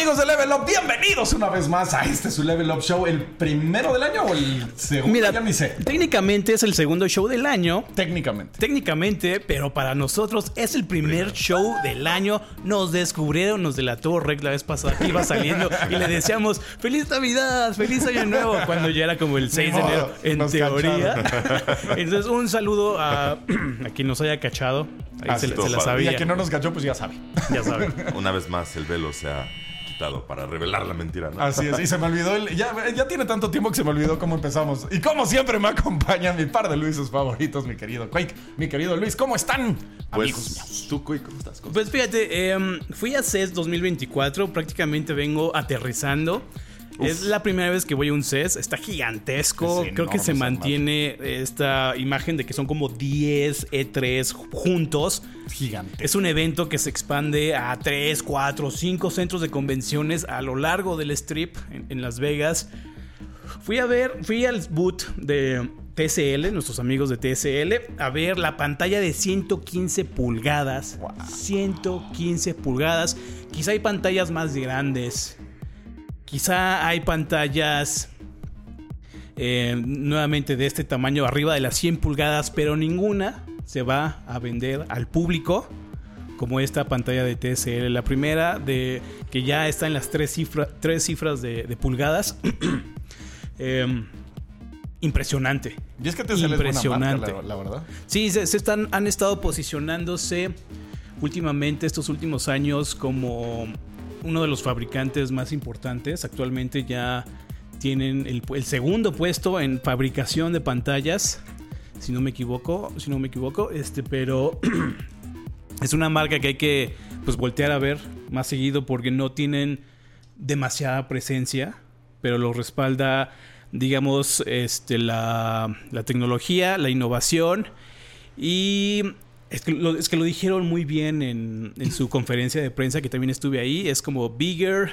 amigos de Level Up? Bienvenidos una vez más a este su Level Up Show, el primero del año o el segundo, Mira, ya ni sé. técnicamente es el segundo show del año. Técnicamente. Técnicamente, pero para nosotros es el primer show del año. Nos descubrieron, nos delató Rec la vez pasada que iba saliendo y le decíamos ¡Feliz Navidad! ¡Feliz Año Nuevo! Cuando ya era como el 6 de enero, en nos teoría. Entonces, un saludo a, a quien nos haya cachado. Ahí Ah, se, se la padre. Y sabía. a quien no nos cachó, pues ya sabe. Ya saben. Una vez más, el velo se ha para revelar la mentira, ¿no? Así es, y se me olvidó. el- ya, ya tiene tanto tiempo que se me olvidó cómo empezamos. Y como siempre me acompaña mi par de Luises favoritos, mi querido Quake, mi querido Luis. ¿Cómo están? amigos míos? Pues, tú, Cuy, ¿cómo estás? ¿Cómo Pues fíjate, em, fui a CES 2024, prácticamente vengo aterrizando. Es la primera vez que voy a un CES, está gigantesco. Es Creo que se mantiene esta imagen de que son como 10 E3 juntos. Gigante. Es un evento que se expande a 3, 4, 5 centros de convenciones a lo largo del strip en, en Las Vegas. Fui a ver, fui al boot de TSL, nuestros amigos de TSL, a ver la pantalla de 115 pulgadas. 115 pulgadas. Quizá hay pantallas más grandes. Quizá hay pantallas eh, nuevamente de este tamaño arriba de las 100 pulgadas, pero ninguna se va a vender al público como esta pantalla de TSL. La primera de que ya está en las tres, cifra- tres cifras de, de pulgadas. Em, impresionante. Y es que te Impresionante. la, la verdad. Sí, se, se están, han estado posicionándose últimamente, estos últimos años, como uno de los fabricantes más importantes. Actualmente ya tienen el, segundo puesto en fabricación de pantallas, si no me equivoco, si no me equivoco, este, pero es una marca que hay que pues voltear a ver más seguido porque no tienen demasiada presencia, pero lo respalda, digamos, este, la, la tecnología, la innovación y es que, lo, es que lo dijeron muy bien en, en su conferencia de prensa que también estuve ahí, es como bigger,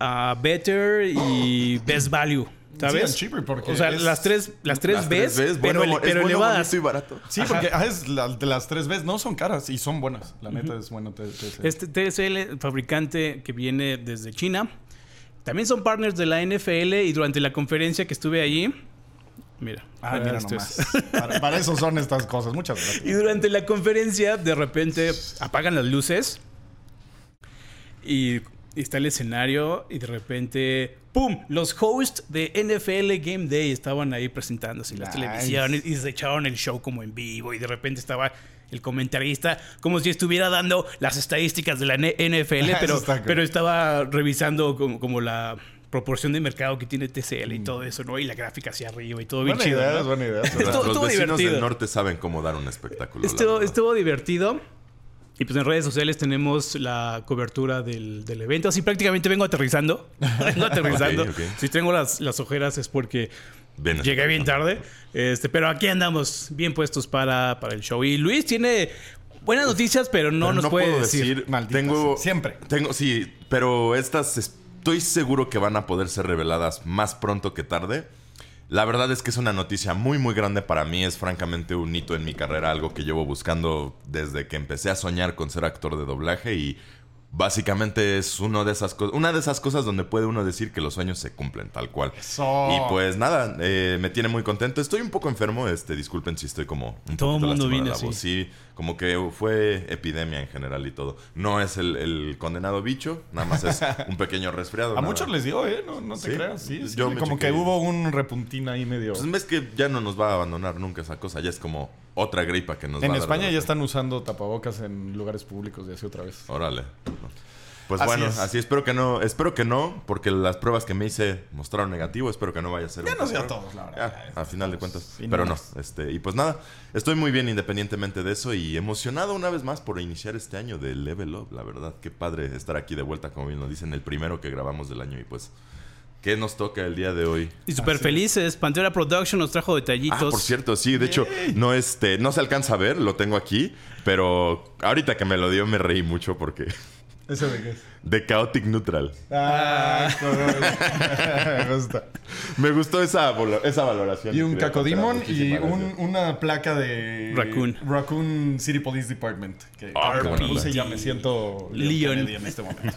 uh, better y best value. ¿Sabes? Sí, cheaper, porque o sea, es- las tres, las tres Las Bs, tres Bs, pero, bueno, es pero bueno, elevadas. y barato. Sí, Ajá. porque ah, es la- de las tres veces no son caras y son buenas. La neta es bueno. te- Este TSL, fabricante que viene desde China, también son partners de la NFL y durante la conferencia que estuve allí, mira, Ah, mira esto es- nomás. Para, para eso son estas cosas. Muchas gracias. Y durante la conferencia, de repente apagan las luces y, y está el escenario y de repente, ¡pum! Los hosts de NFL Game Day estaban ahí presentándose Nice. televisión y, y se echaron el show como en vivo y de repente estaba el comentarista como si estuviera dando las estadísticas de la NFL, pero, pero estaba revisando como, como la proporción de mercado que tiene TCL y todo eso, ¿no? Y la gráfica hacia arriba y todo bien Buena chido. idea, ¿no? es buena idea. Estuvo- Los estuvo vecinos divertido. del norte saben cómo dar un espectáculo. Estuvo, estuvo divertido. Y pues en redes sociales tenemos la cobertura del, del evento. Así prácticamente vengo aterrizando. vengo aterrizando. Si tengo las, las ojeras es porque Bien llegué bien tarde. Este, pero aquí andamos bien puestos para, para el show. Y Luis tiene buenas noticias, pero no Pero nos puede puedo decir. Maldita tengo. Siempre. Tengo sí, pero estas estoy seguro que van a poder ser reveladas más pronto que tarde. La verdad es que es una noticia muy muy grande para mí, es francamente un hito en mi carrera, algo que llevo buscando desde que empecé a soñar con ser actor de doblaje y básicamente es uno de esas una de esas cosas donde puede uno decir que los sueños se cumplen tal cual. Eso. Y pues nada, eh, me tiene muy contento. Estoy un poco enfermo, este, disculpen si estoy como un Todo poquito mundo viene la así. voz. Sí, como que fue epidemia en general y todo. No es el, el condenado bicho, nada más es un pequeño resfriado. A nada. muchos les dio, ¿eh? No, no te Sí. creas. Sí, sí. Yo me como que hubo un repuntín ahí medio. Pues ves que ya no nos va a abandonar nunca esa cosa, ya es como otra gripa que nos va En a dar España ya están usando tapabocas en lugares públicos y así otra vez. Órale. Pues Así bueno, es. así espero que no, espero que no, porque las pruebas que me hice mostraron negativo, espero que no vaya a ser Ya nos dio a todos, la verdad. Ya, a final de cuentas. Pero no este, y pues nada, estoy muy bien independientemente de eso y emocionado una vez más por iniciar este año de Level Up, la verdad, qué padre estar aquí de vuelta, como bien lo dicen, el primero que grabamos del año y pues, ¿qué nos toca el día de hoy? Y súper felices. Pantera Production nos trajo Ah, detallitos. por cierto, sí, de hecho, no este, no se alcanza a ver, lo tengo aquí, pero ahorita que me lo dio me reí mucho porque ¿Ese de qué es? de Chaotic Neutral. Ah, me gusta. Me gustó esa, esa valoración. Y un cacodemon y un- una placa de Raccoon. Raccoon City Police Department. Que Ah, onda. ya me siento Leon. En este momento.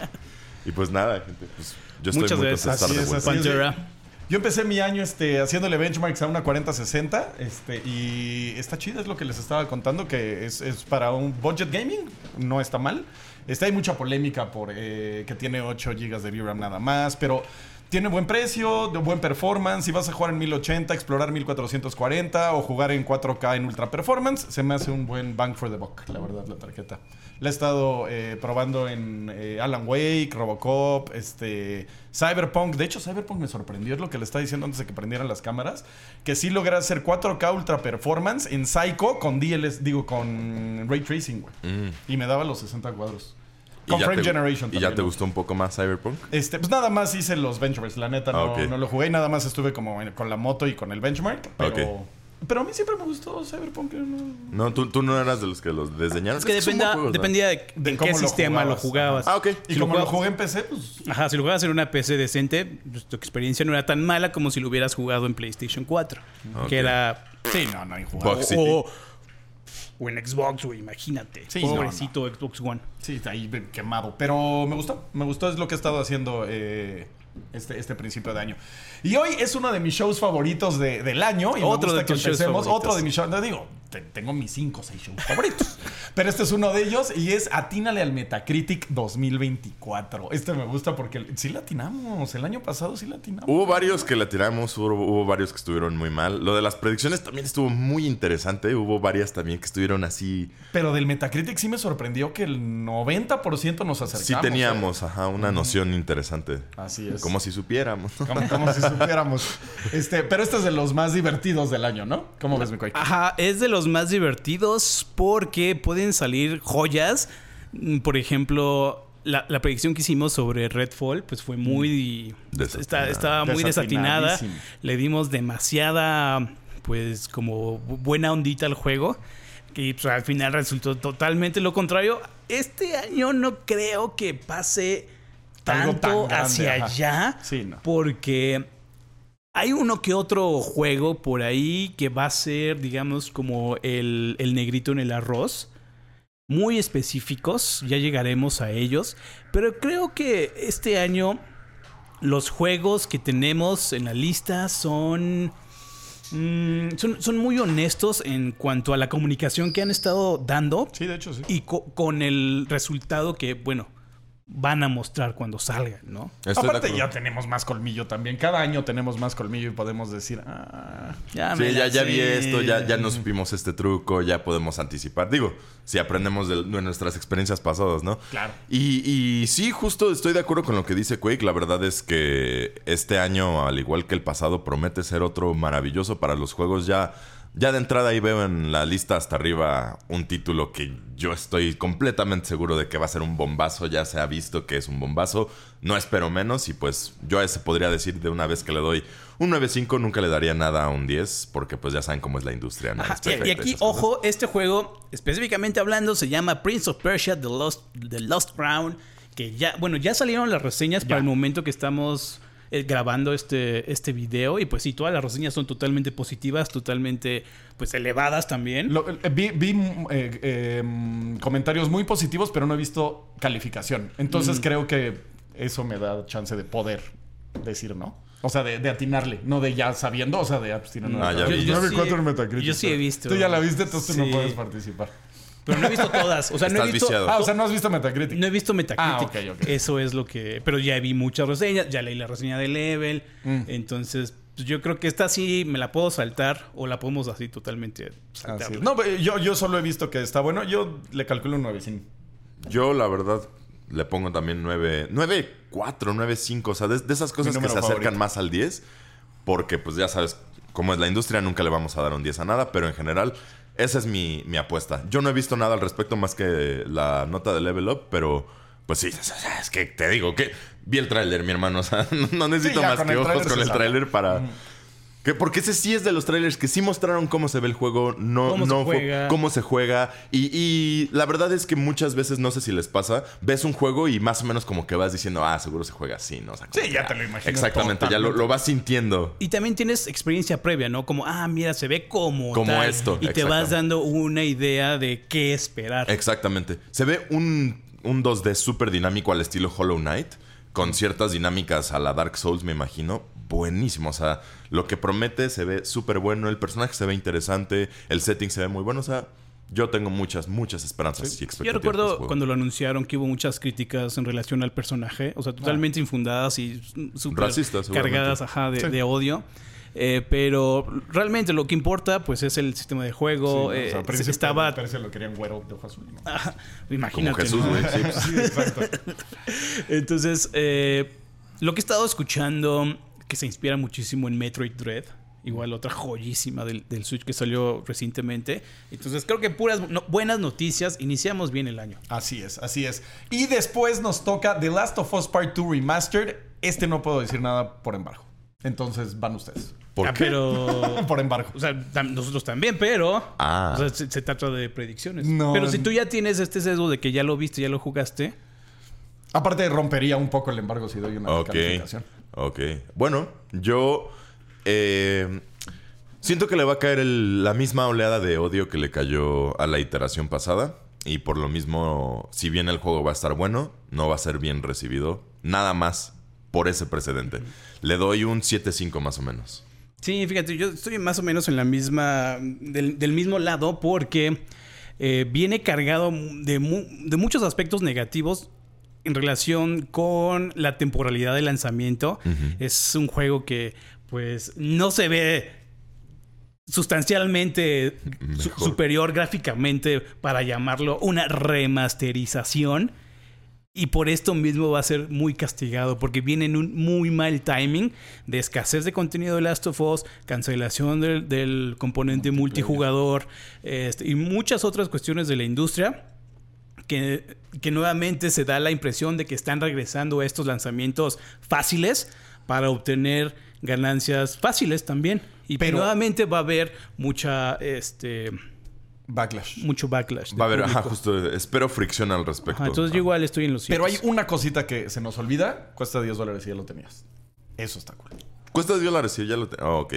Y pues nada, gente. Pues yo estoy Muchas muy gracias. contento de Así estar de es, vuelta. así Pantera. Yo empecé mi año este, haciéndole benchmarks a una 4060 este, y está chida, es lo que les estaba contando, que es, es para un budget gaming, no está mal. Está, hay mucha polémica por eh, que tiene 8 GB de VRAM nada más, pero tiene buen precio, de buen performance. Si vas a jugar en 1080, explorar 1440 o jugar en 4K en ultra performance, se me hace un buen bang for the buck, la verdad, la tarjeta. La he estado eh, probando en eh, Alan Wake, Robocop, este, Cyberpunk. De hecho, Cyberpunk me sorprendió, es lo que le estaba diciendo antes de que prendieran las cámaras, que sí logra hacer 4K ultra performance en Psycho con DLS, digo, con Ray Tracing, güey. Mm. Y me daba los 60 cuadros. ¿Y Con ya Frame te- Generation ¿Y ya también, te ¿no? gustó un poco más Cyberpunk? Este, pues nada más hice los benchmarks, la neta no, Ah, no lo jugué, nada más estuve como en- con la moto y con el benchmark, pero, pero a mí siempre me gustó Cyberpunk. no- No, tú, tú no eras de los que los desdeñaron. Es que dependía de, De en cómo qué lo sistema lo jugabas. Ah, ok. Y Si como lo jugabas- jugué en PC, pues Ajá, si lo jugabas en una PC decente, pues, tu experiencia no era tan mala como si lo hubieras jugado en PlayStation 4. Ok. Que era. sí, no, no, injugable. O. o- en Xbox, güey, imagínate. Sí, no, Pobrecito Xbox One. Sí, está ahí quemado. Pero me gustó. Me gustó. Es lo que he estado haciendo eh, este, este principio de año. Y hoy es uno de mis shows favoritos de- del año. Y me Otro gusta de que tus empecemos. Otro de mis shows. No digo, tengo mis 5 o 6 shows favoritos. Pero este es uno de ellos y es Atínale al Metacritic 2024. Este me gusta porque sí latinamos. El año pasado sí latinamos. Hubo varios que la tiramos, hubo, hubo varios que estuvieron muy mal. Lo de las predicciones también estuvo muy interesante. Hubo varias también que estuvieron así. Pero del Metacritic sí me sorprendió que el 90% nos acercamos. Sí ¿eh? teníamos, ajá, una noción interesante. Así es. Como si supiéramos. Como, como si supiéramos. Este, pero este es de los más divertidos del año, ¿no? ¿Cómo ves, mi? Ajá, es de los más divertidos porque pueden salir joyas. Mm, Por ejemplo, la, la predicción que hicimos sobre Redfall, pues fue muy. Desatinada. está- estaba muy desatinada. Le dimos demasiada, pues, como bu- buena ondita al juego. Y pues, al final resultó totalmente lo contrario. Este año no creo que pase tan tanto grande, hacia ajá. allá. Sí, no. Porque hay uno que otro juego por ahí que va a ser, digamos, como el, el negrito en el arroz. Muy específicos, ya llegaremos a ellos. Pero creo que este año los juegos que tenemos en la lista son... mm, son, son muy honestos en cuanto a la comunicación que han estado dando Sí, de hecho, sí. y co- con el resultado que, bueno, van a mostrar cuando salgan, ¿no? Estoy Aparte, ya tenemos más colmillo también. Cada año tenemos más colmillo y podemos decir, ah, Ya me Sí, la ya, ya vi esto, ya, ya nos supimos este truco, ya podemos anticipar. Digo, si aprendemos de, de nuestras experiencias pasadas, ¿no? Claro. Y, y sí, justo estoy de acuerdo con lo que dice Quake. La verdad es que este año, al igual que el pasado, promete ser otro maravilloso para los juegos. Ya, ya de entrada ahí veo en la lista hasta arriba un título que yo estoy completamente seguro de que va a ser un bombazo. Ya se ha visto que es un bombazo. No espero menos. Y pues yo a ese podría decir de una vez que le doy un 9.5, nunca le daría nada a un 10. Porque pues ya saben cómo es la industria. ¿no? Ajá, Es y- y, perfecta y aquí, ojo, este juego, específicamente hablando, se llama Prince of Persia The Lost, The Lost Crown. Que ya, bueno, ya salieron las reseñas para el momento que estamos eh, grabando este, este video. Y pues sí, todas las reseñas son totalmente positivas, totalmente pues elevadas también. Lo- eh, vi vi, mm, eh, eh, mm, comentarios muy positivos, pero no he visto calificación. Entonces creo que eso me da chance de poder decir no. O sea, de, de atinarle, no de ya sabiendo, o sea, de ah, pues, tiene Ah, ya nueve- vi. Yo- yo sí- cuatro en Metacritic. yo sí he visto. Tú ya la viste, entonces Sí. no puedes participar. Pero no he visto todas. O sea, no he visto. viciado. Ah, o sea, no has visto Metacritic. No he visto Metacritic. Ah, ok, ok. Eso es lo que. Pero ya vi muchas reseñas, ya leí la reseña de Level. Mm. Entonces, pues, yo creo que esta sí me la puedo saltar o la podemos así totalmente saltar. No, pero yo, yo solo he visto que está bueno. Yo le calculo un 9 sin. Yo, la verdad, le pongo también 9, 9, 4, 9, 5. O sea, de, de esas cosas que se acercan favorito. más al 10. Porque, pues ya sabes, como es la industria, nunca le vamos a dar un 10 a nada. Pero en general, esa es mi, mi apuesta. Yo no he visto nada al respecto más que la nota de Level Up, pero. Pues sí, es, que te digo que vi el tráiler, mi hermano. O sea, no, necesito Sí, más que ojos con el tráiler para. Que porque ese sí es de los trailers que sí mostraron cómo se ve el juego, no, Cómo se no fue- juega. cómo se juega. Y, y la verdad es que muchas veces, no sé si les pasa, ves un juego y más o menos como que vas diciendo, ah, seguro se juega así, ¿no? O sea, como Sí, ya te lo imaginas Exactamente, ya lo, lo vas sintiendo. Y también tienes experiencia previa, ¿no? Como, ah, mira, se ve como. Como tal. esto, Y te vas dando una idea de qué esperar. Exactamente. Se ve un, un 2D súper dinámico al estilo Hollow Knight. con ciertas dinámicas a la Dark Souls, me imagino. Buenísimo. O sea, lo que promete se ve súper bueno. El personaje se ve interesante. El setting se ve muy bueno. O sea, yo tengo muchas, muchas esperanzas y expectativas. Yo recuerdo este cuando lo anunciaron que hubo muchas críticas en relación al personaje, o sea, totalmente infundadas y súper cargadas ajá, de, Sí. de odio. Eh, pero realmente lo que importa pues es el sistema de juego. Sí, eh, o sea, se- Príncipe estaba... Persia lo querían güero de ojo azul. ¿no? Como. Jesús, sí. Sí, exacto. Entonces, eh, lo que he estado escuchando, que se inspira muchísimo en Metroid Dread, igual otra joyísima del, del Switch que salió recientemente. Entonces, creo que puras no- buenas noticias. Iniciamos bien el año. Así es, así es. Y después nos toca The Last of Us Part 2 Remastered. Este no puedo decir nada por embargo. Entonces van ustedes. ¿Por Ah, qué? Pero. Por embargo. O sea, tam- nosotros también, pero. Ah. o sea, se, se trata de predicciones. No. Pero si tú ya tienes este sesgo de que ya lo viste, ya lo jugaste. Aparte rompería un poco el embargo si doy una Ok. calificación. Ok. Bueno, yo eh, siento que le va a caer la misma oleada de odio que le cayó a la iteración pasada. Y por lo mismo, si bien el juego va a estar bueno, no va a ser bien recibido. Nada más por ese precedente. Le doy un 7-5 más o menos. Sí, fíjate, yo estoy más o menos en la misma. del, del mismo lado porque eh, viene cargado de, mu- de muchos aspectos negativos en relación con la temporalidad de lanzamiento. Es un juego que, pues, no se ve sustancialmente su- superior gráficamente para llamarlo una remasterización. Y por esto mismo va a ser muy castigado, porque viene en un muy mal timing de escasez de contenido de Last of Us, cancelación del, del componente multijugador este, y muchas otras cuestiones de la industria. Que, que nuevamente se da la impresión de que están regresando a estos lanzamientos fáciles para obtener ganancias fáciles también. Y Pero- nuevamente va a haber mucha, este, Backlash. mucho backlash. Va a haber, ajá, justo, espero fricción al respecto. Ajá, entonces yo igual estoy en los Pero hay una cosita que se nos olvida. Cuesta 10 dólares y ya lo tenías. Eso está cool. Cuesta 10 dólares y ya lo tengo. ok.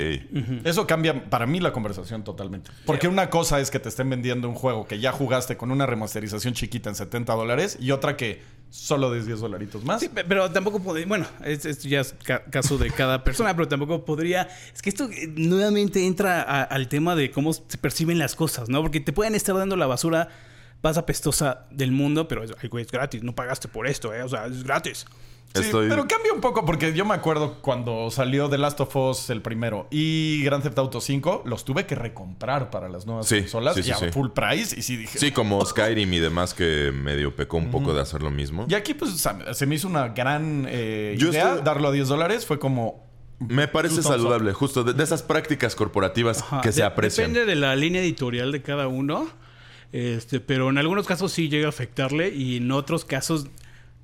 Eso cambia para mí la conversación totalmente. Porque una cosa es que te estén vendiendo un juego que ya jugaste con una remasterización chiquita en 70 dólares y otra que solo de 10 dolaritos más. Sí, pe- pero tampoco podría. Bueno, es- esto ya es ca- caso de cada persona, pero tampoco podría. Es que esto eh, nuevamente entra a- al tema de cómo se perciben las cosas, ¿no? Porque te pueden estar dando la basura más apestosa del mundo, pero es, ay, güey, es gratis, no pagaste por esto, ¿eh? O sea, es gratis. Sí, Estoy- pero cambia un poco porque yo me acuerdo cuando salió The Last of Us el primero y Grand Theft Auto 5, los tuve que recomprar para las nuevas Sí, consolas sí, sí, y a sí. full price y sí dije... Sí, como Skyrim y demás que medio pecó un poco de hacer lo mismo. Y aquí pues se me hizo una gran eh, Yo idea estoy- darlo a 10 dólares. Fue como... Me parece saludable, justo de, de esas prácticas corporativas Ajá, que se aprecian. Depende de la línea editorial de cada uno. Este, pero en algunos casos sí llega a afectarle y en otros casos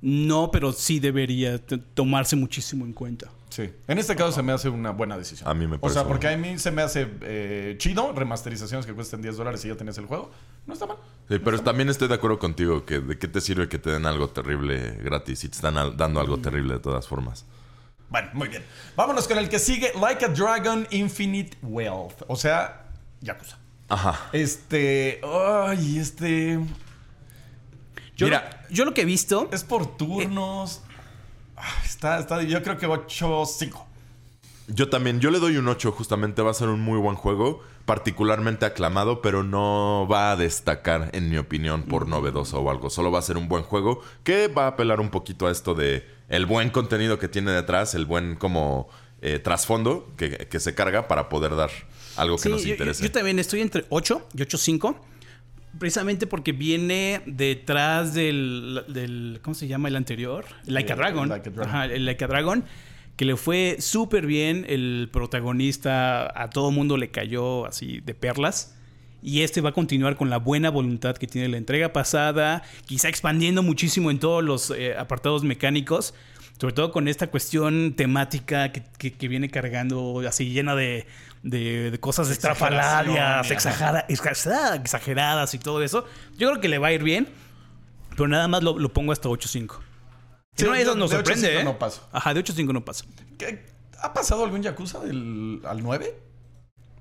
no, pero sí debería tomarse muchísimo en cuenta. Sí. En este caso se me hace una buena decisión. A mí me O parece sea, bueno. porque a mí se me hace eh, chido remasterizaciones que cuesten 10 dólares y ya tenés el juego. No está mal. Sí, pero también estoy de acuerdo contigo que de qué te sirve que te den algo terrible gratis si te están al- dando algo terrible de todas formas. Bueno, muy bien. Vámonos con el que sigue. Like a Dragon Infinite Wealth. O sea, Yakuza. Ajá. Este... Ay, este... Yo, Mira. lo, yo lo que he visto Es por turnos. Ah, Está, está, yo creo que 8-5. Yo también, yo le doy un 8, justamente va a ser un muy buen juego, particularmente aclamado, pero no va a destacar, en mi opinión, por novedoso o algo. Solo va a ser un buen juego que va a apelar un poquito a esto de el buen contenido que tiene detrás, el buen como eh, trasfondo que, que se carga para poder dar algo que Sí, nos yo- yo, interese. yo también estoy entre 8 y 8.5. Precisamente porque viene detrás del, del- ¿Cómo se llama el anterior? Like a Dragon. Like a Dragon. Ajá, el Like a Dragon. Que le fue súper bien. El protagonista a todo mundo le cayó así de perlas. Y este va a continuar con la buena voluntad que tiene la entrega pasada. Quizá expandiendo muchísimo en todos los eh, apartados mecánicos. Sobre todo con esta cuestión temática que, que- que viene cargando así llena de, de- de cosas estrafalarias, Exageración, exagera- exagera- exageradas y todo eso. Yo creo que le va a ir bien. Pero nada más lo, lo pongo hasta 8.5. Sí, Si no, eso nos de sorprende, 8.5 ¿eh? no paso. Ajá, de 8.5 no pasa. ¿Qué- ¿Ha pasado algún Yakuza del, al 9?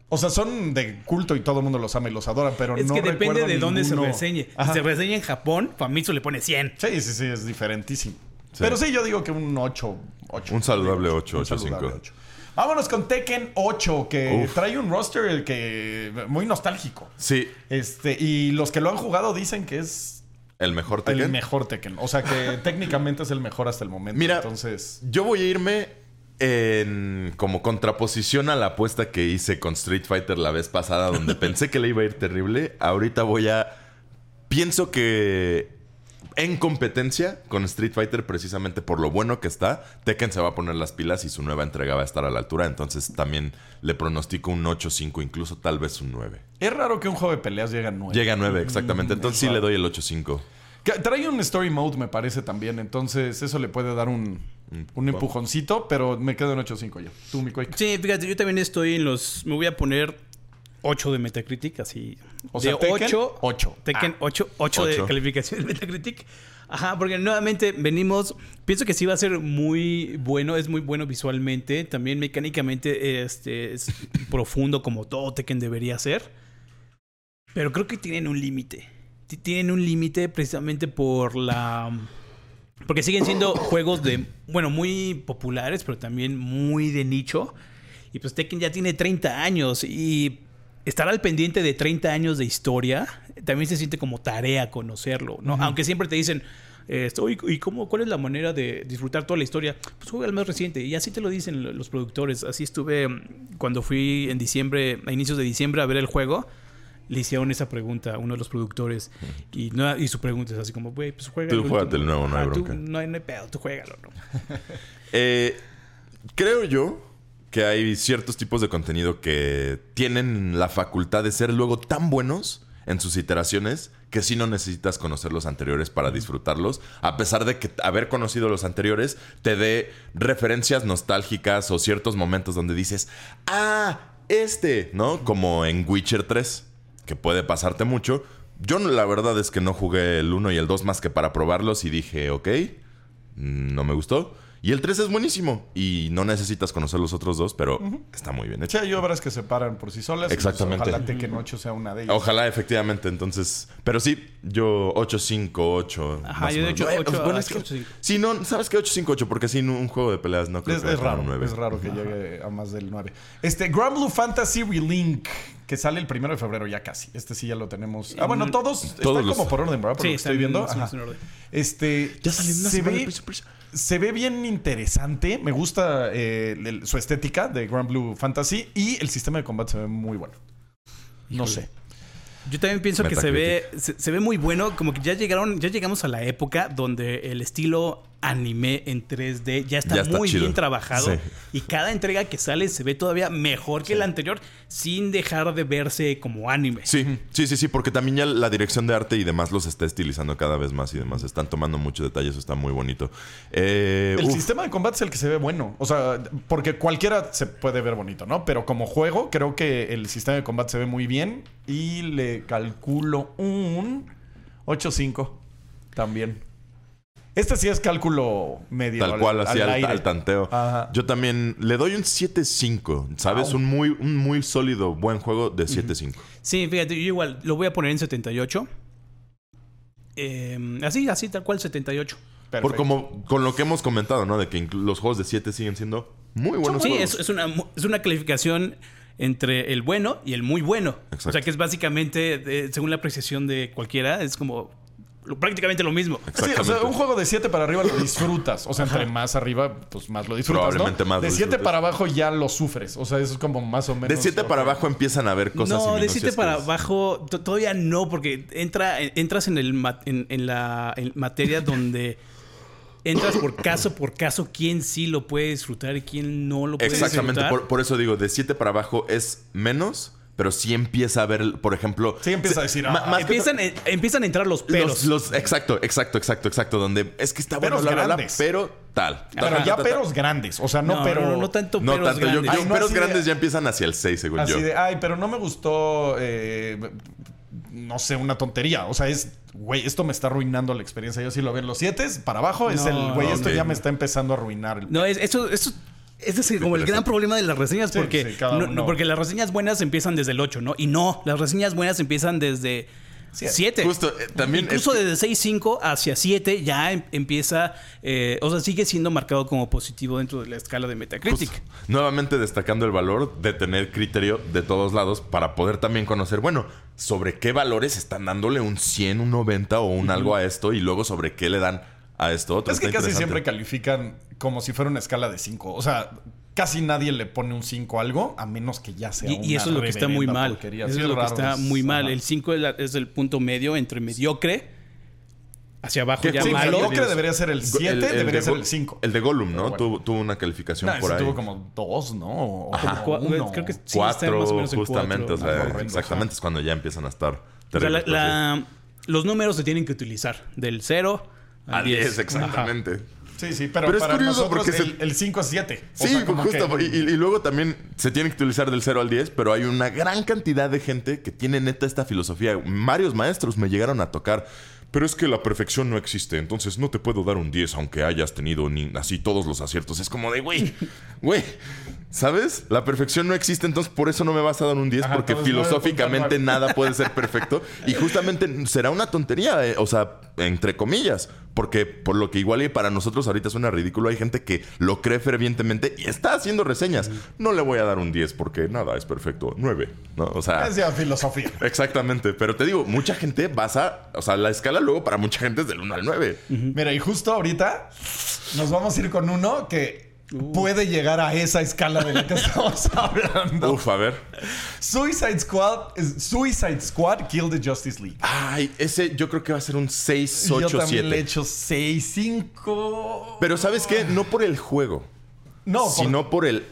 O sea, son de culto y todo el mundo los ama y los adora, pero Es no que depende de dónde se ninguno. reseñe. Ajá. Si se reseña en Japón, Famitsu le pone 100. Sí, sí, sí, es diferentísimo. Pero sí, yo digo que un 8. 8 Un saludable 8, Un 8, saludable 5. 8. Vámonos con Tekken 8, que Uf. trae un roster que muy nostálgico. Sí, Este, y los que lo han jugado dicen que es el mejor el Tekken. mejor Tekken. O sea que técnicamente es el mejor hasta el momento. Mira, entonces. Yo voy a irme en como contraposición a la apuesta que hice con Street Fighter la vez pasada, donde pensé que le iba a ir terrible. Ahorita voy a. Pienso que en competencia con Street Fighter, precisamente por lo bueno que está, Tekken se va a poner las pilas y su nueva entrega va a estar a la altura. Entonces también le pronostico un 8-5, incluso tal vez un 9. Es raro que un juego de peleas llegue a 9. Llega a 9, exactamente. Entonces sí le doy el 8-5. Que Trae un story mode, me parece también. Entonces, eso le puede dar un, un empujoncito, pero me quedo en 8.5 yo. Tú, mi Quake. Sí, fíjate, yo también estoy en los. Me voy a poner 8 de Metacritic, así. O sea, de Tekken, 8. 8. Tekken 8, 8 de calificación de Metacritic. Ajá, porque nuevamente venimos. Pienso que sí va a ser muy bueno, es muy bueno visualmente. También mecánicamente este, es profundo como todo Tekken debería ser. Pero creo que tienen un límite. Tienen un límite precisamente por la. Porque siguen siendo juegos de. Bueno, muy populares, pero también muy de nicho. Y pues Tekken ya tiene 30 años. Y estar al pendiente de 30 años de historia también se siente como tarea conocerlo, ¿no? Aunque siempre te dicen. esto, "Oye, ¿Y cómo, cuál es la manera de disfrutar toda la historia? Pues juega el más reciente. Y así te lo dicen lo- los productores. Así estuve mm, cuando fui en diciembre, a inicios de diciembre, a ver el juego. Le hicieron esa pregunta a uno de los productores. Y, no, y su pregunta es así como, güey, pues juega Tú juégate último". el nuevo, no hay tú- bronca. no hay, no hay pedo, tú juégalo, ¿no? Eh, creo yo que hay ciertos tipos de contenido que tienen la facultad de ser luego tan buenos en sus iteraciones que si no necesitas conocer los anteriores para disfrutarlos, a pesar de que haber conocido los anteriores te dé referencias nostálgicas o ciertos momentos donde dices, ah, este, ¿no? Como en Witcher 3, que puede pasarte mucho. Yo la verdad es que no jugué el 1 y el 2 más que para probarlos y dije, ok, no me gustó. Y el 3 es buenísimo y no necesitas conocer los otros dos, pero está muy bien hecho. Sí, hay obras que se paran por sí solas. y, pues, Exactamente. ojalá Tekken 8 sea una de ellas. Ojalá, efectivamente, entonces. Pero sí, yo 8-5, 8. Ajá, yo de menos. hecho Eh, 8, bueno, es que- 8-5. Sí, no, ¿sabes qué? 8-5-8, porque sin un juego de peleas no creo Es, que es raro, un 9. es raro que llegue a más del 9. Este, Grand Blue Fantasy Relink, que sale el primero de febrero ya casi. Este sí ya lo tenemos. Ah, bueno, todos, Todos están los- como por orden, ¿verdad? Por Sí, lo que estoy viendo. Ajá. en orden. Este, Ya salió una se semana ve, de Persia. Se ve bien interesante. Me gusta eh, el- su estética de Grand Blue Fantasy y el sistema de combate se ve muy bueno. No sé. Yo también pienso que se ve, se ve muy bueno, como que ya llegaron, ya llegamos a la época donde el estilo anime en 3D ya está, Ya está muy chido. bien trabajado Sí. y cada entrega que sale se ve todavía mejor que la anterior sin dejar de verse como anime. Sí, sí, sí, sí, porque también ya la dirección de arte y demás los está estilizando cada vez más y demás. Están tomando mucho detalle, eso está muy bonito. Eh, El uf, sistema de combate es el que se ve bueno. O sea, porque cualquiera se puede ver bonito, ¿no? Pero como juego, creo que el sistema de combate se ve muy bien. Y le calculo un 8-5 también. Este sí es cálculo medio. Tal al- cual, así al, aire. al tanteo. Ajá. Yo también le doy un 7-5, ¿sabes? Wow. Un, muy, un muy sólido, buen juego de 7-5. Sí, fíjate, yo igual lo voy a poner en 78. Eh, así, así, tal cual, 78. Por Perfecto. como con lo que hemos comentado, ¿no? De que los juegos de 7 siguen siendo muy buenos Sí, juegos. es, es una, es una calificación entre el bueno y el muy bueno. Exacto. O sea, que es básicamente, eh, según la apreciación de cualquiera, es como lo- prácticamente lo mismo. Sí, o sea, Exactamente. un juego de 7 para arriba lo disfrutas. O sea, entre más arriba, pues más lo disfrutas. Probablemente ¿no? más De lo 7 disfrutes. para abajo ya lo sufres. O sea, eso es como más o menos. De 7 para abajo empiezan a ver cosas no, de 7 minucias para abajo to- todavía no, porque entra, entras en, el ma- en, en la en materia donde entras por caso por caso quién sí lo puede disfrutar y quién no lo puede Exactamente, disfrutar. por, por eso digo, de 7 para abajo es menos, pero sí empieza a ver, por ejemplo... Sí empieza a decir, ah, más que empiezan, eh, empiezan a entrar los pelos. Los, los- exacto, exacto, exacto, exacto. Donde es que está bueno, Peros grandes. pero tal. Pero Ta, ta, ya peros grandes. O sea, no, no, pero. no, tanto No pelos tanto, yo, grandes. yo- Ay, no, peros de- grandes ya empiezan hacia el 6, según Así yo. de, ay, pero no me gustó, eh, no sé, una tontería. O sea, es, güey, esto me está arruinando la experiencia. Yo sí lo veo. Los 7 para abajo es el, güey, esto ya me está empezando a arruinar. el- No, es, eso, eso ese es como el gran problema de las reseñas Sí, porque, sí, cada no- uno. no, porque las reseñas buenas empiezan desde el 8, ¿no? Y no, las reseñas buenas empiezan desde 7. Justo, eh, también Incluso es desde 6.5 hacia 7 ya em- empieza, eh, o sea, sigue siendo marcado como positivo dentro de la escala de Metacritic. Justo. Nuevamente destacando el valor de tener criterio de todos lados para poder también conocer, bueno, sobre qué valores están dándole un 100, un 90 o un algo a esto y luego sobre qué le dan a esto otro. Es que Está casi siempre califican como si fuera una escala de 5. O sea, casi nadie le pone un 5 a algo, a menos que ya sea Y, y una eso es lo que está muy mal. porquería. Eso Sí, es lo que está es- muy mal. ajá. El 5 es, es el punto medio entre mediocre hacia abajo ¿Qué ya Sí, juego malo. mediocre debería ser el 7, El- el debería de ser el 5. El de Gollum, ¿no? bueno. Tuvo, tuvo una calificación No, por ahí. tuvo como 2, ¿no? O Como como uno. creo que sí, está Cuatro, más o menos en justamente. cuatro. o sea, Horrendo, exactamente es cuando ya empiezan a estar O sea, la- la- los números se tienen que utilizar del 0 pues, al A 10, 10. exactamente. Sí, sí, pero, Pero es para curioso nosotros porque se- el, el 5 es 7. Sí, justo. Y, y- y luego también se tiene que utilizar del 0 al 10, pero hay una gran cantidad de gente que tiene neta esta filosofía. Varios maestros me llegaron a tocar. Pero es que la perfección no existe, entonces no te puedo dar un 10 aunque hayas tenido ni así todos los aciertos. Es como de, güey, güey, ¿sabes? La perfección no existe, entonces por eso no me vas a dar un 10 Ajá, porque filosóficamente 9.9. nada puede ser perfecto. Y justamente será una tontería, eh, o sea, entre comillas. Porque por lo que igual y para nosotros ahorita suena ridículo, hay gente que lo cree fervientemente y está haciendo reseñas. No le voy a dar un 10 porque nada es perfecto. 9, ¿no? O sea... Es ya filosofía. Exactamente, pero te digo, mucha gente basa, o sea, la escala luego para mucha gente es del 1 al 9. Mira, y justo ahorita nos vamos a ir con uno que puede llegar a esa escala de la que estamos hablando. Uf, a ver. Suicide Squad, Suicide Squad Kill the Justice League. Ay, ese yo creo que va a ser un 6, Yo 8, también le he 7. hecho 6, 5. Pero ¿sabes qué? No por el juego, No, por- sino por el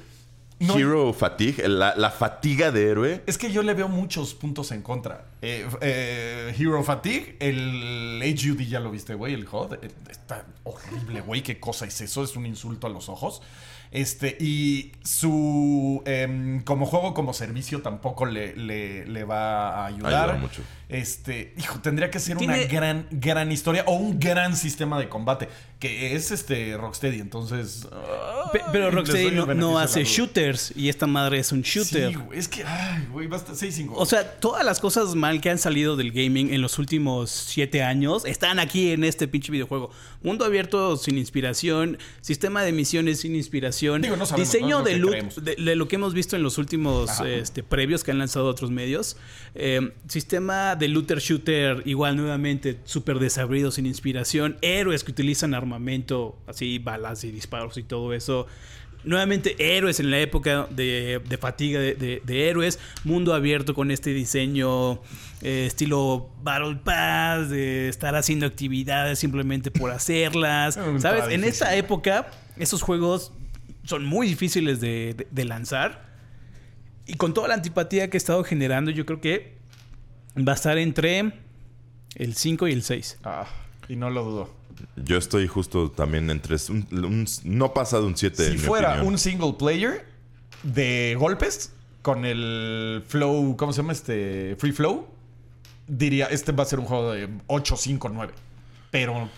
No. Hero Fatigue, la, la fatiga de héroe. Es que yo le veo muchos puntos en contra. Eh, eh, Hero Fatigue, el HUD ya lo viste, güey, el HUD. eh, Está horrible, güey. ¿Qué cosa es eso? Es un insulto a los ojos. Este, y su. em, como juego, como servicio, tampoco le, le- le va a ayudar. Ayuda mucho. Este, hijo, tendría que ser Tiene- una gran, gran historia o un gran sistema de combate. Que es este Rocksteady, entonces. Pe- Pero Rocksteady no, hace shooters y esta madre es un shooter. Sí, güey, es que, ay, güey, basta 6-5. O sea, todas las cosas mal que han salido del gaming en los últimos siete años están aquí en este pinche videojuego. Mundo abierto sin inspiración, sistema de misiones sin inspiración, Digo, no sabemos, diseño de creemos. de, de lo que hemos visto en los últimos este, previos que han lanzado otros medios. Eh, sistema de looter shooter, igual nuevamente súper desabrido, sin inspiración. Héroes que utilizan armamento, así balas y disparos y todo eso. Nuevamente, héroes en la época de, de fatiga de, de- de héroes. Mundo abierto con este diseño eh, estilo Battle Pass, de estar haciendo actividades simplemente por hacerlas. ¿Sabes? En esta época, esos juegos son muy difíciles de, de- de lanzar. Y con toda la antipatía que he estado generando, yo creo que va a estar entre el 5 y el 6. Ah, y no lo dudo. Yo estoy justo también entre un, un- no pasa de un 7 Si fuera un single player de golpes con el flow, ¿cómo se llama este? Free flow, diría, este va a ser un juego de 8, 5, 9. Pero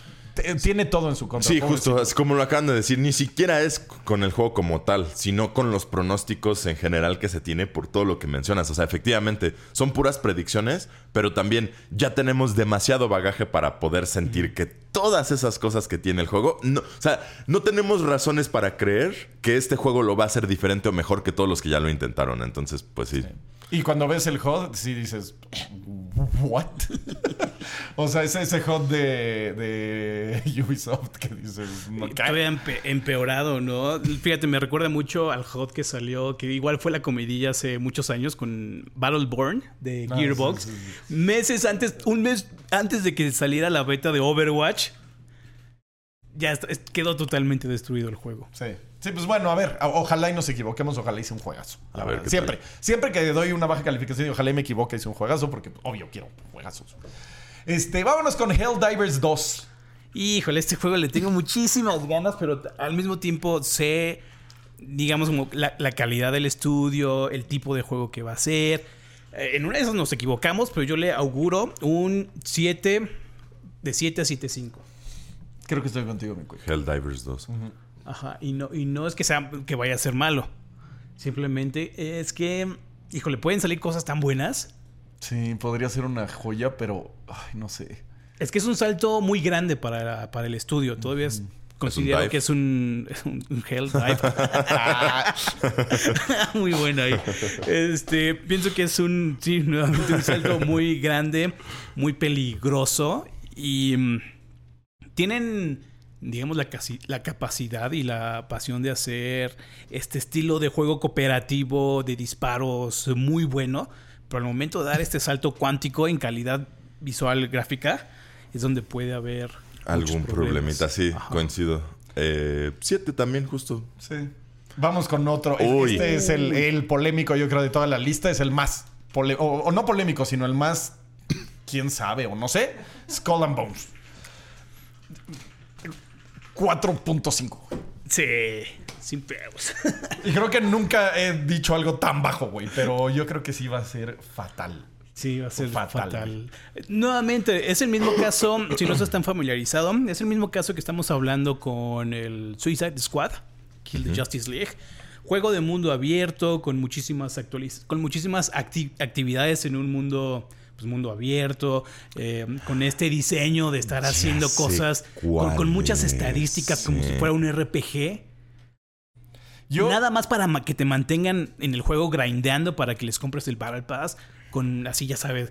tiene todo en su contra. Sí, justo, es como lo acaban de decir, ni siquiera es con el juego como tal, sino con los pronósticos en general que se tiene por todo lo que mencionas. O sea, efectivamente, son puras predicciones, pero también ya tenemos demasiado bagaje para poder sentir que todas esas cosas que tiene el juego, no, o sea, no tenemos razones para creer que este juego lo va a hacer diferente o mejor que todos los que ya lo intentaron. Entonces, pues sí. Y cuando ves el HUD, sí dices, ¿what? o sea, es ese HUD de, de Ubisoft que dices, no, Todavía empe- empeorado, ¿no? Fíjate, me recuerda mucho al hot que salió, que igual fue la comidilla hace muchos años con Battleborn de Ah, Gearbox. sí, sí, Meses antes, un mes antes de que saliera la beta de Overwatch, ya quedó totalmente destruido el juego. Sí. Sí, pues bueno, a ver, ojalá y nos equivoquemos, ojalá hice un juegazo. la A ver siempre, siempre que doy una baja calificación, y ojalá y me equivoque, hice un juegazo, porque obvio quiero juegazos. Este, vámonos con Helldivers 2. Híjole, este juego le tengo muchísimas ganas, pero al mismo tiempo sé, digamos, como la, la calidad del estudio, el tipo de juego que va a ser. Eh, en una de esas nos equivocamos, pero yo le auguro un 7, de 7 a 7.5. Creo que estoy contigo, mi cuello. Helldivers 2. Ajá, y no, y no es que, sea, que vaya a ser malo. Simplemente es que, híjole, pueden salir cosas tan buenas Sí, podría ser una joya, pero ay, no sé. Es que es un salto muy grande para, para el estudio. Todavía es, considero que es un, un, un hell dive. muy bueno ahí. Este, pienso que es un, sí, nuevamente un salto muy grande, muy peligroso y mm, tienen, digamos, la, casi- la capacidad y la pasión de hacer este estilo de juego cooperativo de disparos muy bueno, pero al momento de dar este salto cuántico en calidad visual gráfica es donde puede haber Algún problemita, sí, Ajá. coincido. Eh, siete también, justo. Sí. Vamos con otro. Uy. Este es el, el polémico, yo creo, de toda la lista. Es el más. pole- o, o no polémico, sino el más. Quién sabe, o no sé. Skull and Bones. 4.5. Sí, sin pedos. Y creo que nunca he dicho algo tan bajo, güey. Pero yo creo que sí va a ser fatal. Sí, va a ser Fatal. fatal. Nuevamente, es el mismo caso, si no estás tan familiarizado, es el mismo caso que estamos hablando con el Suicide Squad, Kill the Justice League. Juego de mundo abierto, con muchísimas actualiz con muchísimas acti- actividades en un mundo, pues mundo abierto, eh, con este diseño de estar Ya haciendo cosas con, muchas es, estadísticas, como si fuera un RPG. Yo, Nada más para que te mantengan en el juego grindeando para que les compres el Battle Pass con así, ya sabes,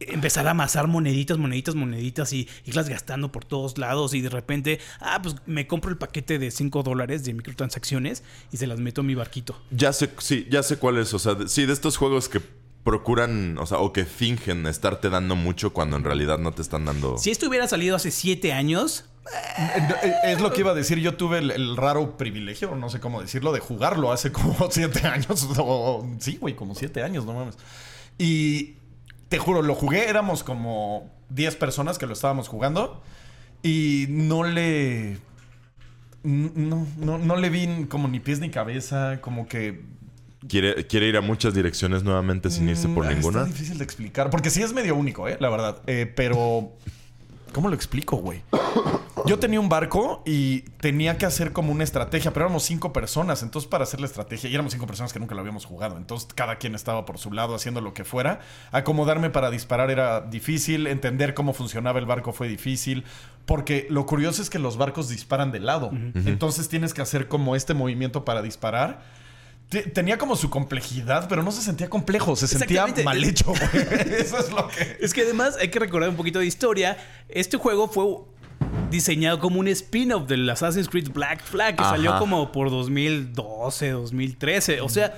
empezar a amasar moneditas, moneditas, moneditas y irlas gastando por todos lados y de repente, ah, pues me compro el paquete de 5 dólares de microtransacciones y se las meto a mi barquito. Ya sé, sí, ya sé cuál es. O sea, de- sí, de estos juegos que procuran, o sea, o que fingen estarte dando mucho cuando en realidad no te están dando. Si esto hubiera salido hace 7 años, eh, es lo que iba a decir. Yo tuve el, el raro privilegio, no sé cómo decirlo, de jugarlo hace como siete años. O, sí, güey, como siete años, no mames. Y te juro, lo jugué, éramos como 10 personas que lo estábamos jugando. Y no le. No, no, no le vi como ni pies ni cabeza, como que Quiere, quiere ir a muchas direcciones nuevamente sin irse por Mm, ninguna. Está difícil de explicar. Porque sí es medio único, ¿eh? La verdad. Eh, pero. ¿Cómo lo explico, güey? Yo tenía un barco y tenía que hacer como una estrategia, pero éramos cinco personas. Entonces, para hacer la estrategia, y éramos cinco personas que nunca lo habíamos jugado. Entonces, cada quien estaba por su lado haciendo lo que fuera. Acomodarme para disparar era difícil. Entender cómo funcionaba el barco fue difícil. Porque lo curioso es que los barcos disparan de lado. Entonces, tienes que hacer como este movimiento para disparar. Te- Tenía como su complejidad, pero no se sentía complejo, se sentía mal hecho, güey. Eso es lo que. Es que además hay que recordar un poquito de historia. Este juego fue diseñado como un spin-off del Assassin's Creed Black Flag que Ajá. salió como por 2012, 2013. O sea,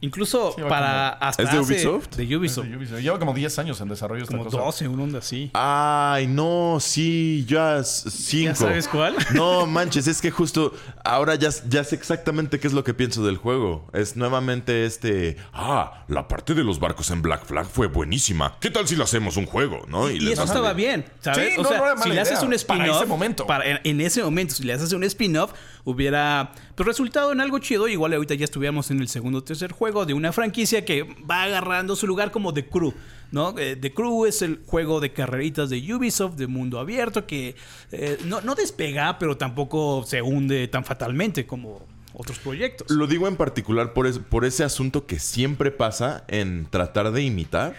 incluso Sí, para hasta ¿Es de hace- Ubisoft? De Ubisoft. Es de Ubisoft. Lleva como 10 años en desarrollo esta Como cosa. 12, un onda así. Ay, no, sí, ya s- cinco. ¿Ya sabes cuál? No manches, es que justo ahora ya, ya sé exactamente qué es lo que pienso del juego. Es nuevamente este. Ah, la parte de los barcos en Black Flag fue buenísima. ¿Qué tal si lo hacemos un juego, no? Y, les eso estaba bien, ¿sabes? Sí, o no, sea, no era mala si le haces un spin-off. Para ese momento. para- en, en ese momento, si le haces un spin-off, hubiera pues, resultado en algo chido. Igual ahorita ya estuviéramos en el segundo o tercer juego de una franquicia que va agarrando su lugar como The Crew. ¿no? Eh, The Crew es el juego de carreritas de Ubisoft de mundo abierto que eh, no, no despega, pero tampoco se hunde tan fatalmente como otros proyectos. Lo digo en particular por, es- por ese asunto que siempre pasa en tratar de imitar,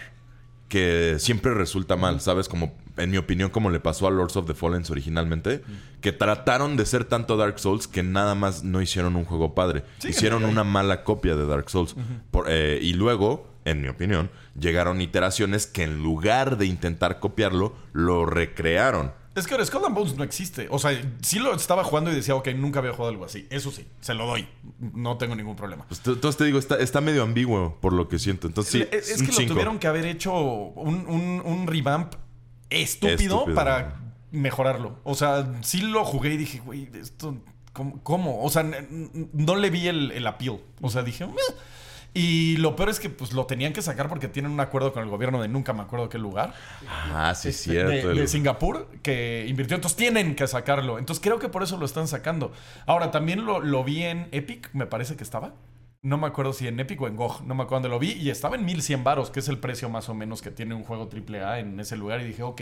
que siempre resulta mal, ¿sabes? Como, en mi opinión, como le pasó a Lords of the Fallen originalmente, que trataron de ser tanto Dark Souls que nada más no hicieron un juego padre. hicieron una mala copia de Dark Souls. Por- eh, y luego, en mi opinión, llegaron iteraciones que en lugar de intentar copiarlo, lo recrearon. Es que ahora Skull and Bones no existe. O sea, sí lo estaba jugando y decía, ok, nunca había jugado algo así. Eso sí, se lo doy. No tengo ningún problema. Pues, entonces te digo, está, está medio ambiguo por lo que siento. Entonces sí, es, que lo cinco. tuvieron que haber hecho un, un- un revamp estúpido, Estúpido. para mejorarlo. O sea, sí lo jugué y dije, güey, esto, ¿cómo? cómo? O sea, no le vi el, el appeal. O sea, dije, "Meh". Y lo peor es que pues lo tenían que sacar porque tienen un acuerdo con el gobierno de nunca me acuerdo qué lugar. Ah, sí, Este, cierto. De, Singapur que invirtió. Entonces tienen que sacarlo. Entonces creo que por eso lo están sacando. Ahora, también lo, lo vi en Epic, me parece que estaba. No me acuerdo si en Epic o en GOG. No me acuerdo dónde lo vi. Y estaba en 1100 varos, que es el precio más o menos que tiene un juego AAA en ese lugar. Y dije, ok,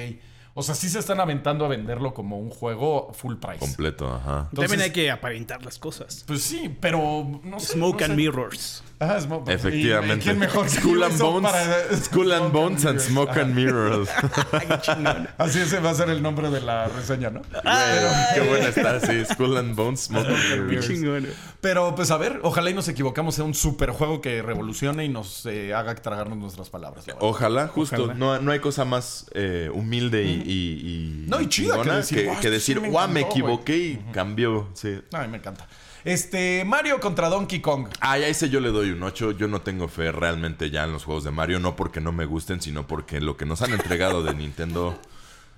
O sea, sí se están aventando a venderlo como un juego full price. Completo, ajá. Entonces- También hay que aparentar las cosas. Pues sí, pero no sé. Smoke no and sé. mirrors. Ajá, Smoke. ¿Y- y Efectivamente. ¿Quién mejor Skull and Bones. para- Skull and Bones and? Smoke and Mirrors. Así ese va a ser el nombre de la reseña, ¿no? Pero, qué buena está, sí. Skull and Bones, Smoke and Qué Mirrors. chingón. Pero pues a ver, ojalá y nos equivocamos sea un super juego que revolucione y nos eh, haga tragarnos nuestras palabras. Ojalá, justo. Ojalá. No, no hay cosa más eh, humilde y, y- y- No, y chida que decir, que, "Guau, que esto decir, sí me guau, me encantó, güey". equivoqué y cambió. Sí. Ay, me encanta. Este, Mario contra Donkey Kong. Ay, a ese yo le doy un 8. Yo no tengo fe realmente ya en los juegos de Mario. No porque no me gusten, sino porque lo que nos han entregado de Nintendo.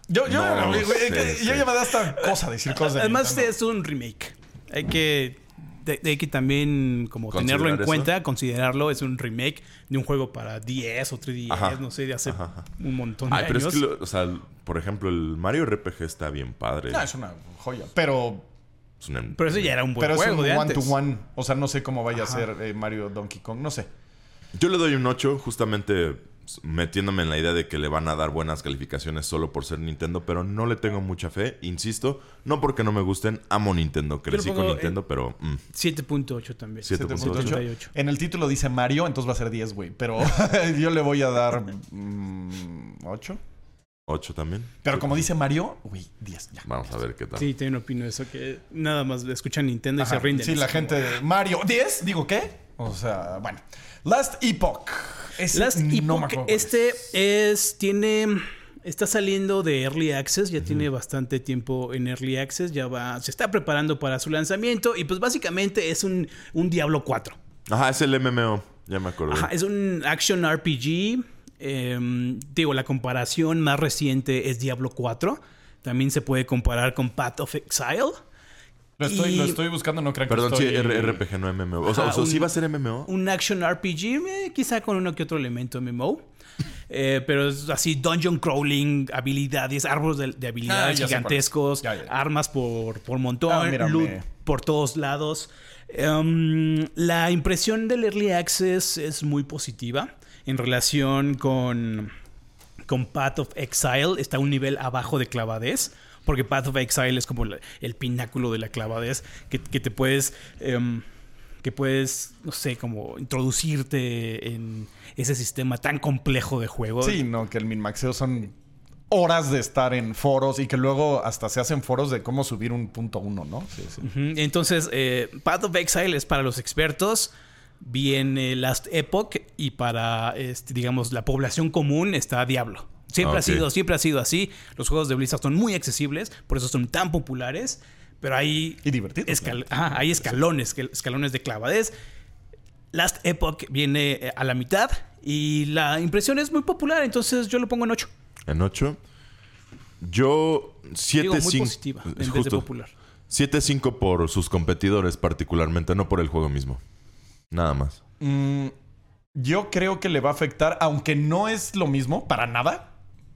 Yo, yo, No, sí, que- sí. yo ya me da esta cosa decir cosas de Además, Nintendo. es un remake. Hay que, de- hay que también como tenerlo en ¿Considerar cuenta, considerarlo. Es un remake de un juego para 10 o 3DS, Ajá. no sé, de hace Ajá, ajá. un montón de Ay, pero años. es que, lo- o sea, por ejemplo, el Mario RPG está bien padre. No, es una joya. Pero, Es una- Pero ese ya era un buen pero es juego un de one antes. to one. O sea, no sé cómo vaya a ser eh, Mario Donkey Kong. No sé. Yo le doy un 8, justamente metiéndome en la idea de que le van a dar buenas calificaciones solo por ser Nintendo, pero no le tengo mucha fe, insisto, no porque no me gusten, amo Nintendo, crecí Pero con pongo, Nintendo, pero mm, 7.8 también. 7.8. 88. En el título dice Mario, entonces va a ser 10, güey. Pero yo le voy a dar 8. 8 también. Pero como dice Mario, güey, 10 ya. Vamos a ver qué tal. Sí, también opino eso, que nada más escuchan Nintendo y Ajá. se rinden. Sí, Es la como- gente de Mario. ¿10? Digo, ¿qué? O sea, bueno. Last Epoch. Ese Last no Epoch, acuerdo este es. es, tiene, está saliendo de Early Access, ya tiene bastante tiempo en Early Access, ya va, se está preparando para su lanzamiento y pues básicamente es un, un Diablo 4. Ajá, es el MMO, ya me acordé. Ajá, es un action RPG. Em, digo, la comparación más reciente es Diablo 4. También se puede comparar con Path of Exile. Lo estoy, y- lo estoy buscando, no crean que Perdón, estoy... sí, RPG, no MMO. O sea, o sea, ¿sí un- va a ser MMO? Un action RPG, eh, quizá con uno que otro elemento MMO. Eh, pero es así, dungeon crawling, habilidades, árboles de, de habilidades Ah, gigantescos, Ya, ya, ya. armas por, por montón, Ah, loot por todos lados. Em, la impresión del Early Access es muy positiva en relación con, con Path of Exile. Está un nivel abajo de clavadez. Porque Path of Exile es como la- el pináculo de la clavadez. Que, que te puedes. em, que puedes, no sé, como introducirte en ese sistema tan complejo de juego. Sí, no, que el minmaxeo son horas de estar en foros y que luego hasta se hacen foros de cómo subir un punto uno, ¿no? Sí, sí. Entonces, eh, Path of Exile es para los expertos. Viene Last Epoch y para, este, digamos, la población común está Diablo. Siempre Ah, ha sido, siempre ha sido así. Los juegos de Blizzard son muy accesibles, por eso son tan populares. Pero hay, Y divertidos. escal- ajá, hay escalones, escalones de clavadez. Last Epoch viene eh, a la mitad y la impresión es muy popular, entonces yo lo pongo en 8. En 8. Yo 7 Digo, muy 5 positiva en vez de popular. 7-5 por sus competidores particularmente, no por el juego mismo. Nada más. Mm, yo creo que le va a afectar, aunque no es lo mismo, para nada.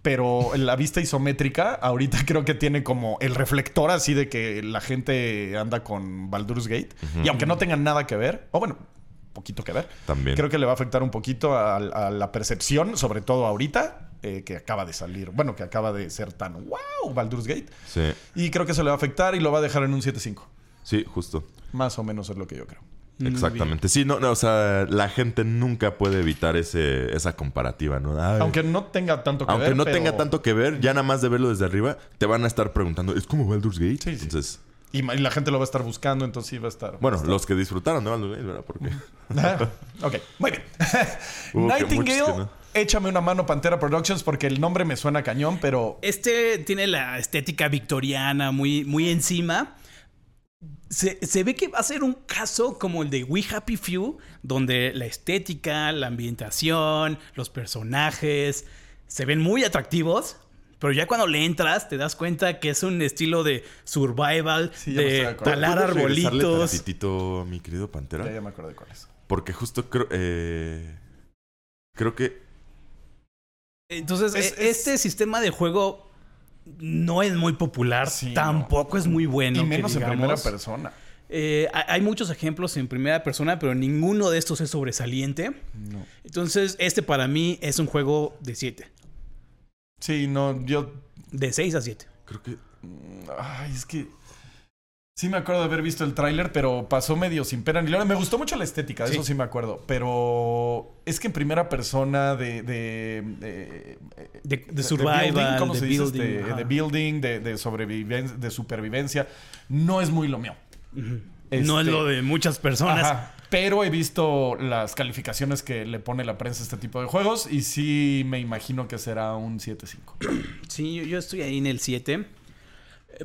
Pero la vista isométrica ahorita creo que tiene como el reflector así de que la gente anda con Baldur's Gate. Y aunque no tengan nada que ver, o bueno, poquito que ver, También. creo que le va a afectar un poquito a, a la percepción, sobre todo ahorita, eh, que acaba de salir, bueno, que acaba de ser tan wow Baldur's Gate. Sí, Y creo que eso le va a afectar y lo va a dejar en un 7.5. sí, justo. Más o menos es lo que yo creo. Exactamente. Sí, no, no, o sea, la gente nunca puede evitar ese, esa comparativa, ¿no? Ay, Aunque no tenga tanto que aunque ver. no pero- tenga tanto que ver, ya nada más de verlo desde arriba, te van a estar preguntando, ¿es como Baldur's Gate? Sí, sí. Entonces, Y, la gente lo va a estar buscando, entonces sí va a estar. bueno, va a estar- los que disfrutaron de Baldur's Gate, ¿verdad? Porque Ah, ok, muy bien. Nightingale, no. échame una mano Pantera Productions porque el nombre me suena cañón, pero Este tiene la estética victoriana muy, muy encima. Se, se ve que va a ser un caso como el de We Happy Few, donde la estética, la ambientación, los personajes se ven muy atractivos. Pero ya cuando le entras, te das cuenta que es un estilo de survival, Sí, de talar ¿Puedes regresarle arbolitos. tantitito, mi querido Pantera? ya, ya me acuerdo de cuál es. Porque justo creo, eh, creo que Es- Entonces, e- es- este sistema de juego no es muy popular, Sí, tampoco es muy bueno. y que menos en primera persona. Eh, hay hay muchos ejemplos en primera persona, pero ninguno de estos es sobresaliente. No. Entonces, este para mí es un juego de 7. Sí, no, yo De 6 a 7. Creo que. Ay, es que. Sí me acuerdo de haber visto el tráiler, pero pasó medio sin pena ni gloria. Me gustó mucho la estética, de Sí. eso sí me acuerdo. Pero es que en primera persona de... De, de, De, de survival, building. Este, de building, de, de sobrevivencia, de supervivencia. No es muy lo mío. No Este- es lo de muchas personas. Ajá. Pero he visto las calificaciones que le pone la prensa a este tipo de juegos y sí me imagino que será un 7-5. Sí, yo, yo estoy ahí en el 7.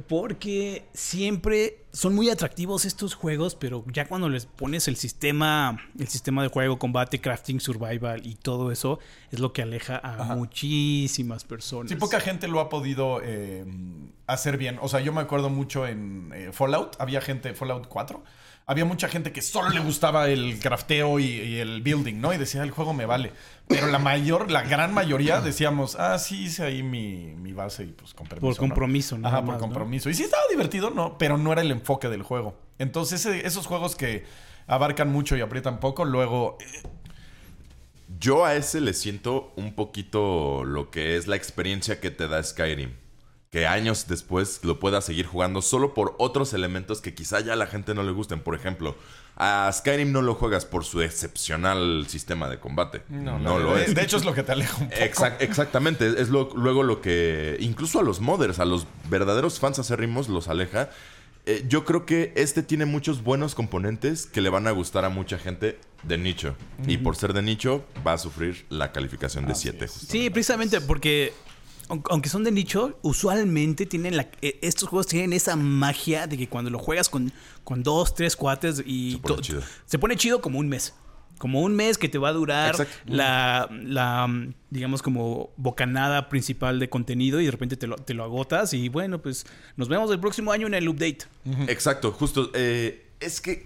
Porque siempre son muy atractivos estos juegos, pero ya cuando les pones el sistema, el sistema de juego, combate, crafting, survival y todo eso, es lo que aleja a Ajá. muchísimas personas. Sí, poca gente lo ha podido eh, hacer bien. O sea, yo me acuerdo mucho en eh, Fallout, había gente, Fallout 4, había mucha gente que solo le gustaba el crafteo y, y el building, ¿no? Y decía, el juego me vale. Pero la mayor, la gran mayoría decíamos, ah, sí, hice ahí mi, mi base y pues con permiso, Por ¿no? compromiso, nada Ajá, por más, ¿no? compromiso. Y sí estaba divertido, ¿no? Pero no era el enfoque del juego. Entonces, ese- esos juegos que abarcan mucho y aprietan poco, luego... eh, Yo a ese le siento un poquito lo que es la experiencia que te da Skyrim. Que años después lo puedas seguir jugando solo por otros elementos que quizá ya a la gente no le gusten. Por ejemplo, a Skyrim no lo juegas por su excepcional sistema de combate. No, lo de, es. De hecho, es lo que te aleja un poco. Exact- exactamente, es lo- luego lo que incluso a los modders, a los verdaderos fans acérrimos los aleja. Eh, yo creo que este tiene muchos buenos componentes que le van a gustar a mucha gente de nicho. Y por ser de nicho, va a sufrir la calificación de 7. Sí, precisamente porque aunque son de nicho, usualmente tienen la, eh, estos juegos tienen esa magia de que cuando lo juegas con, con dos, tres cuates y Se pone chido. se pone chido como un mes. Como un mes que te va a durar Exacto. la, la, digamos, como bocanada principal de contenido y de repente te lo, te lo agotas y bueno, pues nos vemos el próximo año en el update. Exacto, justo. eh, es que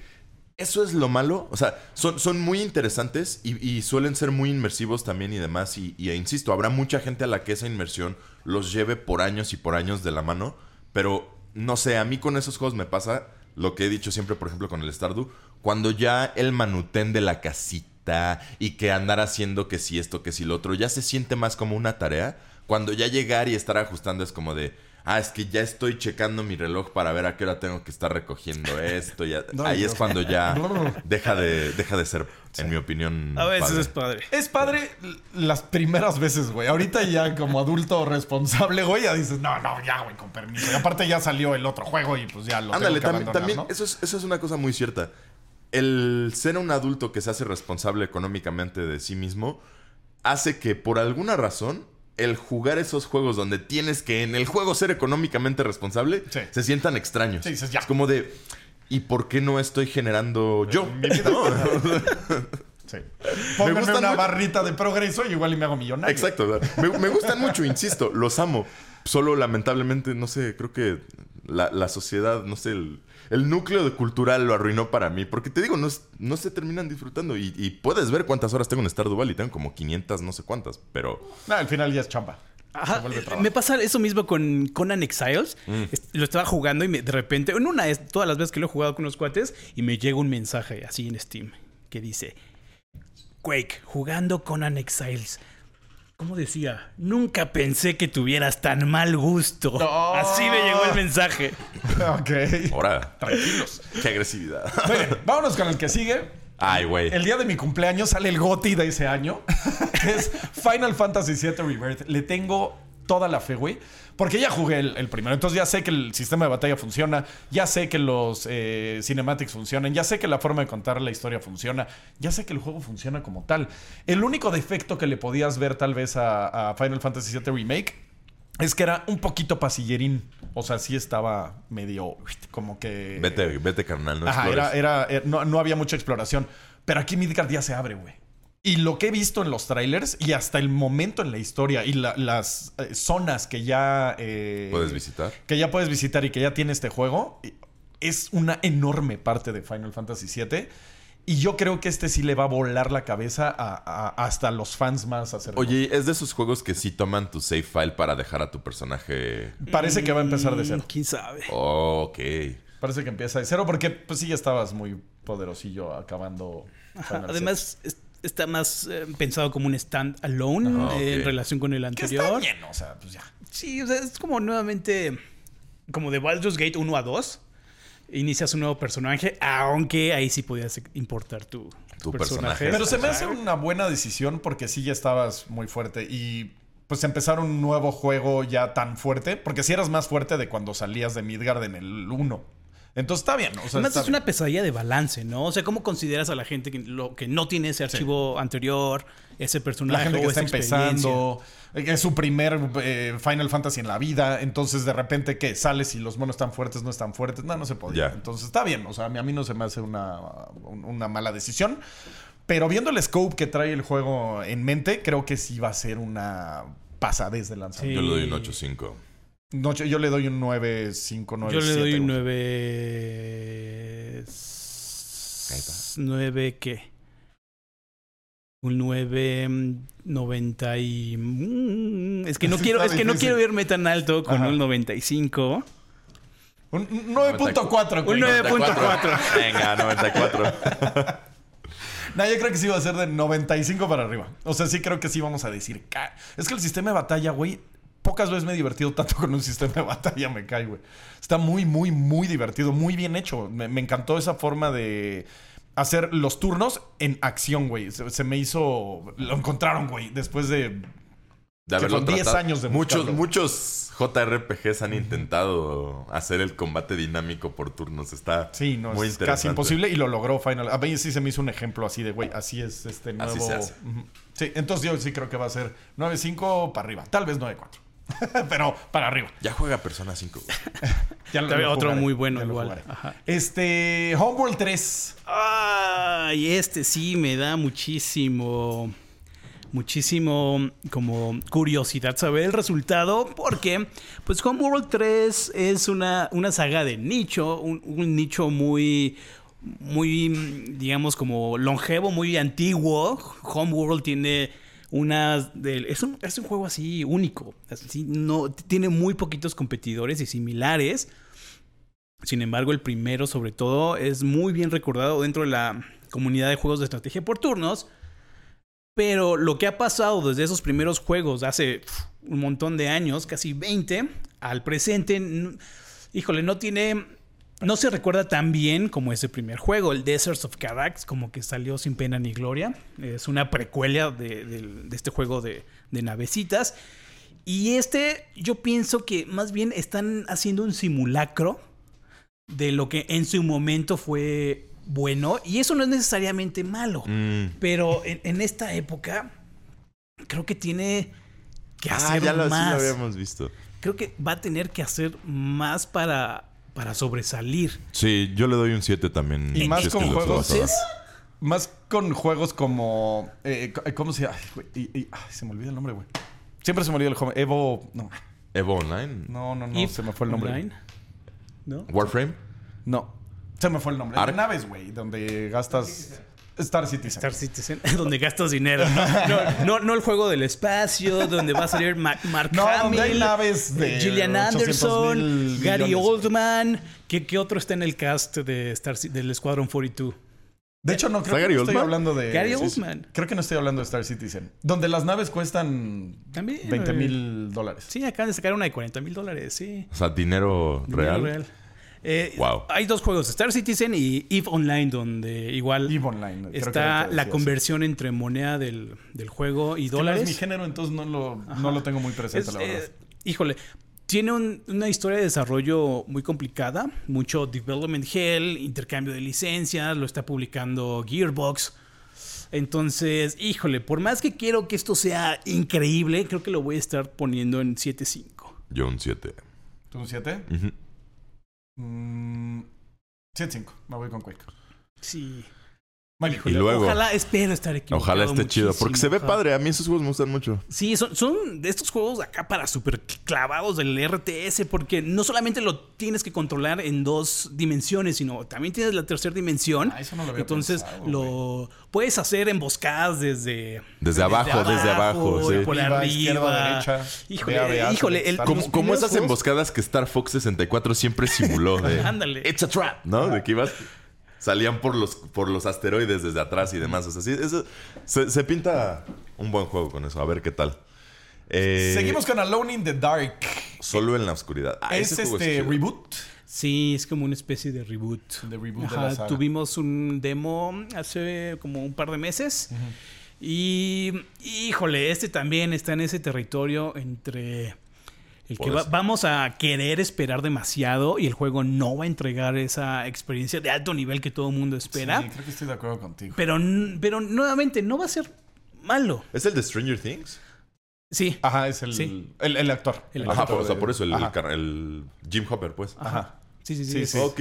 eso es lo malo. O sea, son, son muy interesantes y, y suelen ser muy inmersivos también y demás. Y, e insisto, habrá mucha gente a la que esa inmersión los lleve por años y por años de la mano. Pero no sé, a mí con esos juegos me pasa lo que he dicho siempre, por ejemplo, con el Stardew. Cuando ya el manutén de la casita y que andar haciendo que si esto, que si lo otro, ya se siente más como una tarea. Cuando ya llegar y estar ajustando es como de, ah, es que ya estoy checando mi reloj para ver a qué hora tengo que estar recogiendo esto. Ya, No, ahí no. es cuando ya deja de, deja de ser, en mi opinión. A veces padre. es padre. Es padre las primeras veces, güey. Ahorita ya como adulto responsable, güey, ya dices, no, no, ya, güey, con permiso. Y aparte ya salió el otro juego y pues ya lo Ándale, tengo que también, abandonar, también ¿no? eso, es, eso es una cosa muy cierta. El ser un adulto que se hace responsable económicamente de sí mismo hace que por alguna razón el jugar esos juegos donde tienes que en el juego ser económicamente responsable Sí. se sientan extraños. Sí, dices, ya. Es como de, ¿y por qué no estoy generando yo? Sí. Pónganme gustan una barrita de progreso y igual y me hago millonario. Exacto. Me, me gustan mucho, insisto, los amo. Solo lamentablemente, no sé, creo que la, la sociedad, no sé, el, el núcleo de cultural lo arruinó para mí. Porque te digo, no, es- no se terminan disfrutando. Y, y puedes ver cuántas horas tengo en Stardew Valley. Tengo como 500, no sé cuántas. Pero No, al final ya es chamba. Ajá, me pasa eso mismo con Conan Exiles. Est- Lo estaba jugando y me- de repente, en una es todas las veces que lo he jugado con unos cuates, y me llega un mensaje así en Steam que dice: Quake, jugando Conan Exiles. ¿Cómo decía? Nunca pensé que tuvieras tan mal gusto. No. Así me llegó el mensaje. ok. ahora, Tranquilos. qué agresividad. Muy bien, vámonos con el que sigue. Ay, güey. El día de mi cumpleaños sale el GOTI de ese año, que es Final Fantasy VII Rebirth. Le tengo toda la fe, güey. Porque ya jugué el, el primero. Entonces ya sé que el sistema de batalla funciona. Ya sé que los eh, cinematics funcionan. Ya sé que la forma de contar la historia funciona. Ya sé que el juego funciona como tal. El único defecto que le podías ver tal vez a, a Final Fantasy VII Remake es que era un poquito pasillerín. O sea, sí estaba medio como que... Vete, vete, carnal. No Ajá, era, era, eh, no, no había mucha exploración. Pero aquí Midgard ya se abre, güey. Y lo que he visto en los trailers y hasta el momento en la historia y la- las eh, zonas que ya... eh, Puedes visitar. Que ya puedes visitar y que ya tiene este juego, es una enorme parte de Final Fantasy VII. Y yo creo que este sí le va a volar la cabeza a, a- hasta los fans más acérrimos. Oye, es de esos juegos que sí toman tu save file para dejar a tu personaje. Parece que va a empezar de cero. Mm, ¿Quién sabe? Ok. Parece que empieza de cero porque pues sí ya estabas muy poderosillo acabando. Final Además, es- está más eh, pensado como un stand-alone eh, en relación con el Que está anterior. bien, o sea, pues ya. Sí, o sea, es como nuevamente como de Baldur's Gate 1 a 2. Inicias un nuevo personaje, aunque ahí sí podías importar tu, Tu personaje. Pero se me hace una buena decisión porque sí ya estabas muy fuerte y pues empezar un nuevo juego ya tan fuerte, porque si eras más fuerte de cuando salías de Midgard en el 1. Entonces está bien, o sea, Además está es una pesadilla de balance, ¿no? O sea, ¿cómo consideras a la gente que, lo, que no tiene ese archivo anterior, ese la personaje gente que o está empezando, es su primer eh, Final Fantasy en la vida, entonces de repente que sales y los monos están fuertes, no están fuertes, no, no se podía. Entonces está bien, o sea, a mí, a mí no se me hace una, un- una mala decisión, pero viendo el scope que trae el juego en mente, creo que sí va a ser una pasadez de lanzamiento. Yo le doy un Sí. 8.5. No, yo, yo le doy un 9, 5, 9, Yo le 7, doy un güey. 9... Ahí está. 9 qué? Un 9 mm, 90 y mm, es que no quiero es que no quiero irme tan alto con Ajá. un 95. Un un 9.4. güey. Un 9.4. Venga, 94. No, yo creo que sí va a ser de 95 para arriba. O sea, sí creo que sí vamos a decir. Es que el sistema de batalla, güey, pocas veces me he divertido tanto con un sistema de batalla, me cae, güey. Está muy, muy, muy divertido, muy bien hecho. Me, me encantó esa forma de hacer los turnos en acción, güey. Se, se me hizo. Lo encontraron, güey, después de. De haberlo con 10 tratado. años de muchos, buscarlo. muchos JRPGs han intentado hacer el combate dinámico por turnos. Está Sí, no, muy es interesante. casi imposible y lo logró Final. A mí sí se me hizo un ejemplo así de, güey, así es este nuevo. Así se hace. Sí, entonces yo sí creo que va a ser 9.5 para arriba, tal vez 9.4. Pero para arriba. Ya juega Persona 5. Ya lo- lo otro jugaré, muy bueno ya igual. Ajá. Este, Homeworld 3. Ay, este sí me da muchísimo muchísimo como curiosidad saber el resultado porque pues Homeworld 3 es una, una saga de nicho, un, un nicho muy muy digamos como longevo, muy antiguo. Homeworld tiene una de- es un, es un juego así único, así no tiene muy poquitos competidores y similares. Sin embargo, el primero, sobre todo, es muy bien recordado dentro de la comunidad de juegos de estrategia por turnos. Pero lo que ha pasado desde esos primeros juegos, hace un montón de años, casi 20, al presente, híjole, no tiene. No se recuerda tan bien como ese primer juego, el Deserts of Cadax, como que salió sin pena ni gloria. Es una precuela de, este juego de, de navecitas. Y este, yo pienso que más bien están haciendo un simulacro de lo que en su momento fue bueno. Y eso no es necesariamente malo. Mm. Pero en, en esta época, creo que tiene que Ah, hacer ya lo, sí lo más. habíamos visto. creo que va a tener que hacer más para, para sobresalir. Sí, yo le doy un 7 también. Y más con juegos. Más con juegos como. eh, ¿Cómo se llama? Ay, güey, y- y- ay, se me olvida el nombre, güey. Siempre se me olvida el juego. Evo. No, Evo Online. no, no, no se me fue el nombre. Online, ¿No? Warframe. No, se me fue el nombre. De naves, güey, donde gastas. Star Citizen. Star Citizen, donde gastas dinero. No, no, no, no el juego del espacio, donde va a salir Ma- Mark No, Hamill, donde hay naves de Gillian 800 Anderson, Gary millones. Oldman. ¿Qué, qué otro está en el cast de Star, del Squadron 42? De hecho, no creo ¿Está que Gary no estoy Oldman? hablando de. Gary. Oldman. Creo que no estoy hablando de Star Citizen. Donde las naves cuestan También, 20 eh. mil dólares. Sí, acaban de sacar una de 40 mil dólares, sí. O sea, dinero real. Dinero Eh, Wow. Hay dos juegos, Star Citizen y EVE Online, donde igual EVE Online. está la conversión entre moneda del, del juego y Que no dólares. es mi género, entonces no lo, no lo tengo muy presente, Es, la verdad. eh, híjole, tiene un- una historia de desarrollo muy complicada, mucho development hell, intercambio de licencias, lo está publicando Gearbox. Entonces, híjole, por más que quiero que esto sea increíble, creo que lo voy a estar poniendo en 7.5. Yo un 7. ¿Tú un 7? Ujú. Mm, 7-5. Me voy con Quake. Sí. Vale, Y luego- Ojalá, espero estar equivocado. Ojalá esté chido. Porque se ve padre. A mí esos juegos me gustan mucho. Sí, son, son de estos juegos acá para super clavados del RTS, porque no solamente lo tienes que controlar en dos dimensiones, sino también tienes la tercera dimensión. Ah, eso no lo había Entonces pensado, lo puedes hacer emboscadas desde, Desde abajo, desde abajo, sí. por Arriba, arriba. izquierda, derecha, híjole, híjole, el, Como, como esas juegos- emboscadas que Star Fox 64 siempre simuló de... Ándale. It's a trap, ¿no? De que ibas... salían por los, por los asteroides desde atrás y demás. O sea, sí, eso, se, se pinta un buen juego con eso. A ver qué tal. Eh, Seguimos con Alone in the Dark. Solo en la oscuridad. Ah, es este reboot. Sí, es como una especie de reboot. De reboot de Ajá, la saga. Tuvimos un demo hace como un par de meses. Y híjole, este también está en ese territorio entre el que va- vamos a querer esperar demasiado y el juego no va a entregar esa experiencia de alto nivel que todo el mundo espera. Sí, creo que estoy de acuerdo contigo. Pero, pero nuevamente, no va a ser malo. ¿Es el de Stranger Things? Sí. Ajá, es el, Sí. el, el actor. El Ajá, actor por, o sea, de- por eso el, el Jim Hopper, pues. Ajá. Sí, sí, sí. Sí. Ok.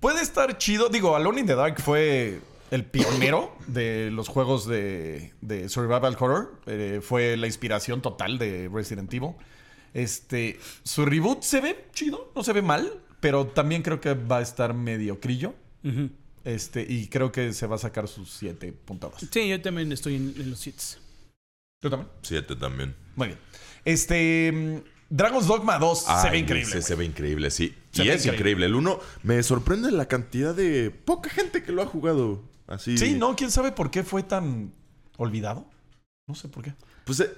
Puede estar chido. Digo, Alone in the Dark fue el pionero de los juegos de, de Survival Horror. Eh, fue la inspiración total de Resident Evil. Este, su reboot se ve chido, no se ve mal, pero también creo que va a estar medio crillo. Ujú. Este, y creo que se va a sacar sus siete puntados. Sí, yo también estoy en, en los hits. ¿Tú también? Siete también. Muy bien. Este, mm, Dragon's Dogma 2 se ve increíble. Se, ve increíble, sí. Se y es increíble. increíble. El uno me sorprende la cantidad de poca gente que lo ha jugado. Así. Sí, no, quién sabe por qué fue tan olvidado. No sé por qué. Pues eh,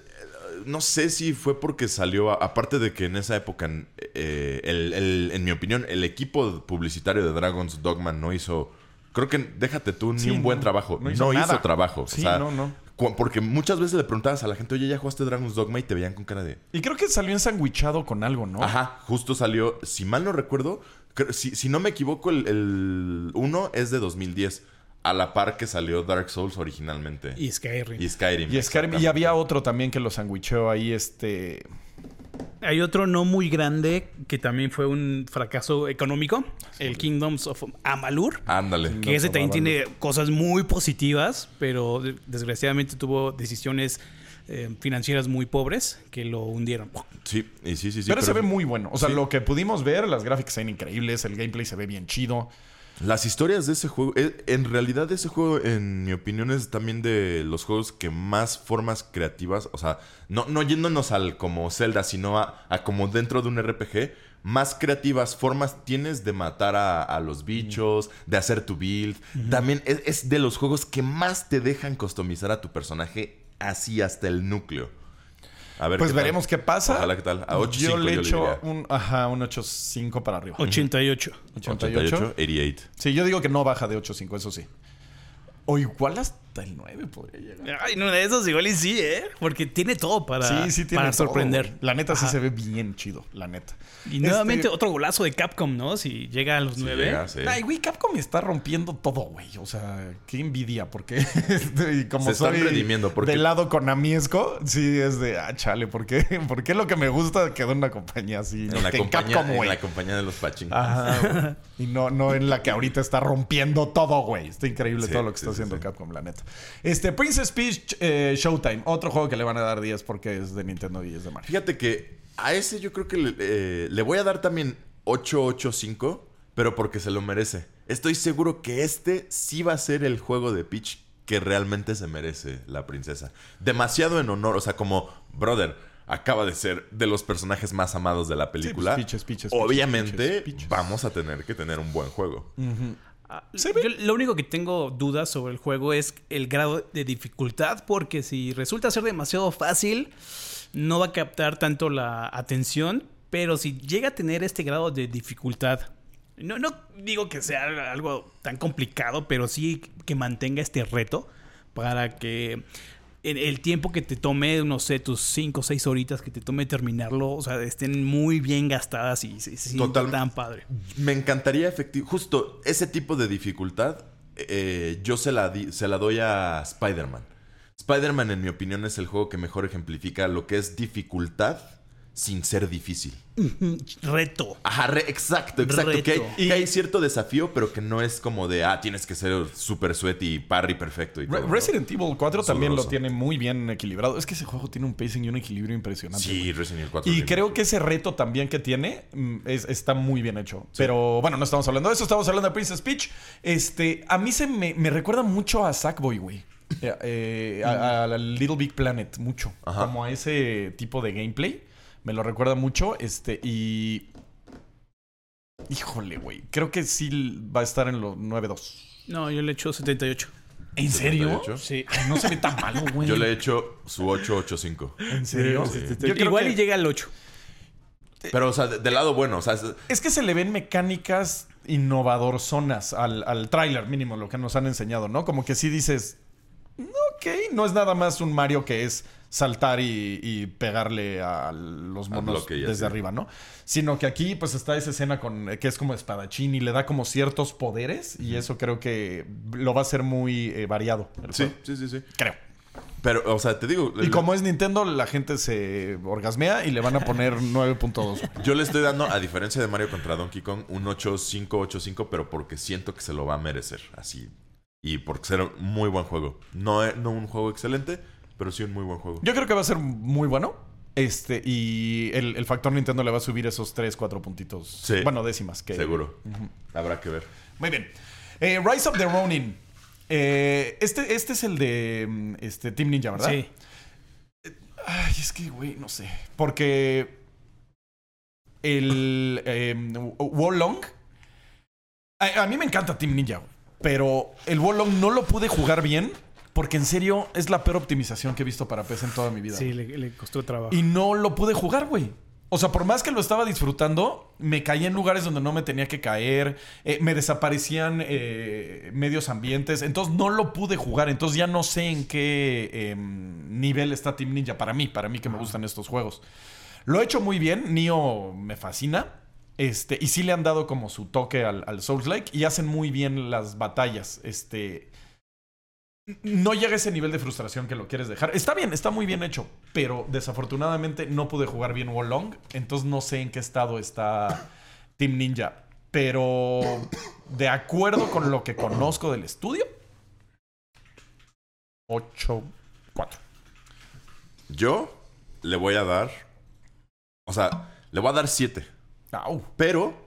no sé si fue porque salió, aparte de que en esa época, eh, el- el- en mi opinión, el equipo publicitario de Dragon's Dogma no hizo, creo que déjate tú, ni Sí, un buen no, trabajo. no No hizo trabajo. Sí, o sea, no, no. Porque muchas veces le preguntabas a la gente, oye, ¿ya jugaste Dragon's Dogma? Y te veían con cara de... Y creo que salió ensandwichado con algo, ¿no? Ajá, justo salió, si mal no recuerdo, creo- si, si no me equivoco, el, el uno es de 2010, a la par que salió Dark Souls originalmente. Y Skyrim. Y Skyrim. Y Skyrim, y había otro también que lo sandwichó ahí, este... Hay otro no muy grande que también fue un fracaso económico, el Kingdoms of Amalur. Ándale. Que ese también tiene cosas muy positivas, pero de- desgraciadamente tuvo decisiones eh, financieras muy pobres que lo hundieron. Sí, y sí, sí, sí. pero, se ve muy bueno. O sea, Sí. lo que pudimos ver, las gráficas se ven increíbles, el gameplay se ve bien chido. Las historias de ese juego, eh, en realidad ese juego, en mi opinión, es también de los juegos que más formas creativas, o sea, no, no yéndonos al como Zelda, sino a, a como dentro de un RPG, más creativas formas tienes de matar a, a los bichos, de hacer tu build. También es, es de los juegos que más te dejan customizar a tu personaje así hasta el núcleo. A ver Pues qué tal. veremos qué pasa. Ojalá qué tal. A 8.5 yo le yo le echo un, ajá, un 8.5 para arriba. 88. 88. 88, 88. Sí, yo digo que no baja de 8.5, eso sí. O igual hasta el 9 podría llegar. Ay, no, de esos igual y sí, ¿eh? Porque tiene todo para, sí, sí tiene para todo, sorprender. La neta sí se ve bien chido, la neta. Y nuevamente Este- otro golazo de Capcom, ¿no? Si llega a los Sí, nueve. llega, sí. Ay, güey, Capcom está rompiendo todo, güey. O sea, qué envidia, porque y como Se están soy redimiendo, porque- del lado conamiesco, sí es de, ah, chale, ¿por qué? ¿Por qué lo que me gusta quedó en una compañía así? En la, que compañía, Capcom, en la compañía de los pachín. Ajá. Y no, no en la que ahorita está rompiendo todo, güey. Está increíble Sí, todo lo que está sí, haciendo sí. Capcom, la neta. Este, Princess Peach eh, Showtime. Otro juego que le van a dar 10 porque es de Nintendo y es de Mario. Fíjate que a ese yo creo que le, eh, le voy a dar también 885, pero porque se lo merece. Estoy seguro que este sí va a ser el juego de Peach que realmente se merece la princesa. Demasiado en honor, o sea, como, brother, acaba de ser de los personajes más amados de la película. pues, Peaches, Obviamente vamos a tener que tener un buen juego. Ve- yo lo único que tengo dudas sobre el juego es el grado de dificultad, porque si resulta ser demasiado fácil, no va a captar tanto la atención, pero si llega a tener este grado de dificultad, no, no digo que sea algo tan complicado, pero sí que mantenga este reto para que en el tiempo que te tome, no sé, tus 5 o 6 horitas que te tome terminarlo, o sea, estén muy bien gastadas y se, se sienta Total- tan padre. Me encantaría efectivo. Justo ese tipo de dificultad, eh, yo se la, di- se la doy a Spider-Man. Spider-Man, en mi opinión, es el juego que mejor ejemplifica lo que es dificultad sin ser difícil. Reto. Ajá, re- exacto, exacto. Reto. Que hay, que hay cierto desafío, pero que no es como de, ah, tienes que ser super sweaty, parry perfecto y Re- todo. ¿no? Resident Evil 4 también lo tiene muy bien equilibrado. Es que ese juego tiene un pacing y un equilibrio impresionante. Sí. Resident Evil 4. Y creo que ese reto también que tiene mm, es- está muy bien hecho. Pero bueno, no estamos hablando de eso, estamos hablando de Princess Peach. Este, a mí se me, me recuerda mucho a Sackboy, güey. Eh, eh, a, a la Little Big Planet, mucho. Ajá. Como a ese tipo de gameplay. Me lo recuerda mucho. Este, y Híjole, güey. Creo que sí va a estar en los 9-2. No, yo le echo 78. ¿En serio? 78. Sí. Ay, no se ve tan malo, güey. Yo le he hecho su 885. ¿En serio? Yo creo Igual que- y llega al 8. Pero, o sea, de- del lado bueno, o sea, es- Es que se le ven mecánicas innovadorzonas al, al tráiler mínimo, lo que nos han enseñado, ¿no? Como que sí dices, ok, no es nada más un Mario que es saltar y, y pegarle a los monos desde arriba, ¿no? Sino que aquí pues está esa escena con que es como espadachín y le da como ciertos poderes y eso creo que lo va a hacer muy eh, variado. sí, juego. sí, sí, sí. Creo. Pero, o sea, te digo, Y como es Nintendo, la gente se orgasmea y le van a poner 9.2. yo le estoy dando, a diferencia de Mario contra Donkey Kong, un 8585, pero porque siento que se lo va a merecer, así. Y porque será un muy buen juego. No, es- no un juego excelente, pero sí un muy buen juego. Yo creo que va a ser muy bueno. Este, y el, el factor Nintendo le va a subir esos 3, 4 puntitos. Sí. Bueno, décimas. Que... Seguro. Habrá que ver. Muy bien. Eh, Rise of the Ronin. Eh, este, este es el de mm, este, Team Ninja, ¿verdad? Sí. Ay, es que, güey, no sé. Porque el eh, Wolong. A, a mí me encanta Team Ninja, güey, pero el Wolong no lo pude jugar bien porque en serio es la peor optimización que he visto para PC en toda mi vida. Sí, le, le costó trabajo. Y no lo pude jugar, güey. O sea, por más que lo estaba disfrutando, me caí en lugares donde no me tenía que caer, eh, me desaparecían eh, medios ambientes, entonces no lo pude jugar, entonces ya no sé en qué em, nivel está Team Ninja para mí, para mí que me gustan estos juegos. Lo he hecho muy bien, Nio me fascina, este, y sí le han dado como su toque al, al Souls-like y hacen muy bien las batallas, este no llega a ese nivel de frustración que lo quieres dejar. Está bien, está muy bien hecho, pero desafortunadamente no pude jugar bien Wolong, entonces no sé en qué estado está Team Ninja. Pero de acuerdo con lo que conozco del estudio, 8, 4. Yo le voy a dar. O sea, le voy a dar 7. Au. Pero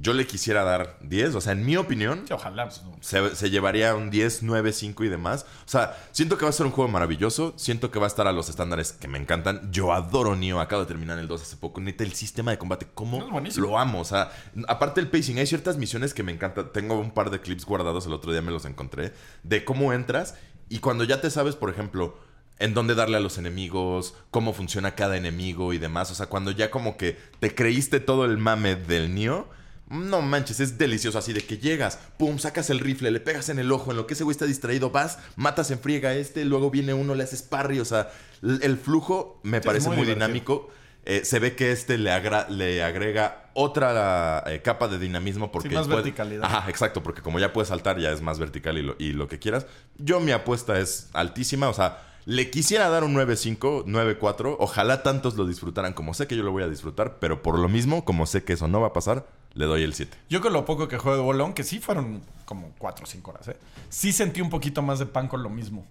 yo le quisiera dar 10. O sea, en mi opinión, Sí, ojalá. pues, se, se llevaría un 10, 9, 5 y demás. O sea, siento que va a ser un juego maravilloso. Siento que va a estar a los estándares que me encantan. Yo adoro Nioh. Acabo de terminar el 2 hace poco. Neta, el sistema de combate, ¿cómo lo amo? O sea, aparte del pacing, hay ciertas misiones que me encantan. Tengo un par de clips guardados, el otro día me los encontré, de cómo entras y cuando ya te sabes, por ejemplo, en dónde darle a los enemigos, cómo funciona cada enemigo y demás. O sea, cuando ya como que te creíste todo el mame del Nioh. No manches, es delicioso así de que llegas, pum, sacas el rifle, le pegas en el ojo, en lo que ese güey está distraído, vas, matas en friega a este, luego viene uno, le haces parry, o sea, el flujo me Sí, parece muy dinámico. Eh, se ve que este le, agrega otra eh, capa de dinamismo porque más puede- verticalidad. Ajá, exacto, porque como ya puedes saltar ya es más vertical y lo, y lo que quieras. Yo mi apuesta es altísima, o sea, le quisiera dar un 9.5, 9.4, ojalá tantos lo disfrutaran como sé que yo lo voy a disfrutar, pero por lo mismo, como sé que eso no va a pasar, le doy el 7. Yo con lo poco que juego de Wolong, que sí fueron como 4 o 5 horas, ¿eh? sí sentí un poquito más de pan con lo mismo.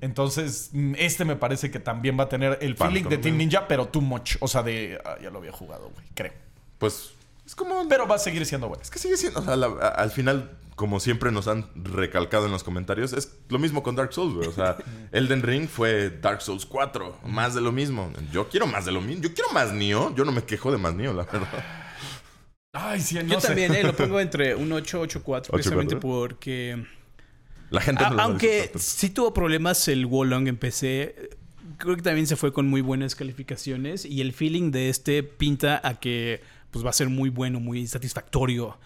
Entonces, mm, este me parece que también va a tener el Pan feeling de Team. Ninja, pero too much. O sea, de. ah, ya lo había jugado, güey, creo. Pues es como... Pero va a seguir siendo bueno. Es que sigue siendo, o sea, la- a- al final, como siempre nos han recalcado en los comentarios, es lo mismo con Dark Souls, güey. O sea, Elden Ring fue Dark Souls 4, más de lo mismo. Yo quiero más de lo mismo. Yo quiero más Nioh. Yo no me quejo de más Nioh, la verdad. Ay, sí, no Yo sé. también, eh, lo pongo entre un 8, 8, 4, precisamente 8-4. porque... La gente A- no a aunque sí tuvo problemas el Wolong en PC, creo que también se fue con muy buenas calificaciones y el feeling de este pinta a que pues va a ser muy bueno, muy satisfactorio.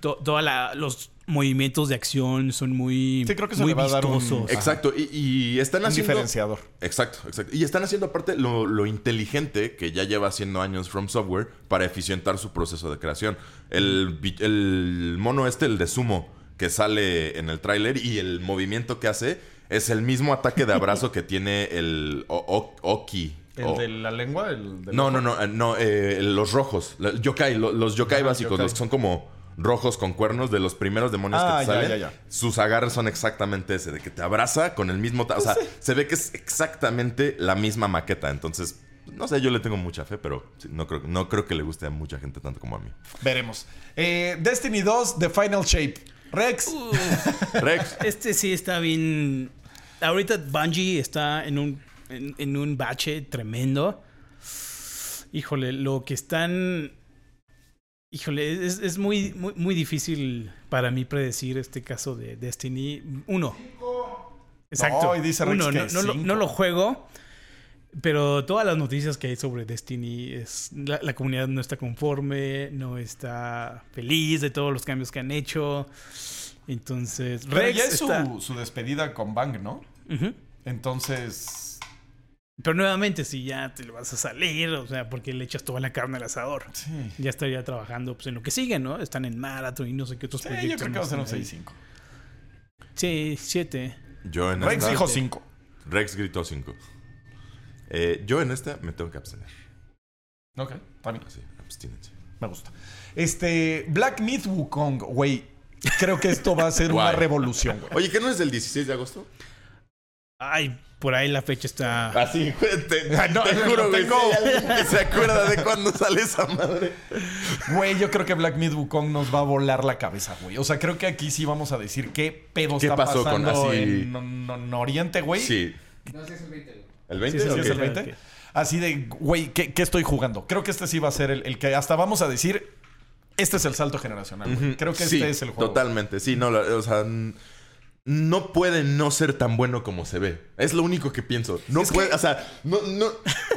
To- Todos los movimientos de acción son muy, Sí, creo que eso muy le va a dar un- vistosos. Exacto, y, y están Un haciendo... diferenciador. Exacto, exacto. Y están haciendo aparte lo, lo inteligente que ya lleva haciendo años From Software para eficientar su proceso de creación. El, el mono este, el de Sumo, que sale en el tráiler y el movimiento que hace es el mismo ataque de abrazo que tiene el O- O- Oki. ¿El O- de la lengua? El del no, no, no, no, eh, los rojos, la- yokai, lo- los yokai Ajá, básicos, yokai. los que son como rojos con cuernos de los primeros demonios Ah, que te ya, salen. ya, ya. Sus agarres son exactamente ese, de que te abraza con el mismo... O sea, se ve que es exactamente la misma maqueta. Entonces, no sé, yo le tengo mucha fe, pero no, creo, no creo que le guste a mucha gente tanto como a mí. Veremos. Eh, Destiny 2, The Final Shape. Rex. Rex, Este sí está bien. Ahorita Bungie está en un, en, en un bache tremendo. Híjole, lo que están Híjole, es, es muy, muy, muy difícil para mí predecir este caso de Destiny. Uno. Exacto. No, y dice Rex Uno, que no, no lo, cinco. no lo juego. Pero todas las noticias que hay sobre Destiny es la, la comunidad no está conforme, no está feliz de todos los cambios que han hecho. Entonces, Pero Rex ya es está- su, su despedida con Bang, ¿no? Entonces. Pero nuevamente, si ya te lo vas a salir, o sea, porque le echas toda la carne al asador. Sí. Ya estaría trabajando pues, en lo que sigue, ¿no? Están en Marathon y no sé qué otros Sí, proyectos. yo creo que va a ser un más están 6-5. ahí. Sí, 7. Yo en Rex esta... dijo 5. Rex gritó 5. yo en esta me tengo que abstener. Ok, está bien. Así, abstínense. Me gusta. Este. Black Myth Wukong, güey. Creo que esto va a ser una revolución, güey. Oye, ¿qué no es del 16 de agosto? Ay, por ahí la fecha está. Así, güey, te, Ay, no, te juro, güey. alguien que se acuerda de cuándo sale esa madre. Güey, yo creo que Black Myth Wukong nos va a volar la cabeza, güey. O sea, creo que aquí sí vamos a decir qué pedo ¿Qué está pasó con pasando así- en, en- en Oriente, güey. Sí. No sé si es el 20. güey. ¿El 20? Sí, sí, es el 20. Ok. Así de, güey, ¿qué, qué estoy jugando? Creo que este sí va a ser el, el que hasta vamos a decir, este es el salto generacional. güey. Creo que Sí, este es el juego. Totalmente, sí, no, o sea, no puede no ser tan bueno como se ve. Es lo único que pienso. No Es puede, que- o sea, no, no,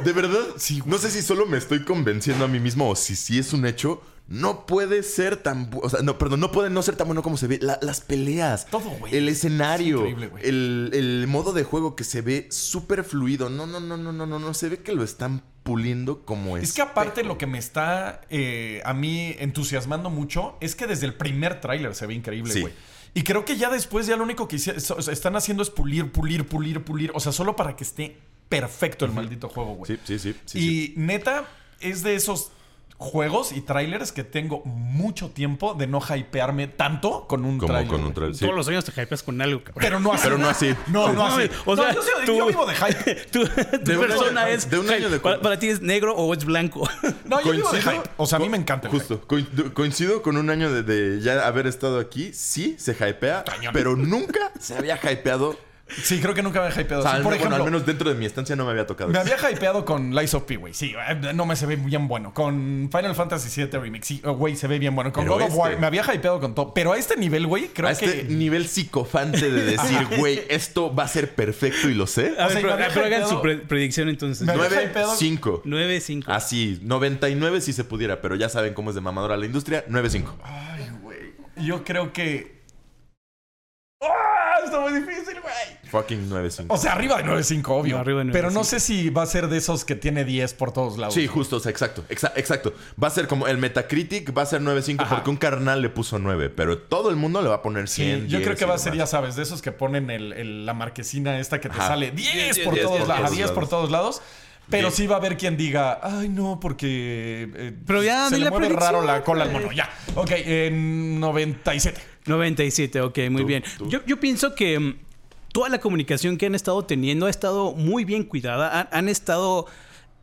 de verdad, no sé si solo me estoy convenciendo a mí mismo o si sí es un hecho. No puede ser tan, o sea, no, perdón, no puede no ser tan bueno como se ve. La- las peleas, Todo, güey. el escenario, Es el, el modo de juego que se ve súper fluido. No, no, no, no, no, no, no, se ve que lo están puliendo como es. Es que aparte lo que me está eh, a mí entusiasmando mucho es que desde el primer tráiler se ve increíble, Sí. güey. Y creo que ya después ya lo único que están haciendo es pulir, pulir, pulir, pulir. O sea, solo para que esté perfecto el maldito juego, güey. Sí, sí, sí. sí, y sí. neta, es de esos juegos y trailers que tengo mucho tiempo de no hypearme tanto con un Como trailer. con un trailer. sí. Todos los años te hypeas con algo, cabrón. Pero no así. Pero no así. No, no así. O No, sea, yo, sí- tú- yo vivo de hype. tu tu De un persona año- es. de un año de- para, para ti es negro o es blanco. No, yo vivo de hype. O sea, a mí me encanta. el Justo, coin- coincido con un año de, de ya haber estado aquí. Sí, se hypea, Cañón. pero nunca se había hypeado. Sí, creo que nunca me había hypeado. O sea, Sí, por bueno, ejemplo, al menos dentro de mi estancia no me había tocado. Me había hypeado con Lies of P, güey. Sí, eh, no me se ve bien bueno. Con Final Fantasy VII Remix, sí, oh, güey, se ve bien bueno. Con Pero God of este- War, me había hypeado con todo. Pero a este nivel, güey, creo a este que. nivel psicofante de decir, güey, esto va a ser perfecto y lo sé. A O ver, sea, pero, hagan su pre- predicción entonces. Me había 9, hypeado- 5. 9-5. Así, 99 si se pudiera, pero ya saben cómo es de mamadora la industria, 9-5. Ay, güey. Yo creo que. Está muy difícil, güey. Fucking 9-5. O sea, arriba de 9.5, obvio. No, arriba de Pero no 9.5. sé si va a ser de esos que tiene 10 por todos lados. Sí, justo, o sea, exacto, exa- exacto. Va a ser como el Metacritic, va a ser 9.5 Ajá. porque un carnal le puso 9, pero todo el mundo le va a poner Sí, 100. yo creo 10 que y va a ser, ya sabes, de esos que ponen el- el- la marquesina esta que te Ajá. sale 10 por 10 todos por lados, todos 10 por lados. todos lados. Pero sí va a haber quien diga, ay, no, porque. eh, Pero ya, se le mueve raro la cola al mono. Ya. Ok, en 97. 97, ok, muy Tú, bien. tú. Yo, yo pienso que mm, toda la comunicación que han estado teniendo ha estado muy bien cuidada. Han, han estado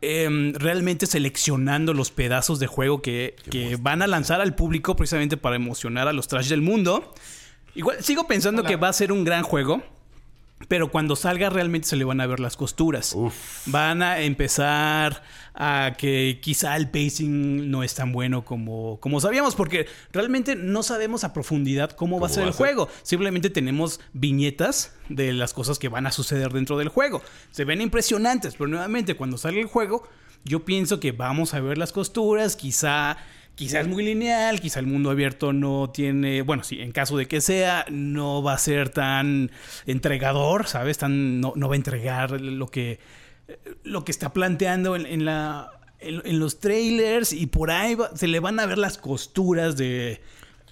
em, realmente seleccionando los pedazos de juego que, que van a lanzar al público precisamente para emocionar a los trash del mundo. Igual sigo pensando que va a ser un gran juego. Pero cuando salga realmente se le van a ver las costuras. Uf. Van a empezar a que quizá el pacing no es tan bueno como, como sabíamos, porque realmente no sabemos a profundidad cómo va a ¿Cómo ser va el a ser? juego. Simplemente tenemos viñetas de las cosas que van a suceder dentro del juego. Se ven impresionantes, pero nuevamente cuando sale el juego, yo pienso que vamos a ver las costuras, quizá... Quizá es muy lineal, quizá el mundo abierto no tiene, bueno, sí, en caso de que sea, no va a ser tan entregador, ¿sabes? Tan, no, no va a entregar lo que, lo que está planteando en, la, en, los trailers y por ahí se le van a ver las costuras de...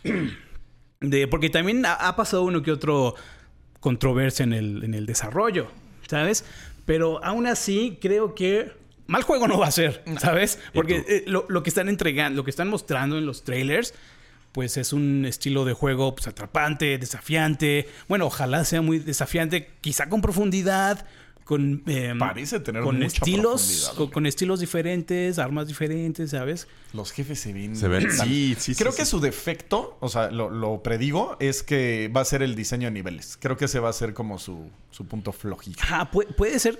de porque también ha, ha pasado uno que otro controversia en el, en el desarrollo, ¿sabes? Pero aún así creo que mal juego no va a ser, ¿sabes? Porque eh, lo, lo que están entregando, lo que están mostrando en los trailers, pues es un estilo de juego pues, atrapante, desafiante. Bueno, ojalá sea muy desafiante, quizá con profundidad, con... eh, Parece tener con mucha estilos, profundidad, con, estilos diferentes, armas diferentes, ¿sabes? Los jefes se ven. Se ven, tan- sí, sí, Creo sí, que sí. su defecto, o sea, lo, lo predigo, es que va a ser el diseño de niveles. Creo que ese va a ser como su, su punto flojito. Ajá, pu- puede ser.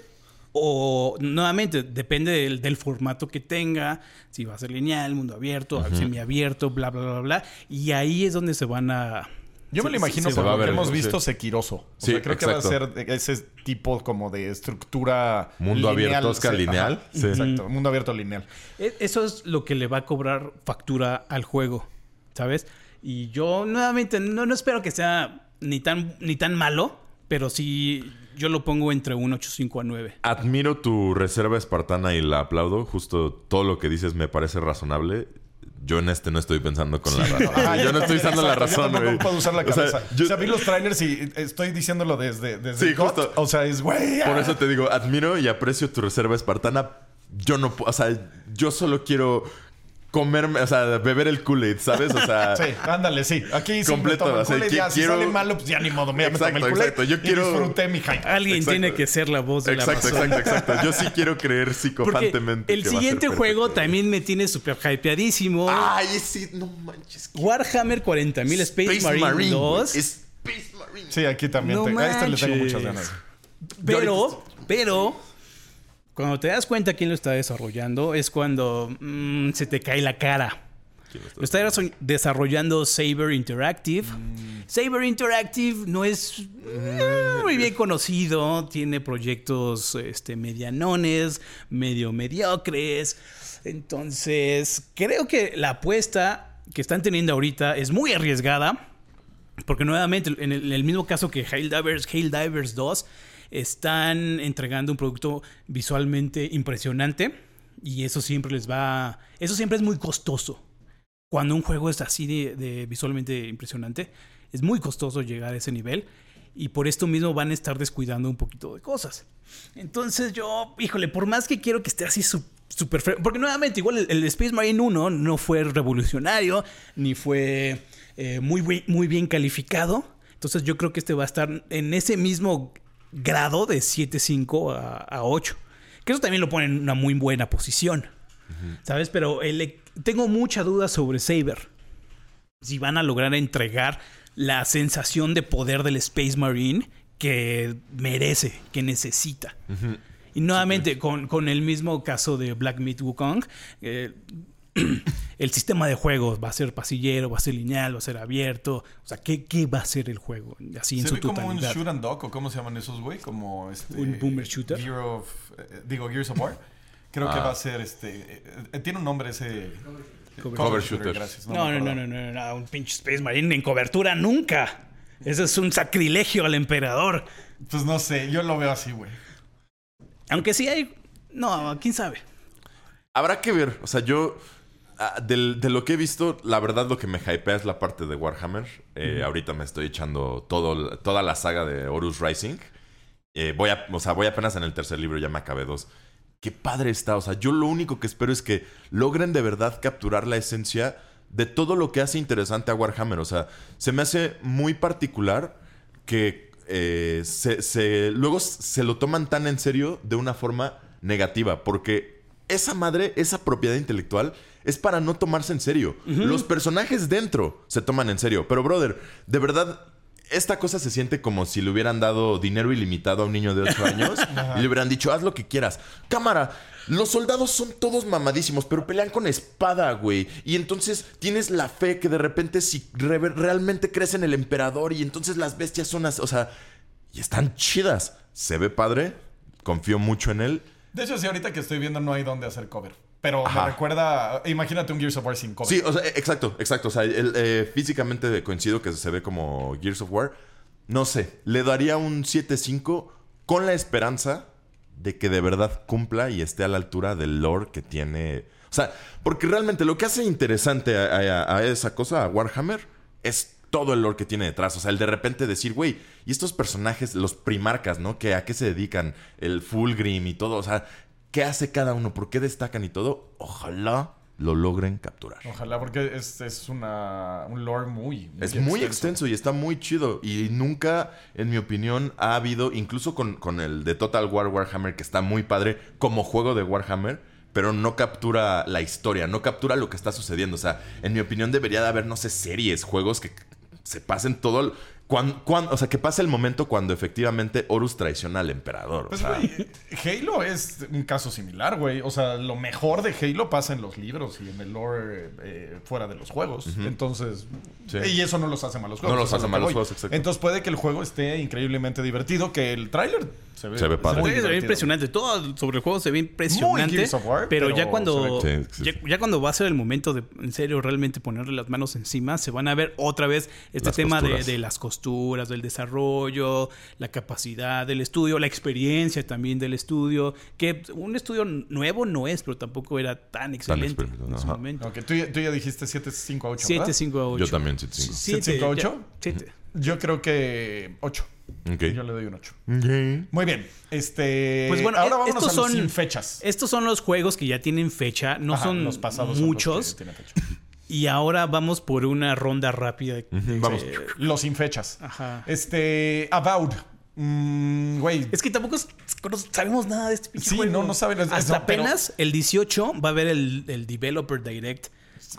O nuevamente, depende del, del formato que tenga, si va a ser lineal, mundo abierto, semiabierto, bla, bla, bla, bla. Y ahí es donde se van a... Yo me lo imagino a lo que hemos sí. visto sequiroso. O Sí, sea, creo que va a ser ese tipo como de estructura Mundo abierto, Oscar, sí, lineal. Sí. Exacto, mundo abierto lineal. E- Eso es lo que le va a cobrar factura al juego, ¿sabes? Y yo nuevamente no, no espero que sea ni tan, ni tan malo, pero sí yo lo pongo entre un 8.5 a 9. Admiro tu reserva espartana y la aplaudo. Justo todo lo que dices me parece razonable. Yo en este no estoy pensando con la razón. Ajá, yo no estoy usando la razón, güey. puedo usar la O sea, cabeza. yo- O sea, vi los trailers y estoy diciéndolo desde, desde Sí, God. justo. O sea, es güey. Por ah. eso te digo, admiro y aprecio tu reserva espartana. Yo no, pu- o sea, yo solo quiero comerme, o sea, beber el Kool-Aid, ¿sabes? O sea, Sí, ándale, sí. Aquí Completo, tomo el o sea, Kool-Aid, qui- ya, si sale malo, pues ya ni modo. Mira, me tomé el Exacto, Kool-Aid exacto. Yo y quiero- disfruté mi hype. Alguien Exacto. tiene que ser la voz de exacto, la razón. exacto, exacto. Yo sí quiero creer Porque psicofantemente. el que va a ser siguiente juego también me tiene súper hypeadísimo. Ay, sí, no manches. Warhammer 40.000 Space, Marine, güey. 2. Space Marine. Sí, aquí también. No te- a este le tengo muchas ganas. Pero, pero, cuando te das cuenta quién lo está desarrollando, es cuando mm, se te cae la cara. Lo está desarrollando Saber Interactive. Saber Interactive no es eh, muy bien conocido. Tiene proyectos este, medianones, medio mediocres. Entonces, creo que la apuesta que están teniendo ahorita es muy arriesgada. Porque nuevamente, en el, en el mismo caso que Hail Divers, Hail Divers 2, están entregando un producto visualmente impresionante. Y eso siempre les va. Eso siempre es muy costoso. Cuando un juego es así de, visualmente impresionante, es muy costoso llegar a ese nivel. Y por esto mismo van a estar descuidando un poquito de cosas. Entonces yo, híjole, por más que quiero que esté así súper Porque nuevamente, igual el, Space Marine 1 no fue revolucionario, ni fue eh, muy, muy bien calificado. Entonces yo creo que este va a estar en ese mismo grado de 7.5 a, a 8. Que eso también lo pone en una muy buena posición. ¿Sabes? Pero el- tengo mucha duda sobre Saber. Si van a lograr entregar la sensación de poder del Space Marine que merece, que necesita. Y nuevamente, con, con el mismo caso de Black Myth Wukong, eh, el sistema de juegos va a ser pasillero, va a ser lineal, va a ser abierto. O sea, ¿qué, qué va a ser el juego? Así en su ve como un totalidad. shoot and dog, o cómo se llaman esos, güey, como este... ¿Un boomer shooter? Gear of, eh, digo, Gears of War. Creo que Ah. va a ser este... eh, eh, tiene un nombre ese... Cover- Cover shooter. Gracias. No, no, no, no, no, no, un pinche Space Marine en cobertura nunca. Eso es un sacrilegio al emperador. Pues no sé, yo lo veo así, güey. Aunque sí hay. No, quién sabe. Habrá que ver. O sea, yo. Ah, del- de lo que he visto, la verdad lo que me hypea es la parte de Warhammer. Eh, Ahorita me estoy echando todo, toda la saga de Horus Rising. Eh, voy a, o sea, voy apenas en el tercer libro, ya me acabé dos. Qué padre está. O sea, yo lo único que espero es que logren de verdad capturar la esencia de todo lo que hace interesante a Warhammer. O sea, se me hace muy particular que eh, se, se- luego se lo toman tan en serio de una forma negativa. Porque esa madre, esa propiedad intelectual, es para no tomarse en serio. Los personajes dentro se toman en serio. Pero, brother, de verdad, esta cosa se siente como si le hubieran dado dinero ilimitado a un niño de 8 años y le hubieran dicho, haz lo que quieras. Cámara, los soldados son todos mamadísimos, pero pelean con espada, güey. Y entonces tienes la fe que de repente si re- realmente crees en el emperador y entonces las bestias son así, o sea, y están chidas. Se ve padre, confío mucho en él. De hecho, sí, ahorita que estoy viendo no hay dónde hacer cover. Pero Ajá. me recuerda... Imagínate un Gears of War sin cover. Sí, o sea, eh, exacto, exacto. O sea, el, eh, físicamente coincido que se ve como Gears of War. No sé, le daría un 7-5 con la esperanza de que de verdad cumpla y esté a la altura del lore que tiene. O sea, porque realmente lo que hace interesante a, a- a esa cosa, a Warhammer, es todo el lore que tiene detrás. O sea, el de repente decir, güey, y estos personajes, los primarcas, ¿no? Que a qué se dedican, el Fulgrim y todo. O sea, ¿qué hace cada uno? ¿Por qué destacan y todo? Ojalá lo logren capturar. Ojalá, porque es, es una, un lore muy, Es muy extenso y está muy chido. Y nunca, en mi opinión, ha habido, incluso con, con el de Total War Warhammer, que está muy padre como juego de Warhammer, pero no captura la historia, no captura lo que está sucediendo. O sea, en mi opinión debería de haber, no sé, series, juegos que se pasen todo el- Cuan- cuan- o sea, que pasa el momento cuando efectivamente Horus traiciona al emperador. o Pues, sea, güey, Halo es un caso similar, güey. O sea, lo mejor de Halo pasa en los libros y en el lore eh, fuera de los juegos. Entonces, Sí. y eso no los hace malos juegos. No los hace lo malos juegos, exacto. Entonces puede que el juego esté increíblemente divertido, que el tráiler se ve, Se ve padre. se ve impresionante. Todo sobre el juego se ve impresionante. War, pero, pero ya cuando ve- Sí, sí, ya, sí. ya cuando va a ser el momento de en serio realmente ponerle las manos encima, se van a ver otra vez este Las tema de, de las costuras, del desarrollo, la capacidad del estudio, la experiencia también del estudio. Que un estudio nuevo no es, pero tampoco era tan excelente experimentado, en su ajá. momento. Ok, tú, ya- tú ya dijiste 7-5 a 8, 7, ¿verdad? 5 a 8. Yo también, 7-5. Siete, 7, 5 a ya- 8. siete. Yo creo que 8. Ok. Yo le doy un 8. Ok. Muy bien. Este. Pues bueno, ahora e- vámonos estos a los son sin fechas. Estos son los juegos que ya tienen fecha, no Ajá, son los pasados son los muchos. que tienen fecha. Y ahora vamos por una ronda rápida. de- Vamos. de- Los sin fechas. Ajá. Este. Avowed. Mm, Güey. Es que tampoco sabemos nada de este pinche Sí, juego. no, no saben. Hasta no, pero- apenas el 18 va a haber el, el Developer Direct.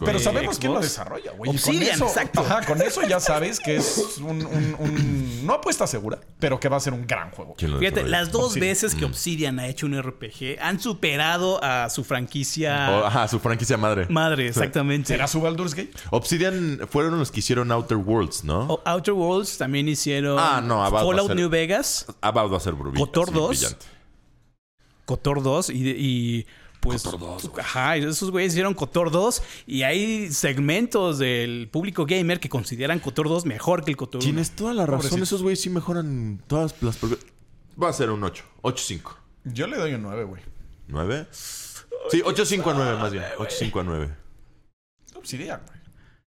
Pero sabemos quién lo desarrolla, güey. Obsidian, eso- exacto. Ajá, con eso ya sabes que es un, un- un- No apuesta segura, pero que va a ser un gran juego. ¿Quién lo Fíjate, desarrolla? las dos Obsidian. veces que Obsidian ha hecho un RPG han superado a su franquicia Oh, ajá, su franquicia madre. madre, exactamente. ¿Será su Baldur's Gate? Obsidian fueron los que hicieron Outer Worlds, ¿no? O- Outer Worlds también hicieron Ah, no, Fallout ser- New Vegas, About va a ser sí, 2. brillante. Kotor 2 y, y pues Kotor 2, güey. ajá, esos güeyes hicieron Kotor 2 y hay segmentos del público gamer que consideran Kotor 2 mejor que el Kotor 1. Tienes toda la razón. Pobrecito. Esos güeyes sí mejoran todas las... Va a ser un 8. 8-5. Yo le doy un 9, güey. ¿9? Sí, 8-5 a 9 más bien. 8-5 a 9. Obsidian, güey.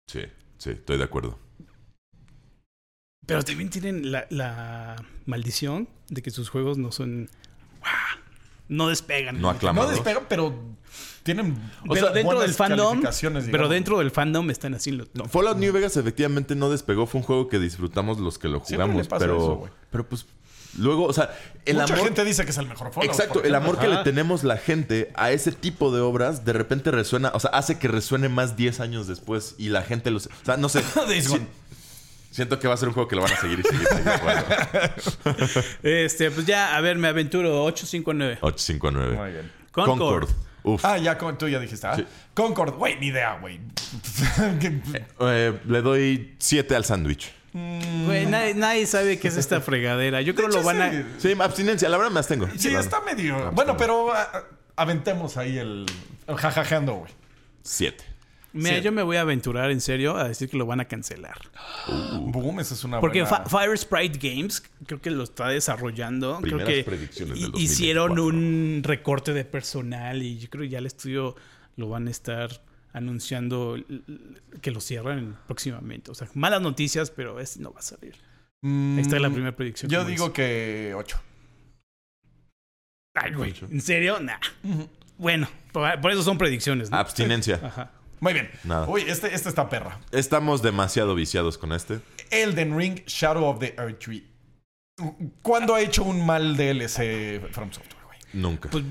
Sí, sí, estoy de acuerdo. Pero también tienen la, la maldición de que sus juegos no son ¡guau! No despegan. No aclaman. No despegan, pero tienen. pero o sea, dentro del fandom, pero dentro del fandom están haciendo top. Fallout New Vegas efectivamente no despegó. Fue un juego que disfrutamos los que lo jugamos. le pasa pero, eso, pero pues luego, o sea, el Mucha amor... gente dice que es el mejor Fallout. Exacto, el amor que le tenemos la gente a ese tipo de obras de repente resuena, o sea, hace que resuene más 10 años después y la gente los... O sea, no sé. Siento que va a ser un juego que lo van a seguir y seguir. Este, pues ya, a ver, me aventuro 859. 859. Muy bien. Concord. Uf. Ah, ya con- tú ya dijiste, ¿ah? Sí. Concord, güey, ni idea, güey. Que- Eh, le doy 7 al sándwich. Güey, nadie, nadie sabe qué es esta fregadera. Yo creo De lo van a. sí. Sí, abstinencia, la verdad me abstengo. Sí, Claro. está medio. Bueno, pero ah, ah, aventemos ahí el, el jajajeando, güey. 7. Mira, Sí. yo me voy a aventurar en serio a decir que lo van a cancelar. Boom, esa es una Porque buena... Fa- Fire Sprite Games creo que lo está desarrollando. Primeras creo que predicciones del hi- hicieron 2024. un recorte de personal y yo creo que ya el estudio lo van a estar anunciando que lo cierran próximamente. O sea, malas noticias, pero es no va a salir. Mm, Ahí está la primera predicción. Yo digo que 8. Ay, güey. ¿En serio? Nah. Bueno, por, por eso son predicciones. ¿no? Abstinencia. Ajá. Muy bien. Nada. Uy, este, este está perra. Estamos demasiado viciados con este. Elden Ring Shadow of the Earth Tree. ¿Cuándo ha hecho un mal DLC From Software, güey? Nunca. Pues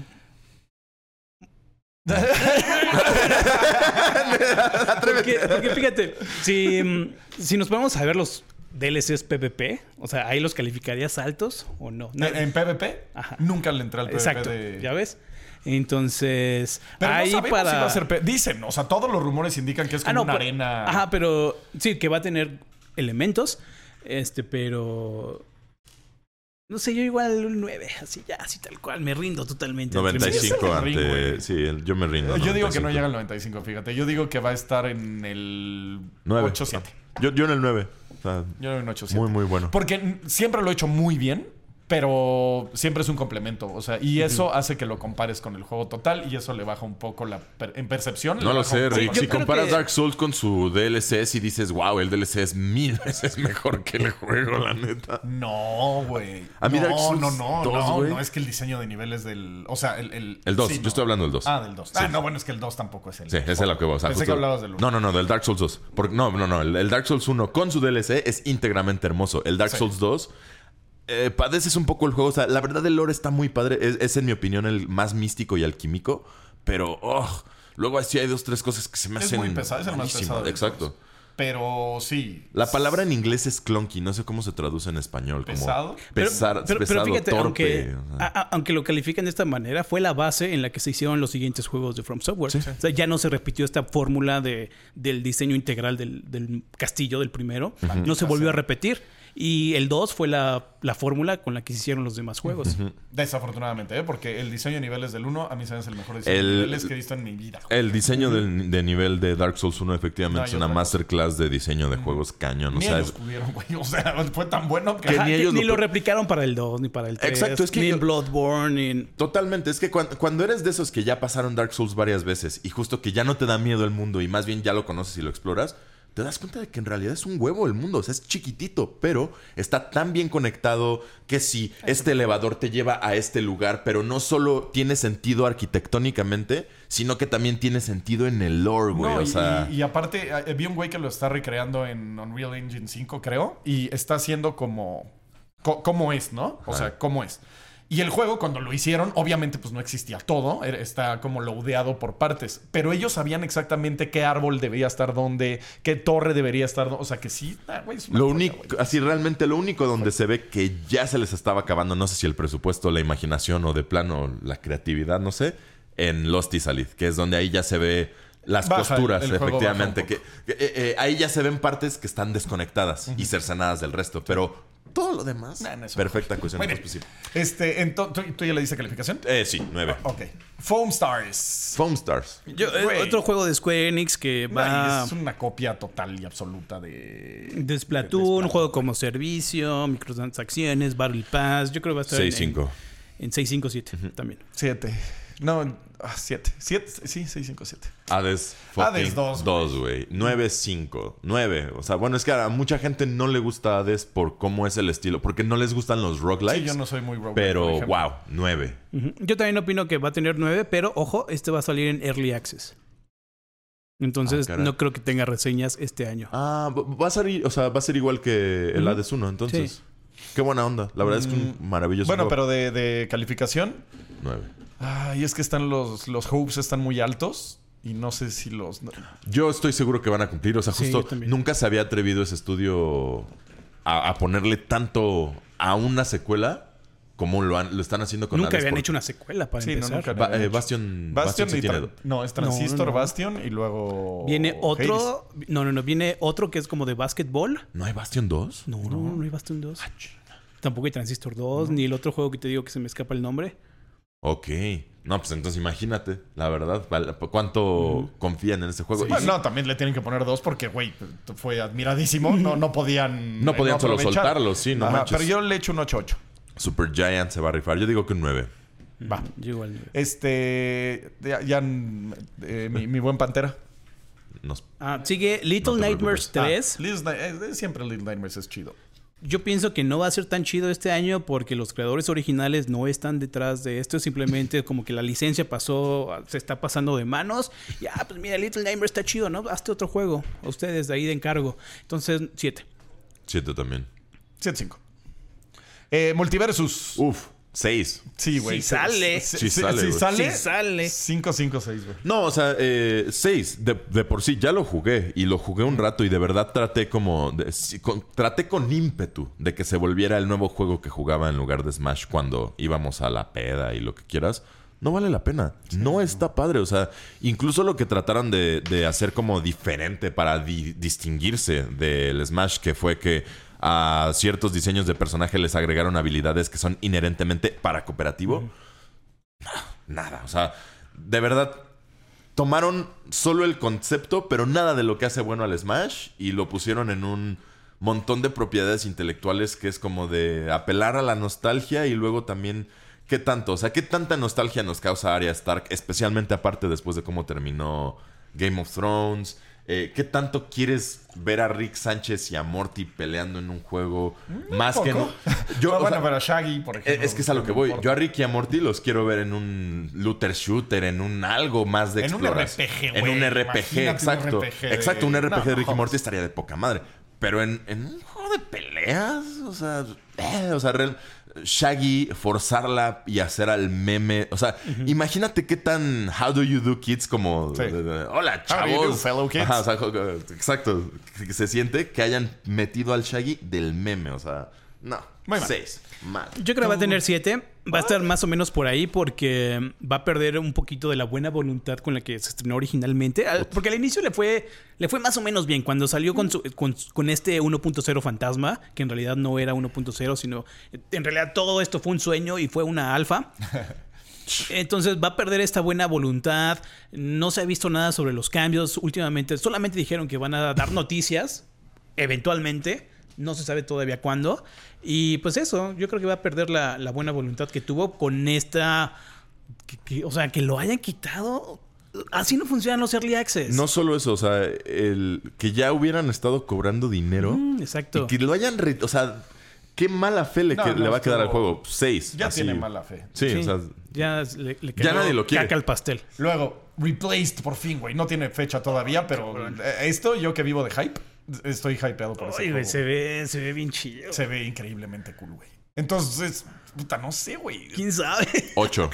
Porque, porque fíjate, si, si nos ponemos a ver los DLCs PvP, o sea, ¿ahí los calificarías altos o no? No, ¿En, en PvP? Ajá. Nunca le entré al PvP Exacto, de... ¿ya ves? Entonces, Pero ahí no para... si va a ser... Dicen, o sea, todos los rumores indican que es como Ah, no, una pero- arena... Ajá, pero sí, que va a tener elementos, este, pero... No sé, yo igual un 9, así ya, así tal cual, me rindo totalmente. 95 Sí, es el ring, ante. Sí, el- yo me rindo. Yo digo que no 95. llega al 95, fíjate. Yo digo que va a estar en el 9. 8-7. Yo, yo en el 9. O sea, Yo en el 8-7. muy, muy bueno. Porque siempre lo he hecho muy bien, pero siempre es un complemento. O sea, y eso hace que lo compares con el juego total y eso le baja un poco la per- en percepción. No lo sé, Rick. Si comparas que- Dark Souls con su DLC, si dices, wow, el DLC es mil veces mejor que el juego, la neta. No, güey. A mí no, Dark Souls no, no, 2, no, güey. no, es que el diseño de niveles del. O sea, el. El, El 2, sí, yo no. estoy hablando del 2. Ah, del 2. Ah, no, bueno, es que el 2 tampoco es el. Sí, ese es lo que vos. Pensé que hablabas del 1. No, no, no, del Dark Souls 2. Porque, no, no, no. El, el Dark Souls 1 con su DLC es íntegramente hermoso. El Dark Sí. Souls 2 eh, padeces un poco el juego. O sea, la verdad, el lore está muy padre. Es, es, en mi opinión, el más místico y alquímico. Pero, oh, luego sí hay dos, tres cosas que se me Es hacen. muy pesado, es el más pesado Exacto. Pero sí. La palabra en inglés es clunky, no sé cómo se traduce en español. Como ¿Pesado? Pero, pesar- pero- pero pesado, fíjate, torpe. aunque, o sea. a- a- aunque lo califican de esta manera, fue la base en la que se hicieron los siguientes juegos de From Software. O sea, ya no se repitió esta fórmula de, del diseño integral del, del castillo del primero. No se volvió a repetir. Y el 2 fue la, la fórmula con la que se hicieron los demás juegos. Desafortunadamente, ¿eh? porque el diseño de niveles del 1 a mí se me hace el mejor diseño El- de niveles que he visto en mi vida. El diseño del- de nivel de Dark Souls 1 efectivamente No, es una masterclass de diseño de juegos cañón. O Ni sea, ellos es- pudieron, güey. O sea, fue tan bueno que... Ni ellos ni lo- lo, replicaron para el 2, ni para el 3. Exacto, es que ni yo- Bloodborne, ni. Totalmente, es que cuan- cuando, eres de esos que ya pasaron Dark Souls varias veces y justo que ya no te da miedo el mundo y más bien ya lo conoces y lo exploras, te das cuenta de que en realidad es un huevo el mundo, o sea, es chiquitito, pero está tan bien conectado que si este elevador te lleva a este lugar, pero no solo tiene sentido arquitectónicamente, sino que también tiene sentido en el lore, güey, No, o y, sea... y- y aparte, eh, vi un güey que lo está recreando en Unreal Engine 5, creo, y está haciendo como... co- cómo es, ¿no? O Ajá. sea, cómo es. Y el juego, cuando lo hicieron, obviamente pues no existía todo, está como loadeado por partes, pero ellos sabían exactamente qué árbol debía estar donde, qué torre debería estar donde, o sea que sí, ah, es una Lo único, así realmente lo único donde se ve que ya se les estaba acabando, no sé si el presupuesto, la imaginación o de plano la creatividad, no sé, en Lost y Salid, que es donde ahí ya se ve las Baja, costuras, el- el juego efectivamente, que, eh, eh, ahí ya se ven partes que están desconectadas y cercenadas del resto, pero todo lo demás, Nah, no, perfecta cuestión de bien. posible. Este, entonces, ¿tú, tú ya le diste calificación? Eh, sí, nueve. Ok. Foam Stars. Foam Stars. Yo, eh, otro juego de Square Enix que va... Ay, es una copia total y absoluta de... De Splatoon, un juego como servicio, microtransacciones, Battle Pass. Yo creo que va a estar en- 6-5. En 657 también. Siete. No, ah, siete. Siete, sí, seis, cinco, siete. Hades. Hades fucking dos, dos, güey. 9-5. 9. O sea, bueno, es que a mucha gente no le gusta Hades por cómo es el estilo. Porque no les gustan los roguelikes. Sí, yo no soy muy roguelike, por Pero, wow, 9. Ujú. Yo también opino que va a tener 9, pero ojo, este va a salir en Early Access. Entonces Ah, no creo que tenga reseñas este año. Ah, va- a ser, o sea, va a ser igual que el Ujú. Hades 1, entonces. Sí. Qué buena onda. La verdad es que un maravilloso Bueno, juego. pero de, de calificación. 9. Ay, es que están los, los hopes están muy altos. Y no sé si los. Yo estoy seguro que van a cumplir. O sea, justo nunca se había atrevido ese estudio a, a ponerle tanto a una secuela como lo, han- lo están haciendo con Nunca habían hecho una secuela para Sí, no, empezar. nunca. Ba- eh, hecho. Bastion, Bastion, Bastion tiene. No, es Transistor, no. Bastion y luego. Viene Hades. otro. No, no, no. Viene otro que es como de básquetbol. ¿No hay Bastion 2? No, no, no, hay Bastion 2. Tampoco hay Transistor 2, ni el otro juego que te digo que se me escapa el nombre. Ok. No, pues entonces imagínate, la verdad, cuánto confían en este juego. Y Bueno, sí, no, también le tienen que poner dos porque, güey, fue admiradísimo. No, no podían. No eh, podían solo soltarlo, sí, no Ajá, manches. Pero yo le echo un 8-8. Super Giant se va a rifar. Yo digo que un 9. Va. Yo igual. Este. Ya, ya, eh, mi, mi buen Pantera. Nos- Ah, sigue Little No Nightmares preocupes. 3. Ah, Little eh, siempre Little Nightmares es chido. Yo pienso que no va a ser tan chido este año porque los creadores originales no están detrás de esto. Simplemente como que la licencia pasó, se está pasando de manos. Ya, pues mira, Little Nightmares está chido, ¿no? Hazte otro juego. A ustedes de ahí de encargo. Entonces, 7. 7 también. 7-5. Eh, Multiversus. Uf, 6. Sí, güey. Sí sale. Sí sale, Sí güey. sale. Sí sale. 5-5-6, güey. No, o sea, 6. de, de por sí ya lo jugué y lo jugué un rato y de verdad traté como. de- con- traté con ímpetu de que se volviera el nuevo juego que jugaba en lugar de Smash cuando íbamos a la peda y lo que quieras. No vale la pena. no está padre. O sea, incluso lo que trataron de, de hacer como diferente para di- distinguirse del Smash, que fue que a ciertos diseños de personaje les agregaron habilidades que son inherentemente para cooperativo. Nada. O sea, de verdad, tomaron solo el concepto, pero nada de lo que hace bueno al Smash y lo pusieron en un montón de propiedades intelectuales que es como de apelar a la nostalgia y luego también qué tanto, o sea, qué tanta nostalgia nos causa Arya Stark, especialmente aparte después de cómo terminó Game of Thrones. Eh, ¿Qué tanto quieres ver a Rick Sánchez y a Morty peleando en un juego? Más que no. Yo, o bueno, sea, pero Shaggy, por eh, ejemplo. Es que es a lo que no voy. Yo a Rick y a Morty los quiero ver en un looter shooter, en un algo más de En un. RPG, En un. RPG, Imagínate un exacto. RPG de- Exacto, un RPG No, de Rick y no, Morty estaría de poca madre. Pero en, en un juego de peleas, o sea, eh, o sea, real- Shaggy, forzarla y hacer al meme. O sea, imagínate qué tan How do you do kids como Sí. Hola, How do you do, chavos. fellow kids? Ajá, o sea, jo- exacto. Que se siente que hayan metido al Shaggy del meme. O sea, no. Muy mal. Seis. Mal. Yo creo que va a tener 7. Va a estar más o menos por ahí porque va a perder un poquito de la buena voluntad con la que se estrenó originalmente. Al- Porque al inicio le fue, le fue más o menos bien. Cuando salió con, su- con, con este 1.0 fantasma, que en realidad no era 1.0, sino en realidad todo esto fue un sueño y fue una alfa. Entonces va a perder esta buena voluntad. No se ha visto nada sobre los cambios. Últimamente solamente dijeron que van a dar noticias, eventualmente. No se sabe todavía cuándo. Y pues eso, yo creo que va a perder la, la buena voluntad que tuvo con esta... que- que- o sea, que lo hayan quitado. Así no funcionan los early access. No solo eso, o sea, el que ya hubieran estado cobrando dinero Mm, y exacto. que lo hayan. re- o sea, qué mala fe le, No, que- no, le va a quedar al juego. Seis. Ya así. tiene mala fe. Sí, Sí, o sea. ya le, le ya nadie lo quiere. caca al pastel. Luego, Replaced por fin, güey. No tiene fecha todavía, pero esto, yo que vivo de hype, estoy hypeado por ese Oye, güey, juego. se ve, se ve bien chido. Se ve increíblemente cool, güey. Entonces, puta, no sé, güey. ¿Quién sabe? Ocho.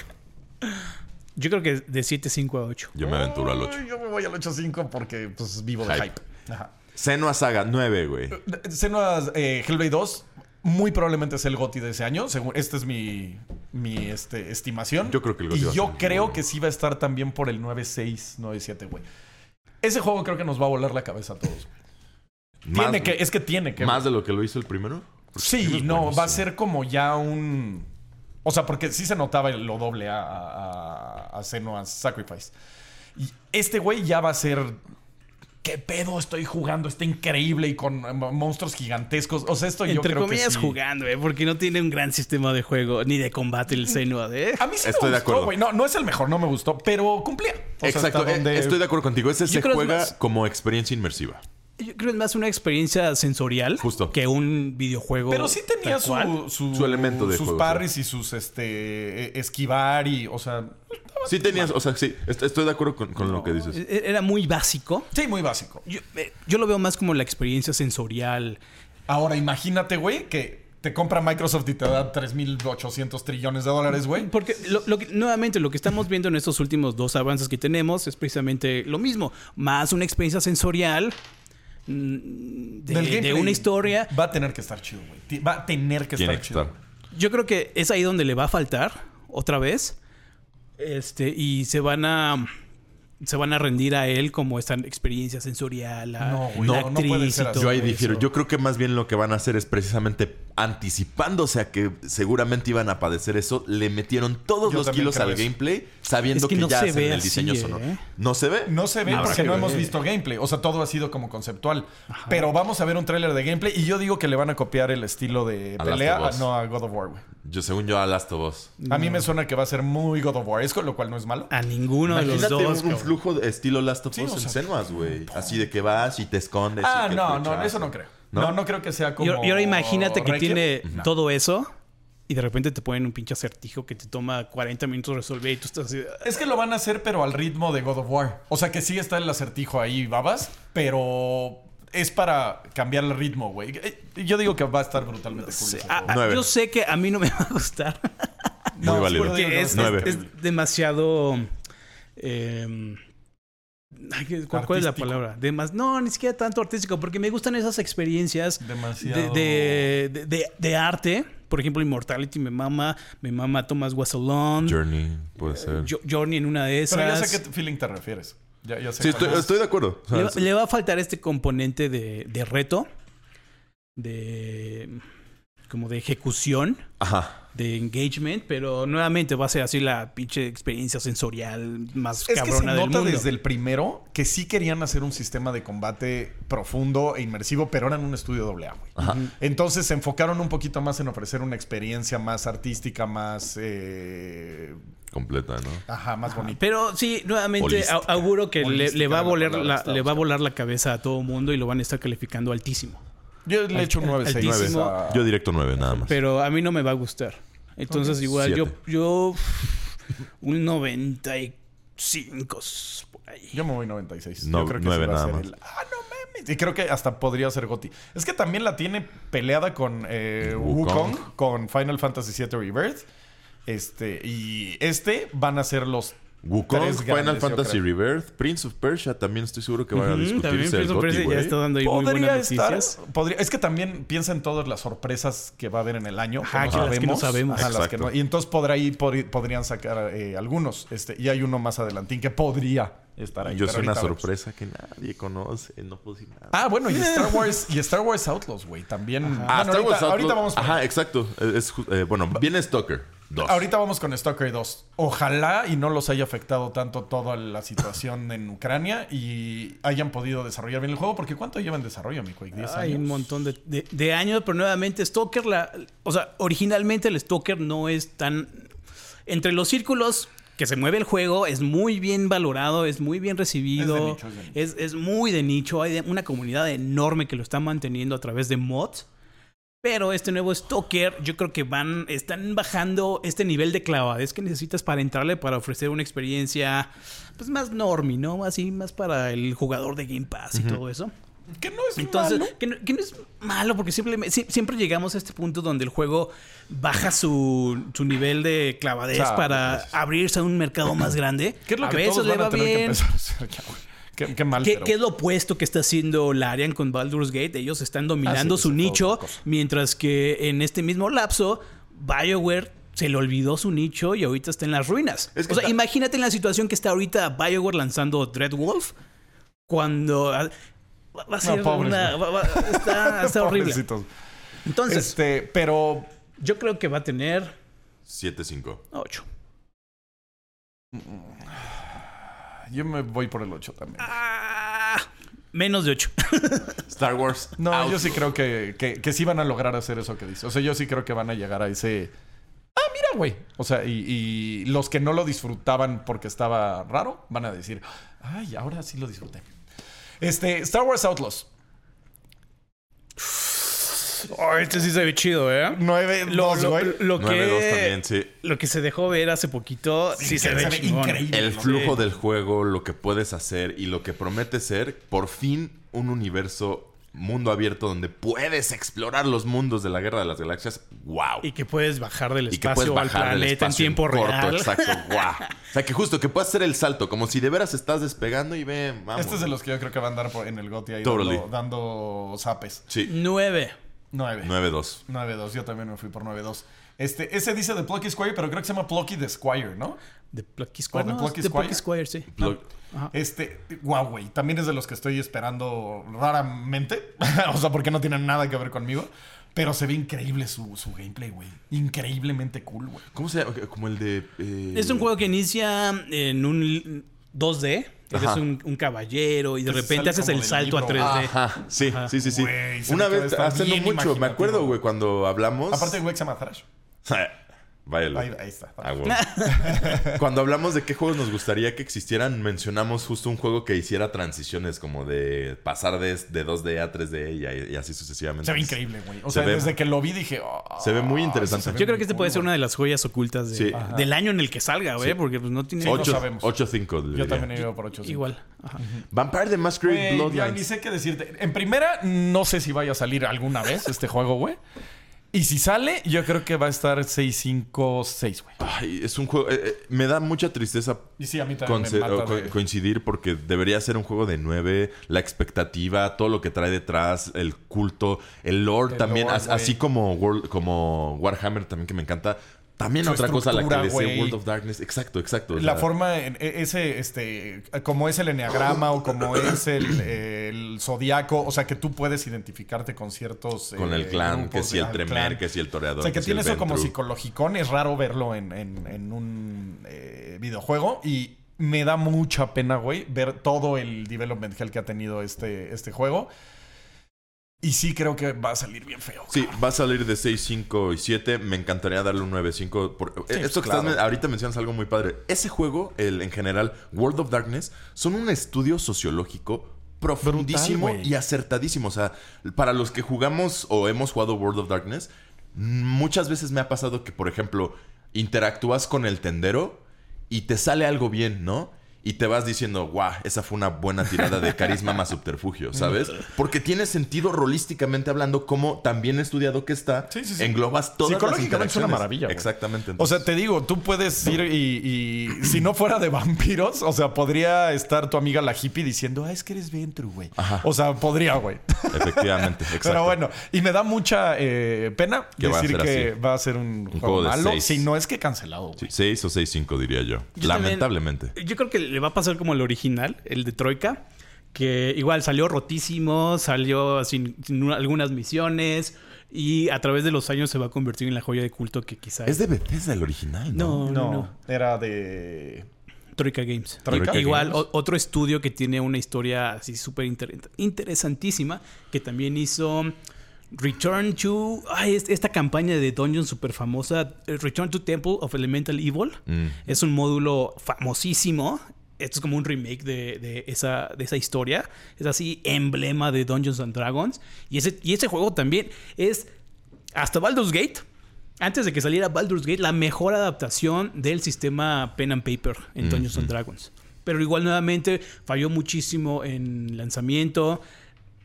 Yo creo que de 7.5 a 8. Yo me aventuro al ocho. Ay, Yo me voy al 8.5 porque, pues, vivo de Hype. hype. Ajá. Senua Saga, nueve, güey. Senua eh, Hellblade 2 muy probablemente es el GOTY de ese año. Según, esta es mi, mi este, estimación. Yo creo que el GOTY Y va a yo ser el creo GOTY. que sí va a estar también por el 9.6, 9.7, güey. Ese juego creo que nos va a volar la cabeza a todos. güey. Más, Tiene que, es que tiene que. más de lo que lo hizo el primero. Sí, no, va a ser como ya un. O sea, porque sí se notaba lo doble a, a, a Senua's Sacrifice. Y este güey ya va a ser. ¿Qué pedo estoy jugando? Está increíble y con monstruos gigantescos. O sea, esto yo Entre creo comillas que sí. jugando, ¿eh? Porque no tiene un gran sistema de juego ni de combate el Senua, ¿eh? A mí sí Estoy me de gustó, güey. No, no es el mejor, no me gustó, pero cumplía. O sea, Exacto, hasta eh, donde- estoy de acuerdo contigo. Ese Yo se juega más- como experiencia inmersiva. Yo creo que es más una experiencia sensorial Justo. que un videojuego. Pero sí tenía su, su, Su elemento de sus juego, parries y sus este eh, esquivar y, o sea, Sí tenías, o sea, sí, est- estoy de acuerdo con, con lo que dices. E- Era muy básico. sí, muy básico. Yo, eh, yo lo veo más como la experiencia sensorial. Ahora imagínate, güey, que te compra Microsoft y te da 3.800 trillones de dólares, güey. Porque lo- lo que- nuevamente lo que estamos viendo en estos últimos dos avances que tenemos es precisamente lo mismo. Más una experiencia sensorial de, Del de una historia. Va a tener que estar chido, güey. Va a tener que Tiene estar que chido. estar. Yo creo que es ahí donde le va a faltar otra vez. Este, y se van a se van a rendir a él como esta experiencia sensorial, a No, güey, la no, no puede actriz ser y todo Yo ahí eso. difiero. Yo creo que más bien lo que van a hacer es precisamente anticipándose a que seguramente iban a padecer eso, le metieron todos Yo los kilos al eso. gameplay sabiendo Es que que, no ya se hacen ve el así, diseño ¿eh? sonoro. ¿No se ve? No se ve Habrá porque que no ver. hemos visto gameplay. O sea, todo ha sido como conceptual. Pero vamos a ver un tráiler de gameplay y yo digo que le van a copiar el estilo de A pelea, a- no a God of War, güey. Yo, según yo, a Last of Us. A mí me suena que va a ser muy God of War, es con lo cual no es malo. A ninguno de los dos. un, cabrón. flujo de estilo Last of Sí, Us o en sea, Senuas, güey. Así de que vas y te escondes. Ah, y que no, no, eso no creo. ¿No? No, no, creo que sea como. Y, ahora- imagínate que tiene No. todo eso y de repente te ponen un pinche acertijo que te toma 40 minutos resolver y tú estás así. Es que lo van a hacer, pero al ritmo de God of War. O sea que sí está el acertijo ahí, babas, pero es para cambiar el ritmo, güey. Eh, Yo digo que va a estar brutalmente cool. ese Ah, ah, yo sé que a mí no me va a gustar. Muy válido. seguro digo que que es, demasiado. eh, ¿qué- ¿cuál, cuál es la palabra? Demas- no, ni siquiera tanto artístico, porque me gustan esas experiencias de, Demasiado- de, de- de- de arte. Por ejemplo, Immortality me mama, me mama Thomas Wassalon, Journey, puede ser. Jo- Journey en una de esas. Pero ya sé a qué feeling te refieres. Ya, ya sé Sí, estoy, es. estoy de acuerdo. O sea, Le, es- le va a faltar este componente de, de reto, de como de ejecución, Ajá. De engagement, pero nuevamente va a ser así la pinche experiencia sensorial más Es que se cabrona del nota mundo. desde el primero que sí querían hacer un sistema de combate profundo e inmersivo, pero eran un estudio doble A. Entonces se enfocaron un poquito más en ofrecer una experiencia más artística, más... eh, Completa, ¿no? ajá, más bonita. Pero sí, nuevamente Holística. auguro que le, va a la volar la, le va a volar la cabeza a todo mundo y lo van a estar calificando altísimo. Yo le he hecho un 9-6. altísimo. a- Yo directo 9 nada más. Pero a mí no me va a gustar. Entonces Ok. igual yo, Siete. yo un 95 por ahí. Yo me voy 96. No, Yo creo que nueve sí va a nada ser más. el- Ah, no mames. Y creo que hasta podría ser Goti. Es que también la tiene peleada con eh, Wukong. Wukong, con Final Fantasy VII Rebirth. Este, y este van a ser los Wukong, Final Fantasy. Rebirth, Prince of Persia, también estoy seguro que va a discutirse también el Prince of Persia ya está dando ahí muy Podría buenas estar. noticias. podría- es que también piensa en todas las sorpresas que va a haber en el año. Ajá, que las que no sabemos. Ajá, las que Exacto. no- y entonces por ahí pod- podrían sacar eh, algunos. Este, y hay uno más adelantín que podría estar ahí. Yo soy una sorpresa que nadie conoce, no puedo decir nada. Ah, bueno, y Star Wars, y Star Wars Outlaws, güey. También. Ah, Bueno, Star ahorita, Wars ahorita Outlaw- vamos Ajá, exacto. Eh, bueno, viene Stalker 2. Ahorita vamos con Stalker 2. Ojalá y no los haya afectado tanto toda la situación en Ucrania y hayan podido desarrollar bien el juego. Porque ¿cuánto lleva en desarrollo, mi Quake? ¿10 Hay un montón de, de- de años, pero nuevamente Stalker, la, o sea, originalmente el Stalker no es tan... Entre los círculos que se mueve el juego, es muy bien valorado, es muy bien recibido, Es de nicho, es de nicho. es, es muy de nicho, hay una comunidad enorme que lo está manteniendo a través de mods. Pero este nuevo Stalker, yo creo que van, están bajando este nivel de clavadez que necesitas para entrarle para ofrecer una experiencia pues más normie, ¿no? Así más para el jugador de Game Pass y todo eso. Que no es Entonces, malo. que no, que no es malo, porque simplemente, sie- siempre llegamos a este punto donde el juego baja su, su nivel de clavadez para abrirse a un mercado más grande. ¿Qué es lo a que veces le va tener que Qué, qué mal, ¿Qué, pero... qué es lo opuesto que está haciendo Larian con Baldur's Gate? Ellos están dominando Ah, sí, su nicho, mientras que en este mismo lapso, BioWare se le olvidó su nicho y ahorita está en las ruinas. Es que o sea, está- imagínate en la situación que está ahorita BioWare lanzando Dreadwolf, cuando... ah, Va va a ser pobres, una... güey. va- va- está está horrible. Entonces, Este, pero... yo creo que va a tener 7-5. 8. Yo me voy por el 8 también. Ah, menos de 8. Star Wars. No, yo sí creo que, que, que sí van a lograr hacer eso que dice. O sea, yo sí creo que van a llegar a ese... Ah, mira, güey. O sea, y, y los que no lo disfrutaban porque estaba raro, van a decir, ay, ahora sí lo disfruté. Este, Star Wars Outlaws. Oh, este sí se ve chido, ¿eh? 9, Lo, lo- lo 9-2 que, también, sí. lo que se dejó ver hace poquito, sí, se, ve, chingón. increíble. El flujo del juego, lo que puedes hacer y lo que promete ser, por fin, un universo mundo abierto donde puedes explorar los mundos de la Guerra de las Galaxias. ¡Wow! Y que puedes bajar del Y que puedes espacio al bajar del planeta en tiempo corto, real. Exacto, wow. O sea, que justo que puedas hacer el salto, como si de veras estás despegando y ve, vamos. Este es de los que yo creo que van a andar en el GOTY ahí Totally. dando, dando zapes. Sí, 9. 9. 9-2. 9-2. Yo también me fui por 9-2. Este, ese dice de Plucky Squire, pero creo que se llama Plucky the Squire, ¿no? De Plucky Squire. ¿O de no, Plucky Squire? Plucky Squire, sí. Plug- Ajá. Este, wow, güey. También es de los que estoy esperando raramente. o sea, porque no tienen nada que ver conmigo. Pero se ve increíble su, su gameplay, güey. Increíblemente cool, güey. ¿Cómo se llama? Como el de. eh, Es un juego que inicia en un 2D. Eres un, un caballero y de repente haces el salto a libro. 3D. Ajá, sí, sí, sí, sí. Una vez, hace no mucho, me acuerdo, güey, cuando hablamos. Aparte, güey, que se llama Thrash. Váyalo. Ahí, ahí está. Ah, güey. Cuando hablamos de qué juegos nos gustaría que existieran, mencionamos justo un juego que hiciera transiciones como de pasar de, de 2D a 3D y, así sucesivamente. Se ve increíble, güey. O Se sea, ve- desde que lo vi dije... "Ah, Se ve muy interesante. ve Yo creo que este cool, puede ser una de las joyas ocultas de- Sí. Ajá. del año en el que salga, güey, Sí. porque pues no tiene Sí, no Ocho- sabemos. 8-5. le Yo también he ido por 8 igual. Ajá. Vampire the Masquerade ya ni Bloodlines. sé qué decirte. En primera, no sé si vaya a salir alguna vez este juego, güey. Y si sale, yo creo que va a estar 6-5-6, güey. Ay, es un juego. eh, eh, me da mucha tristeza Y sí, a mí también conce- me mata o co- de- coincidir porque debería ser un juego de 9. La expectativa, todo lo que trae detrás, el culto, el lore El también, lore, así como, World- como Warhammer también que me encanta. También otra cosa a la que estructura, le sé güey. World of Darkness. Exacto, exacto. La sea, forma, en- e- ese, este, como es el enneagrama o como es el, el zodiaco, o sea, que tú puedes identificarte con ciertos. Con eh, el clan, que si el Tremer, que si el Toreador. O sea, que si tiene eso como psicologicón. Es raro verlo en, en- en un eh, videojuego. Y me da mucha pena, güey, ver todo el development hell que ha tenido este, este juego. Y sí creo que va a salir bien feo. Sí, va a salir de 6, 5 y 7. Me encantaría darle un 9, 5. Por... Sí, Esto que claro. estás, ahorita mencionas algo muy padre. Ese juego, el, en general, World of Darkness, son un estudio sociológico profundísimo Brutal, y acertadísimo. O sea, para los que jugamos o hemos jugado World of Darkness, muchas veces me ha pasado que, por ejemplo, interactúas con el tendero y te sale algo bien, ¿no? Y te vas diciendo, guau, esa fue una buena tirada de carisma más subterfugio, ¿sabes? Porque tiene sentido rolísticamente hablando, como también estudiado que está, Sí, sí, sí. englobas todas las Psicológicamente es una maravilla, güey. Exactamente. O sea, te digo, tú puedes ir y, y si no fuera de vampiros, o sea, podría estar tu amiga la hippie diciendo, ah, es que eres Ventru, güey. O sea, podría, güey. efectivamente, exacto. Pero bueno, y me da mucha eh, pena Que decir que así. va a ser un, juego, juego de malo, seis. si no es que cancelado, güey. Sí, seis o seis cinco diría yo. Yo Lamentablemente. también- yo creo que le va a pasar como el original, el de Troika, que igual salió rotísimo, salió sin, sin una- algunas misiones y a través de los años se va a convertir en la joya de culto que quizás Es de Bethesda el original, ¿no? No, no, No, no. era de... Troika Games. Troika Igual Games. o- otro estudio que tiene una historia así súper inter- interesantísima que también hizo Return to ay, es- esta campaña de Dungeon súper famosa eh, Return to Temple of Elemental Evil Mm. es un módulo famosísimo esto es como un remake de, de esa, de esa historia es así emblema de Dungeons and Dragons y ese, y ese juego también es hasta Baldur's Gate antes de que saliera Baldur's Gate, la mejor adaptación del sistema Pen and Paper en Dungeons and Dragons. Pero igual nuevamente falló muchísimo en lanzamiento,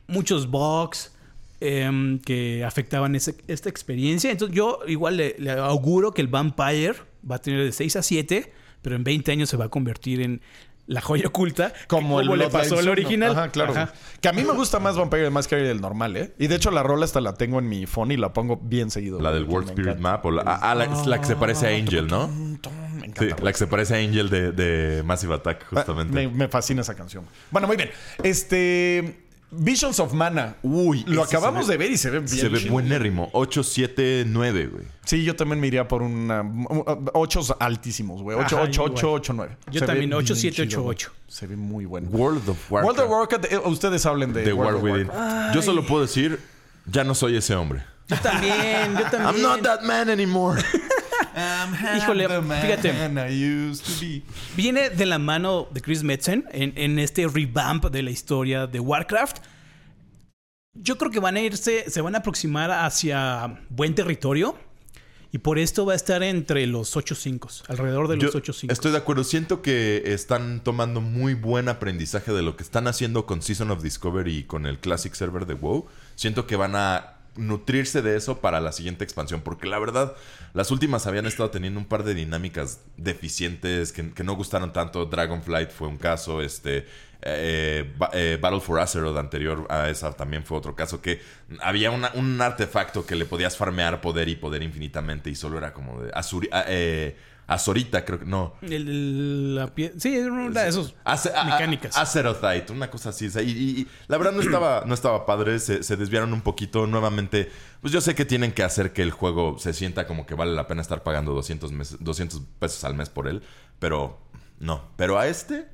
muchos bugs em, que afectaban ese- esta experiencia. Entonces yo igual le, le auguro que el Vampire va a tener de 6 a 7, pero en 20 años se va a convertir en la joya oculta. Como, el le pasó al 1. original. Ajá, claro. Ajá. Que a mí me gusta más Vampire the Masquerade del normal, ¿eh? Y de hecho la rola hasta la tengo en mi phone y la pongo bien seguido. La del World Spirit. Map. O la, ah, la, es la que se parece a Angel, ¿no? Me Sí, encanta. la que se parece a Angel de, de Massive Attack, Ah, justamente. Me, me fascina esa canción. Bueno, muy bien. Este. Visions of Mana. Uy, lo acabamos de ver y se ve bien. Se ve chido. buenérrimo. 8, 7, 9, güey. Sí, yo también me iría por una. Ochos altísimos, güey. 8, Ajá, 8, igual. 8, 8, 9. Yo Se también, 8, bien 7, 8, chido, güey. 8. Se ve muy bueno. World of Warcraft. World of Warcraft. eh, ustedes hablen de The War World of Within. Warcraft. Yo solo puedo decir, ya no soy ese hombre. Yo también, yo también. I'm not that man anymore. Híjole, fíjate. Viene de la mano de Chris Metzen en, en este revamp de la historia de Warcraft. Yo creo que van a irse, se van a aproximar hacia buen territorio. Y por esto va a estar entre los 8 5 alrededor de los Yo 8 5 estoy de acuerdo. Siento que están tomando muy buen aprendizaje de lo que están haciendo con Season of Discovery y con el Classic Server de WoW. Siento que van a nutrirse de eso para la siguiente expansión. Porque la verdad, las últimas habían estado teniendo un par de dinámicas deficientes que, no gustaron tanto. Dragonflight fue un caso. Este. eh, eh, Battle for Azeroth anterior a esa también fue otro caso que había un artefacto que le podías farmear poder y poder infinitamente y solo era como de Azuri- eh, Azorita creo que no El- la pie- sí, es una de mecánicas. Azerothite, una cosa así. o sea, y, y- y la verdad no estaba, no estaba padre, se, se desviaron un poquito. Nuevamente, pues yo sé que tienen que hacer que el juego se sienta como que vale la pena estar pagando 200, mes- 200 pesos al mes por él, pero no. Pero a este,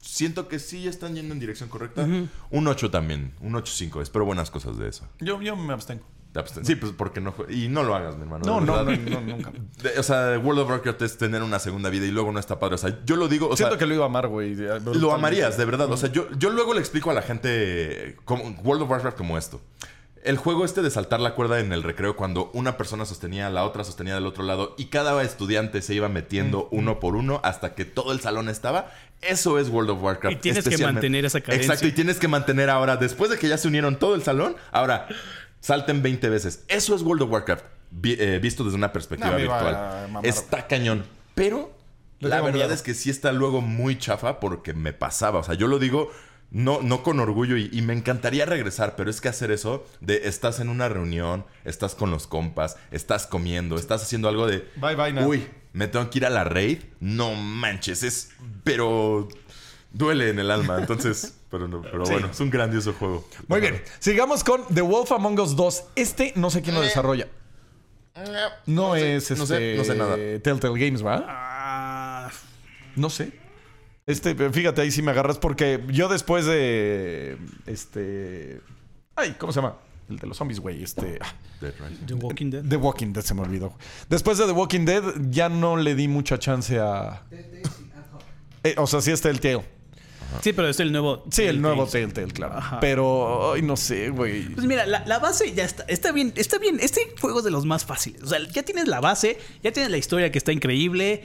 siento que sí están yendo en dirección correcta. Un 8 también, un 8.5. Espero buenas cosas de eso. Yo, yo me abstengo. Te absten- Sí, pues porque no... Y no lo hagas, mi hermano. No, no, verdad. no, no, nunca. O sea, World of Warcraft es tener una segunda vida y luego no está padre. O sea, yo lo digo... O Siento sea, que lo iba a amar, güey. lo amarías, de verdad. O sea, yo, yo luego le explico a la gente como World of Warcraft como esto. El juego este de saltar la cuerda en el recreo cuando una persona sostenía, la otra sostenía del otro lado y cada estudiante se iba metiendo uno por uno hasta que todo el salón estaba. Eso es World of Warcraft. Y tienes que mantener esa cadencia. Exacto, y tienes que mantener ahora, después de que ya se unieron todo el salón, ahora salten 20 veces. Eso es World of Warcraft, vi- eh, visto desde una perspectiva No, virtual. Está cañón. Pero Le la verdad miedo. es que sí está luego muy chafa porque me pasaba. O sea, yo lo digo no, no con orgullo y, y me encantaría regresar, pero es que hacer eso de estás en una reunión, estás con los compas, estás comiendo, estás haciendo algo de... Bye, bye, now. Uy, me tengo que ir a la raid. No manches, es... Pero duele en el alma. Entonces, pero, no, pero Sí. bueno, es un grandioso juego. Muy bien. Sigamos con The Wolf Among Us 2. Este no sé quién lo desarrolla. No, sé, es este, no sé, no sé nada. Telltale Games, ¿verdad? Ah, No sé. Este, fíjate, ahí sí me agarras porque yo después de. Este. Ay, ¿cómo se llama? El de los zombies, güey. Este. ah, Dead. The Walking Dead. The Walking Dead se me olvidó. Después de The Walking Dead, ya no le di mucha chance a. Eh, o sea, sí está el Tale. Sí, pero es el nuevo. Sí, el nuevo Telltale. Claro. Ajá. Pero, ay, no sé, güey. Pues mira, la, la base ya está. Está bien, está bien. Este juego es de los más fáciles. O sea, ya tienes la base, ya tienes la historia que está increíble.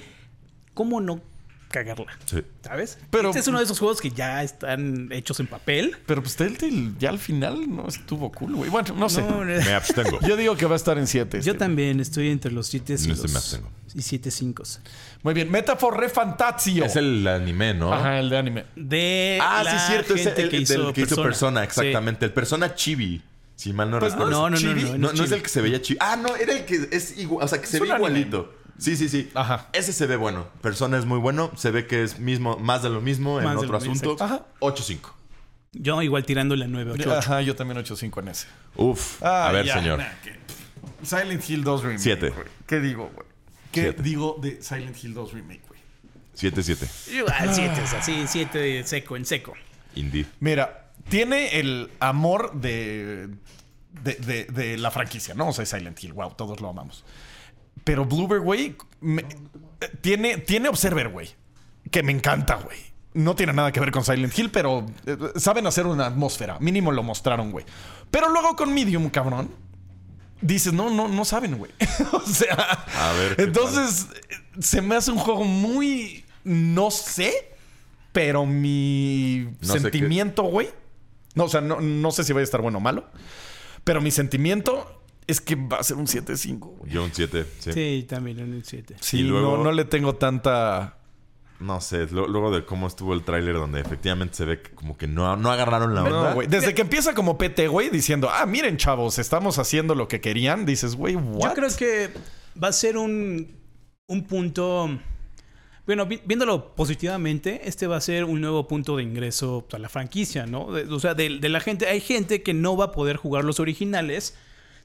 ¿Cómo no cagarla. Sí. ¿Sabes? Pero- este es uno de esos juegos que ya están hechos en papel. Pero pues Telltale ya al final no estuvo cool, güey. Bueno, no sé. No, Me abstengo. Yo digo que va a estar en 7. yo también estoy entre los 7 y En este me los abstengo. Y 7 5. Muy bien. Metafor Re Fantazio. Es el anime, ¿no? Ajá, el de anime. De Ah, la sí, es cierto. Es gente el, que hizo del que hizo Persona. persona, Sí. exactamente. El persona chibi. Si mal no Pues recuerdo. No, no, no, Chibi. no, No, no es el que se veía chibi. Ah, no, era el que es igual. O sea, que se Es ve un anime. igualito. Sí, sí, sí. Ajá. Ese se ve bueno. Persona es muy bueno. Se ve que es mismo, más de lo mismo en Más de otro asunto. Ajá. 8-5. Yo igual tirando la 9 8. Ajá, yo también 8.5 en ese. Uf. Ah, a ver, ya, señor. nah, que- Silent Hill 2 Remake. Siete. güey. ¿Qué digo, güey? ¿Qué Siete. digo de Silent Hill 2 Remake, güey? 7-7. Igual 7 es así, 7 seco en seco. Indie. Mira, tiene el amor de, de, de- de la franquicia, ¿no? O sea, Silent Hill, wow, todos lo amamos. Pero Bluebird, güey, me- tiene, tiene Observer, güey, que me encanta, güey. No tiene nada que ver con Silent Hill, pero eh, saben hacer una atmósfera. Mínimo lo mostraron, güey. Pero luego con Medium, cabrón, dices, no, no, no saben, güey. o sea, A ver, ¿qué entonces eh, se me hace un juego muy, no sé, pero mi No sentimiento, güey. No, o sea, no, no sé si va a estar bueno o malo, pero mi sentimiento es que va a ser un 7-5, güey. Yo un 7. Sí. Sí, también en el 7. Sí, Y luego- no, no le tengo tanta. No sé. lo- luego de cómo estuvo el tráiler donde efectivamente se ve que como que no, no agarraron la onda. No, güey. Desde que empieza como PT, güey, diciendo, ah, miren, chavos, estamos haciendo lo que querían, dices, güey, what? Yo creo que va a ser un, un punto. Bueno, vi- viéndolo positivamente, este va a ser un nuevo punto de ingreso a la franquicia, ¿no? De- o sea, de, de la gente. Hay gente que no va a poder jugar los originales.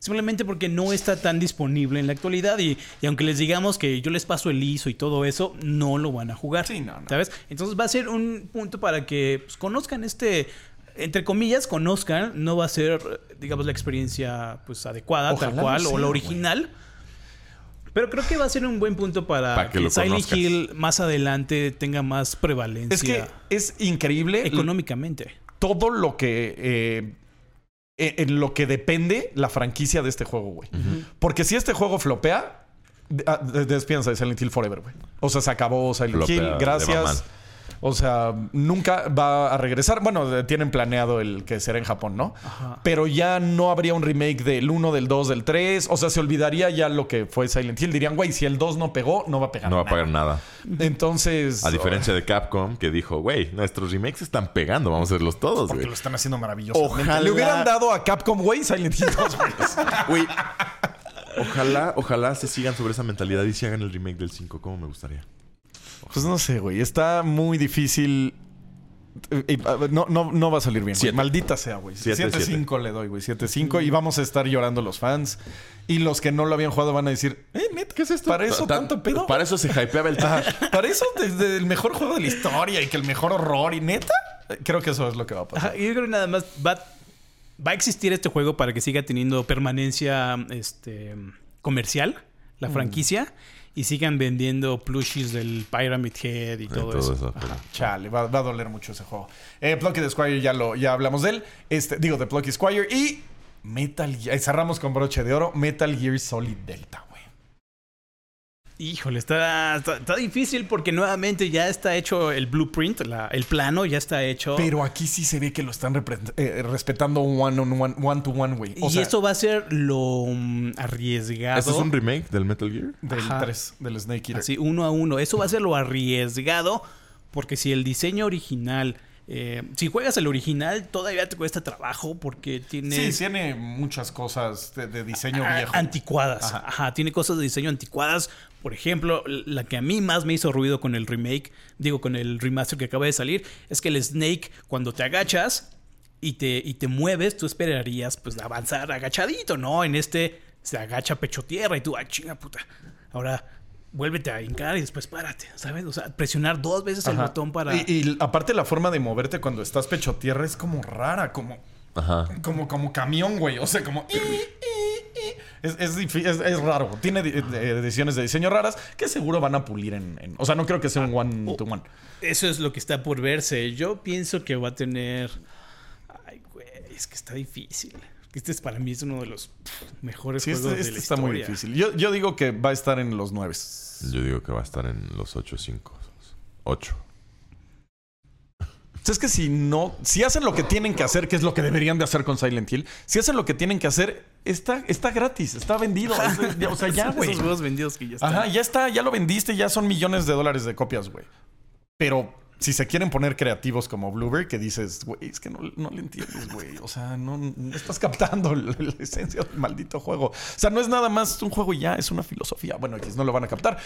Simplemente porque no está tan disponible en la actualidad. Y, y aunque les digamos que yo les paso el ISO y todo eso, no lo van a jugar. Sí, no, no. ¿Sabes? Entonces va a ser un punto para que pues, conozcan este. Entre comillas, conozcan. No va a ser, digamos, la experiencia pues adecuada, tal cual, o la original. Pero creo que va a ser un buen punto para, Para que que, Silent conozcas. Hill más adelante tenga más prevalencia Es que es increíble económicamente. todo lo que. eh, en lo que depende la franquicia de este juego, güey. Porque si este juego flopea, ah, de- despídense de Silent Hill Forever, güey. O sea, se acabó Silent Flopea, Hill, gracias. O sea, nunca va a regresar. Bueno, eh, tienen planeado el que será en Japón, ¿no? Pero ya no habría un remake del 1, del 2, del 3. O sea, se olvidaría ya lo que fue Silent Hill. Dirían, güey, si el 2 no pegó, no va a pegar. No va a nada. pagar nada. Entonces. A diferencia de Capcom, que dijo, güey, nuestros remakes están pegando, vamos a hacerlos todos, Porque lo están haciendo maravilloso. Ojalá- Le hubieran dado a Capcom, güey, Silent Hill 2, güey. Güey, ojalá, ojalá se sigan sobre esa mentalidad y se hagan el remake del 5, como me gustaría. Pues no sé, güey. Está muy difícil. No, no, no va a salir bien. güey. Maldita sea, güey. Siete, 7-5 le doy, güey. 7-5. Y vamos a estar llorando los fans. Y los que no lo habían jugado van a decir, eh, neta, ¿qué es esto? ¿Para eso Ta- tanto pedo? Para eso se hypeaba el. Para eso, desde el mejor juego de la historia y que el mejor horror. Y neta, creo que eso es lo que va a pasar. Yo creo que nada más va, va a existir este juego para que siga teniendo permanencia este, comercial, la Mm. Y sigan vendiendo plushies del Pyramid Head y todo, todo eso. eso. pero- Chale, va, va a doler mucho ese juego. Eh, Plucky the Squire ya lo ya hablamos de él. Este, digo, de Plucky Squire. Y Metal Gear. Cerramos con broche de oro. Metal Gear Solid Delta. Híjole, está, está, está difícil porque nuevamente ya está hecho el blueprint, la- el plano ya está hecho. Pero aquí sí se ve que lo están eh, respetando one on one, one to one, güey. O y sea, esto va a ser lo mm, arriesgado. ¿Esto es un remake del Metal Gear? del Ajá. 3, del Snake Eater. Así, uno a uno. Eso va a ser lo arriesgado. Porque si el diseño original. eh, si juegas el original, todavía te cuesta trabajo porque tiene. Sí, tiene muchas cosas de, de diseño a- viejo. Anticuadas. Ajá. Ajá. tiene cosas de diseño anticuadas. Por ejemplo, la que a mí más me hizo ruido con el remake, digo, con el remaster que acaba de salir, es que el Snake, cuando te agachas y te, y te mueves, tú esperarías pues avanzar agachadito, ¿no? En este se agacha pecho tierra y tú, ay, chinga puta. Ahora vuélvete a hincar y después párate, ¿sabes? O sea, presionar dos veces el botón para. Y, y aparte la forma de moverte cuando estás pecho tierra es como rara, como... Ajá. Como, como camión, güey. O sea, como... Es, es, es- es raro. Tiene de- decisiones de diseño raras que seguro van a pulir en... en- o sea, no creo que sea un one to one. Eso es lo que está por verse. Yo pienso que va a tener. Ay, güey, es que está difícil. Este es para mí es uno de los mejores Sí, juegos este, de este la está muy difícil. Yo, yo digo que va a estar en los nueve. Yo digo que va a estar en los 8-5. 8. Es que si no, si hacen lo que tienen que hacer, que es lo que deberían de hacer con Silent Hill, si hacen lo que tienen que hacer, está, está gratis, está vendido. Es o sea, ya, güey. Esos juegos vendidos que ya están. Ajá, ya está, ya lo vendiste, ya son millones de dólares de copias, güey. Pero si se quieren poner creativos como Blueberry, que dices, güey, es que no, no le entiendes, güey. O sea, no, no estás captando la, la esencia del maldito juego. O sea, no es nada más un juego y ya, es una filosofía. Bueno, X no lo van a captar.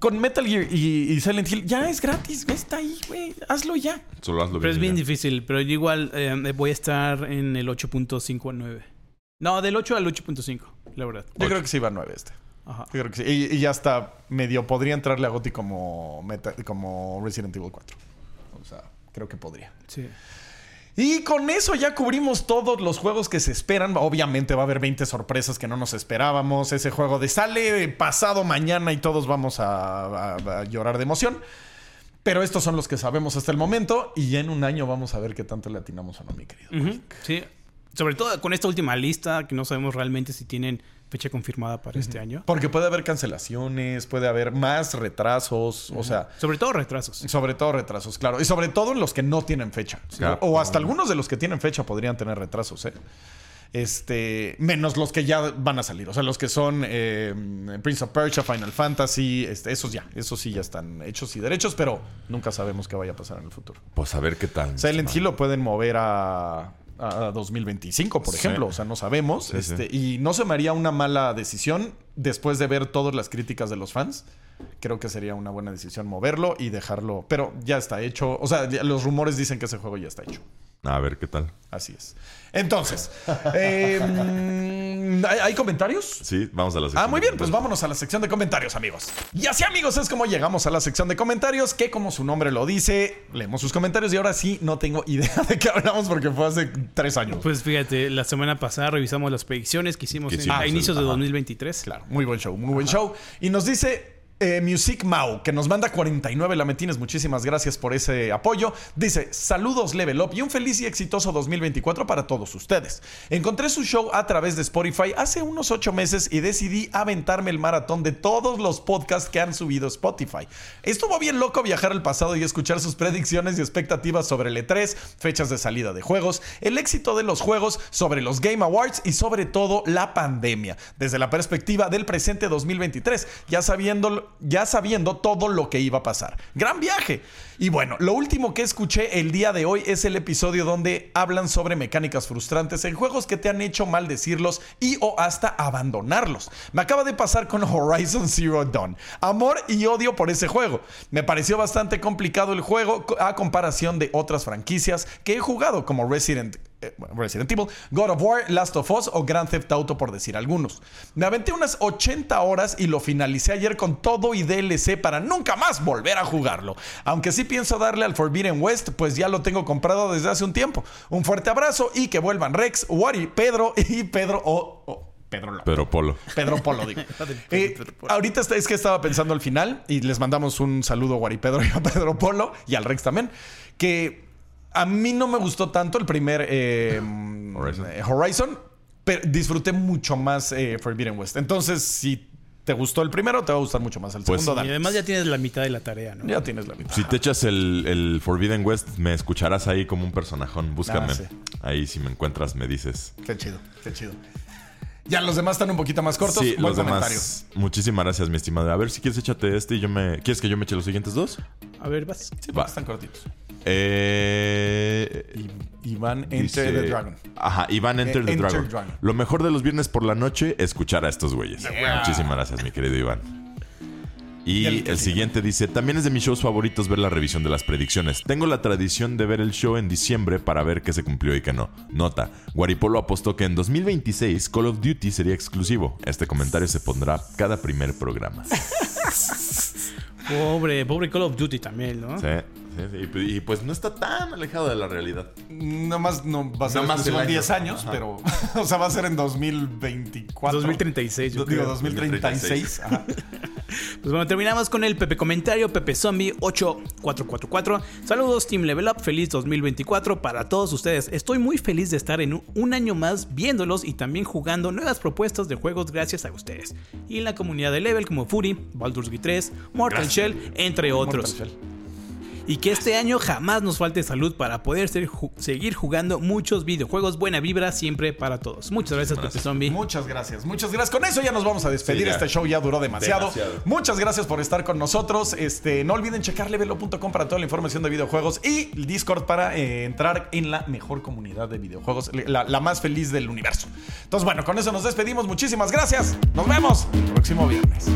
Con Metal Gear y, y Silent Hill, ya es gratis, güey, está ahí, güey. Hazlo ya. Solo hazlo Pero es bien. bien ya. difícil. Pero yo igual eh, voy a estar en el 8.59. No, del 8 al 8.5, la verdad. Yo creo que sí va a 9 este. Ajá. Yo creo que sí. Y, y ya está medio. Podría entrarle a Gotti como, Meta- como Resident Evil 4. O sea, creo que podría. Sí. Y con eso ya cubrimos todos los juegos que se esperan. Obviamente va a haber 20 sorpresas que no nos esperábamos. Ese juego de sale pasado mañana y todos vamos a, a- a llorar de emoción. Pero estos son los que sabemos hasta el momento. Y ya en un año vamos a ver qué tanto le atinamos o no, mi querido. Sí. Sobre todo con esta última lista, que no sabemos realmente si tienen fecha confirmada para este año. Porque puede haber cancelaciones, puede haber más retrasos. O sea, Sobre todo retrasos. Sobre todo retrasos, claro. Y sobre todo en los que no tienen fecha. Claro. O hasta algunos de los que tienen fecha podrían tener retrasos, ¿eh? Este, menos los que ya van a salir. O sea, los que son eh, Prince of Persia, Final Fantasy, este, esos ya, esos sí ya están hechos y derechos, pero nunca sabemos qué vaya a pasar en el futuro. Pues a ver qué tal. Silent Hill lo pueden mover a, a 2025, por Sí. ejemplo. O sea, no sabemos. Sí, este, Y no se me haría una mala decisión después de ver todas las críticas de los fans. Creo que sería una buena decisión moverlo y dejarlo. Pero ya está hecho. O sea, los rumores dicen que ese juego ya está hecho. A ver qué tal. Así es. Entonces, eh, mm, ¿hay, hay comentarios? Sí, vamos a la sección. Ah, muy de bien, pues vámonos a la sección de comentarios, amigos. Y así, amigos, es como llegamos a la sección de comentarios, que como su nombre lo dice, leemos sus comentarios y ahora sí no tengo idea de qué hablamos porque fue hace tres años. Pues fíjate, la semana pasada revisamos las predicciones que hicimos Que en- hicimos a el- inicios de ajá. 2023. Claro, muy buen show, muy buen show. Y nos dice eh, Music Mau, que nos manda 49 lametines. Muchísimas gracias por ese apoyo. Dice, saludos Level Up y un feliz y exitoso 2024 para todos ustedes. Encontré su show a través de Spotify hace unos 8 meses y decidí aventarme el maratón de todos los podcasts que han subido Spotify. Estuvo bien loco viajar al pasado y escuchar sus predicciones y expectativas sobre el E3, fechas de salida de juegos, el éxito de los juegos, sobre los Game Awards y sobre todo la pandemia, desde la perspectiva del presente 2023, ya sabiendo, ya sabiendo todo lo que iba a pasar. Gran viaje. Y bueno, lo último que escuché el día de hoy es el episodio donde hablan sobre mecánicas frustrantes en juegos que te han hecho maldecirlos y o hasta abandonarlos. Me acaba de pasar con Horizon Zero Dawn. Amor y odio por ese juego. Me pareció bastante complicado el juego a comparación de otras franquicias que he jugado como Resident Resident Evil, God of War, Last of Us o Grand Theft Auto por decir algunos. Me aventé unas 80 horas y lo finalicé ayer con todo y DLC para nunca más volver a jugarlo. Aunque sí pienso darle al Forbidden West, pues ya lo tengo comprado desde hace un tiempo. Un fuerte abrazo y que vuelvan Rex, Wari, Pedro y Pedro o... Pedro López. Pedro Polo. Pedro Polo, digo. Eh, ahorita está- es que estaba pensando al final y les mandamos un saludo a Guari Pedro y a Pedro Polo y al Rex también. Que a mí no me gustó tanto el primer eh, Horizon. eh, Horizon, pero disfruté mucho más eh, Forbidden West. Entonces, si te gustó el primero, te va a gustar mucho más el Pues- segundo. Y además ya tienes la mitad de la tarea, ¿no? Ya tienes la mitad. Si te echas el, el Forbidden West, me escucharás ahí como un personajón. Búscame. Ah, sí. Ahí si me encuentras, me dices. Qué chido, qué chido. Ya los demás están un poquito más cortos. sí, Buen los comentario. demás. Muchísimas gracias, mi estimado. A ver si quieres échate este y yo me. ¿Quieres que yo me eche los siguientes dos? A ver, vas. Sí, Va. están cortitos. Eh. Y- Iván Enter dice- the Dragon. Ajá, Iván Enter Eh, the Enter Dragon. Dragon. Lo mejor de los viernes por la noche, escuchar a estos güeyes. Yeah. Muchísimas gracias, mi querido Iván. Y Y el siguiente dice, también es de mis shows favoritos ver la revisión de las predicciones. Tengo la tradición de ver el show en diciembre para ver qué se cumplió y qué no. Nota, Guaripolo apostó que en 2026 Call of Duty sería exclusivo. Este comentario se pondrá cada primer programa. Pobre, pobre Call of Duty también, ¿no? Sí, sí, sí. Y, y pues no está tan alejado de la realidad. Nomás no va a ser en año. 10 años, Ajá. pero. o sea, va a ser en 2024. 2036, yo Do- Digo, creo. 2036. Ajá. Pues bueno, terminamos con el Pepe Comentario, Pepe Zombie 8444. Saludos, Team Level Up, feliz 2024 para todos ustedes. Estoy muy feliz de estar en un, un año más viéndolos y también jugando nuevas propuestas de juegos gracias a ustedes. Y en la comunidad de Level como Fury, Baldur's Gate 3, Mortal Gracias. Shell, entre otros. Mortal Shell. Y que este año jamás nos falte salud para poder seguir jugando muchos videojuegos. Buena vibra siempre para todos. Muchas gracias, Pepe Zombie. Muchas gracias, muchas gracias. Con eso ya nos vamos a despedir. este show ya duró demasiado. Muchas gracias por estar con nosotros. Este, no olviden checar levelo.com para toda la información de videojuegos y el Discord para eh, entrar en la mejor comunidad de videojuegos, la, la más feliz del universo. Entonces, bueno, con eso nos despedimos. Muchísimas gracias. Nos vemos el próximo viernes.